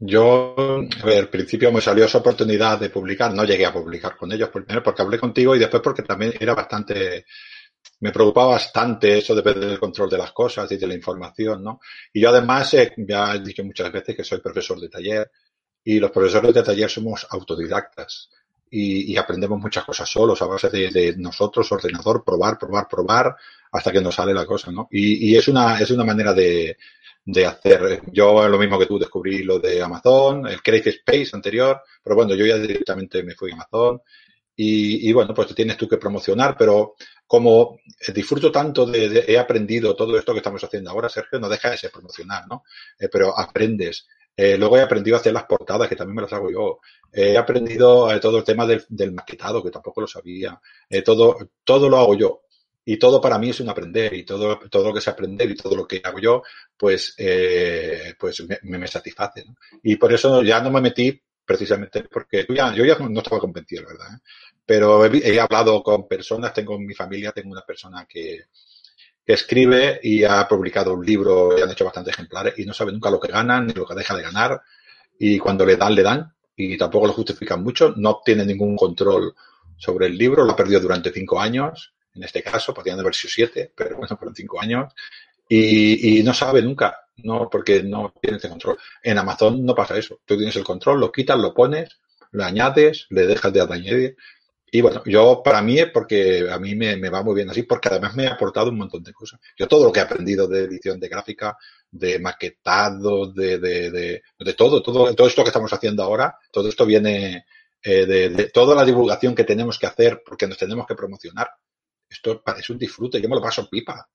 A: Yo, al principio me salió esa oportunidad de publicar, no llegué a publicar con ellos, primero porque hablé contigo y después porque también era bastante, me preocupaba bastante eso de perder el control de las cosas y de la información, ¿no? Y yo además, eh, ya he dicho muchas veces que soy profesor de taller y los profesores de taller somos autodidactas y, aprendemos muchas cosas solos a base de, nosotros, ordenador, probar, probar, probar hasta que nos sale la cosa, ¿no? Y, y es una, es una manera de, de hacer. Yo lo mismo que tú descubrí lo de Amazon, el Crazy Space anterior, pero bueno, yo ya directamente me fui a Amazon y, y bueno, pues te tienes tú que promocionar, pero como disfruto tanto de, he aprendido todo esto que estamos haciendo ahora, Sergio, no deja de ser promocionar, ¿no? Eh, pero aprendes. Eh, luego he aprendido a hacer las portadas, que también me las hago yo. Eh, he aprendido eh, todo el tema del, maquetado, que tampoco lo sabía. Eh, todo, todo lo hago yo y todo para mí es un aprender y todo, todo lo que es aprender y todo lo que hago yo, pues, eh, pues me, me satisface. Y por eso ya no me metí precisamente porque ya, yo ya no estaba convencido, la verdad. ¿eh? Pero he, hablado con personas, tengo en mi familia, tengo una persona que, que escribe y ha publicado un libro y han hecho bastantes ejemplares y no sabe nunca lo que ganan ni lo que deja de ganar y cuando le dan, le dan y tampoco lo justifican mucho, no tiene ningún control sobre el libro, lo ha perdido durante cinco años en este caso, podrían haber sido siete, pero bueno, fueron cinco años, y, no sabe nunca, no, porque no tienes el control. En Amazon no pasa eso, tú tienes el control, lo quitas, lo pones, lo añades, le dejas de añadir, y bueno, yo para mí es porque a mí me, me, va muy bien así, porque además me ha aportado un montón de cosas. Yo todo lo que he aprendido de edición de gráfica, de maquetado, de, de, de, de todo, todo, todo esto que estamos haciendo ahora, todo esto viene eh, de, de toda la divulgación que tenemos que hacer porque nos tenemos que promocionar esto es un disfrute, yo me lo paso pipa.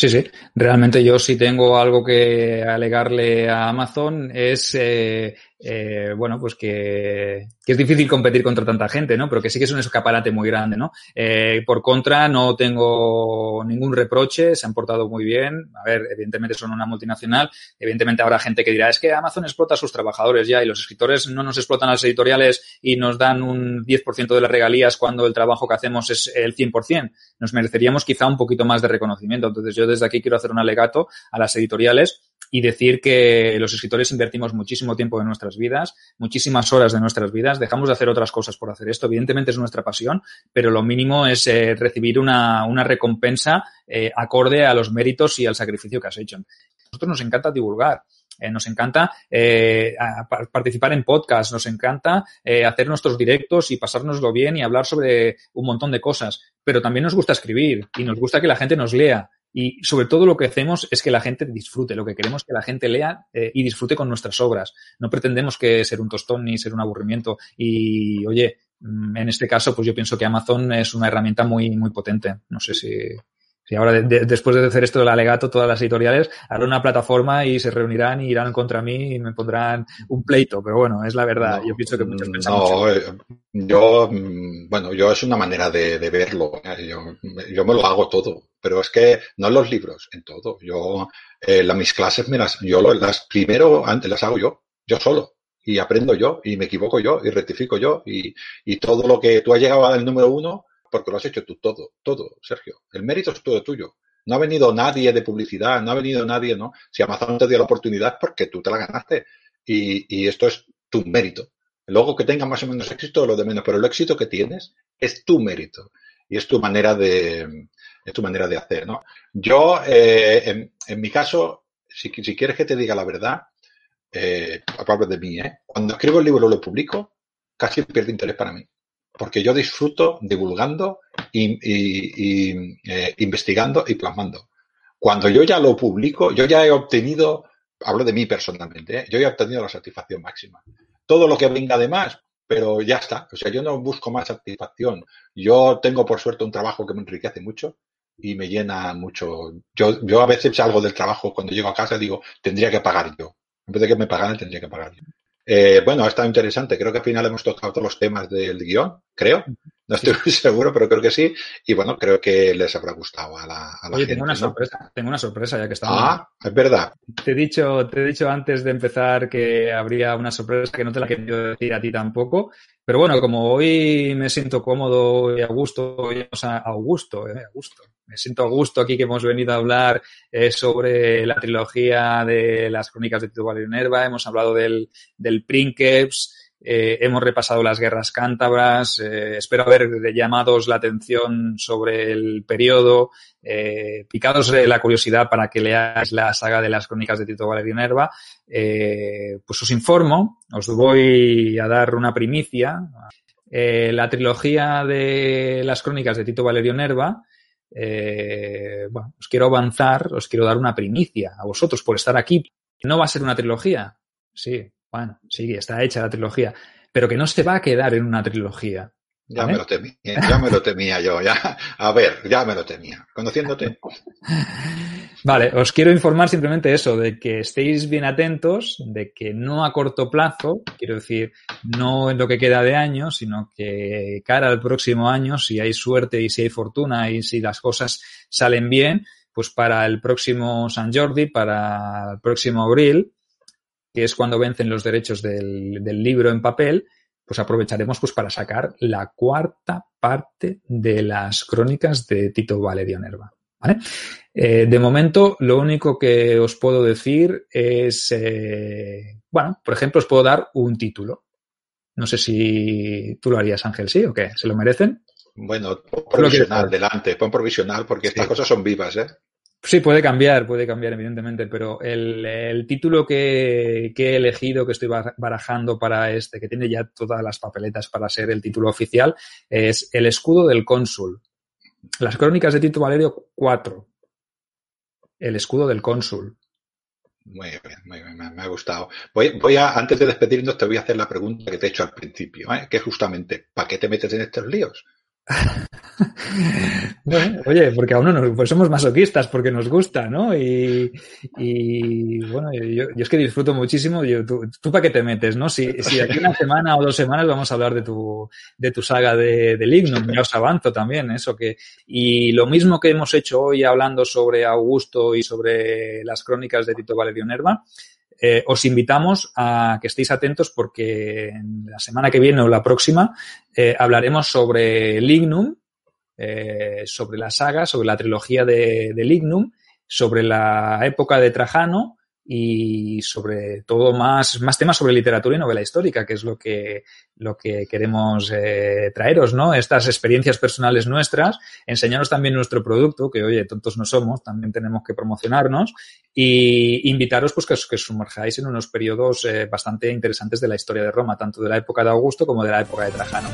C: Sí, sí. Realmente yo sí tengo algo que alegarle a Amazon es eh, eh, bueno, pues que, que, es difícil competir contra tanta gente, ¿no? Pero que sí que es un escaparate muy grande, ¿no? Eh, por contra, no tengo ningún reproche, se han portado muy bien. A ver, evidentemente son una multinacional, evidentemente habrá gente que dirá, es que Amazon explota a sus trabajadores ya y los escritores no nos explotan a las editoriales y nos dan un 10% de las regalías cuando el trabajo que hacemos es el 100%. Nos mereceríamos quizá un poquito más de reconocimiento. Entonces yo desde aquí quiero hacer un alegato a las editoriales y decir que los escritores invertimos muchísimo tiempo de nuestras vidas, muchísimas horas de nuestras vidas, dejamos de hacer otras cosas por hacer esto. Evidentemente es nuestra pasión, pero lo mínimo es eh, recibir una, una recompensa eh, acorde a los méritos y al sacrificio que has hecho. A nosotros nos encanta divulgar. Eh, nos encanta participar en podcasts, nos encanta hacer nuestros directos y pasárnoslo bien y hablar sobre un montón de cosas. Pero también nos gusta escribir y nos gusta que la gente nos lea. Y sobre todo lo que hacemos es que la gente disfrute, lo que queremos es que la gente lea eh, y disfrute con nuestras obras. No pretendemos que ser un tostón ni ser un aburrimiento. Y oye, mm, en este caso, pues yo pienso que Amazon es una herramienta muy, muy potente. No sé si, y ahora, de, después de hacer esto del alegato, todas las editoriales harán una plataforma y se reunirán y irán contra mí y me pondrán un pleito. Pero bueno, es la verdad. yo pienso que muchas
A: veces. No, eh, yo, mm, bueno, yo es una manera de, verlo. ¿eh? Yo, yo, me lo hago todo. Pero es que no en los libros, en todo. Yo, eh, mis clases me las, yo las primero antes las hago yo, yo solo y aprendo yo y me equivoco yo y rectifico yo y, y todo lo que tú has llegado al número uno porque lo has hecho tú todo, todo, Sergio. El mérito es todo tuyo. No ha venido nadie de publicidad, no ha venido nadie, ¿no? Si Amazon te dio la oportunidad porque tú te la ganaste. Y, y esto es tu mérito. Luego que tengas más o menos éxito, lo de menos, pero el éxito que tienes es tu mérito. Y es tu manera de, es tu manera de hacer, ¿no? Yo, eh, en, mi caso, si, quieres que te diga la verdad, eh, aparte de mí, ¿eh? Cuando escribo el libro lo publico, casi pierde interés para mí porque yo disfruto divulgando y, eh, investigando y plasmando. Cuando yo ya lo publico, yo ya he obtenido, hablo de mí personalmente, yo ya he obtenido la satisfacción máxima. Todo lo que venga de más, pero ya está. O sea, yo no busco más satisfacción. Yo tengo, por suerte, un trabajo que me enriquece mucho y me llena mucho. Yo, yo a veces salgo del trabajo, cuando llego a casa digo, tendría que pagar yo. En vez de que me pagaran, tendría que pagar yo. Eh, bueno, ha estado interesante. Creo que al final hemos tocado todos los temas del guion, creo. No estoy muy seguro, pero creo que sí. Y bueno, creo que les habrá gustado a la, a la
C: Oye,
A: gente.
C: Tengo una sorpresa, tengo una sorpresa ya que estamos.
A: Ah, es verdad.
C: Te he dicho, te he dicho antes de empezar que habría una sorpresa que no te la quería decir a ti tampoco. Pero bueno, como hoy me siento cómodo y a gusto, a Augusto, eh, a gusto. Me siento a gusto aquí que hemos venido a hablar eh, sobre la trilogía de las crónicas de Tito Valerio Nerva. Hemos hablado del, del Princeps, eh, hemos repasado las guerras cántabras, eh, espero haber llamados la atención sobre el periodo, eh, picados de la curiosidad para que leáis la saga de las crónicas de Tito Valerio Nerva, eh, pues os informo, os voy a dar una primicia. Eh, la trilogía de las crónicas de Tito Valerio Nerva, bueno, os quiero avanzar, os quiero dar una primicia a vosotros por estar aquí. No va a ser una trilogía, sí, bueno, sí, está hecha la trilogía, pero que no se va a quedar en una trilogía.
A: Ya me lo temía, ya me lo temía yo, ya. A ver, ya me lo temía, conociéndote. [laughs]
C: Vale, os quiero informar simplemente eso, de que estéis bien atentos, de que no a corto plazo, quiero decir, no en lo que queda de año, sino que cara al próximo año, si hay suerte y si hay fortuna y si las cosas salen bien, pues para el próximo San Jordi, para el próximo abril, que es cuando vencen los derechos del, del libro en papel, pues aprovecharemos pues para sacar la cuarta parte de las crónicas de Tito Valerio Nerva. ¿vale? Eh, de momento, lo único que os puedo decir es, eh, bueno, por ejemplo, os puedo dar un título. No sé si tú lo harías, Ángel, ¿sí o qué? ¿Se lo merecen?
A: Bueno, provisional, delante, pon provisional, porque sí. estas cosas son vivas, ¿eh?
C: Sí, puede cambiar, puede cambiar, evidentemente, pero el, título que, he elegido, que estoy barajando para este, que tiene ya todas las papeletas para ser el título oficial, es El escudo del cónsul. Las crónicas de Tito Valerio 4. El escudo del cónsul.
A: Muy bien, muy bien, me, ha gustado. Voy, voy, a, antes de despedirnos, te voy a hacer la pregunta que te he hecho al principio, ¿eh? que justamente, ¿para qué te metes en estos líos? [laughs]
C: oye, porque a uno nos, pues somos masoquistas porque nos gusta, ¿no? Y, bueno, yo, es que disfruto muchísimo. Tú, para qué te metes, ¿no? Si, si aquí una semana o dos semanas vamos a hablar de tu, de tu saga de, de Lignum, ya os avanzo también, eso que, y lo mismo que hemos hecho hoy hablando sobre Augusto y sobre las crónicas de Tito Valerio Nerva, eh, os invitamos a que estéis atentos porque la semana que viene o la próxima eh, hablaremos sobre Lignum, eh, sobre la saga, sobre la trilogía de, de Lignum, sobre la época de Trajano y sobre todo más, más temas sobre literatura y novela histórica, que es lo que, lo que queremos eh, traeros, ¿no? Estas experiencias personales nuestras, enseñaros también nuestro producto, que oye, tontos no somos, también tenemos que promocionarnos, y invitaros pues que que sumerjáis en unos periodos eh, bastante interesantes de la historia de Roma, tanto de la época de Augusto como de la época de Trajano.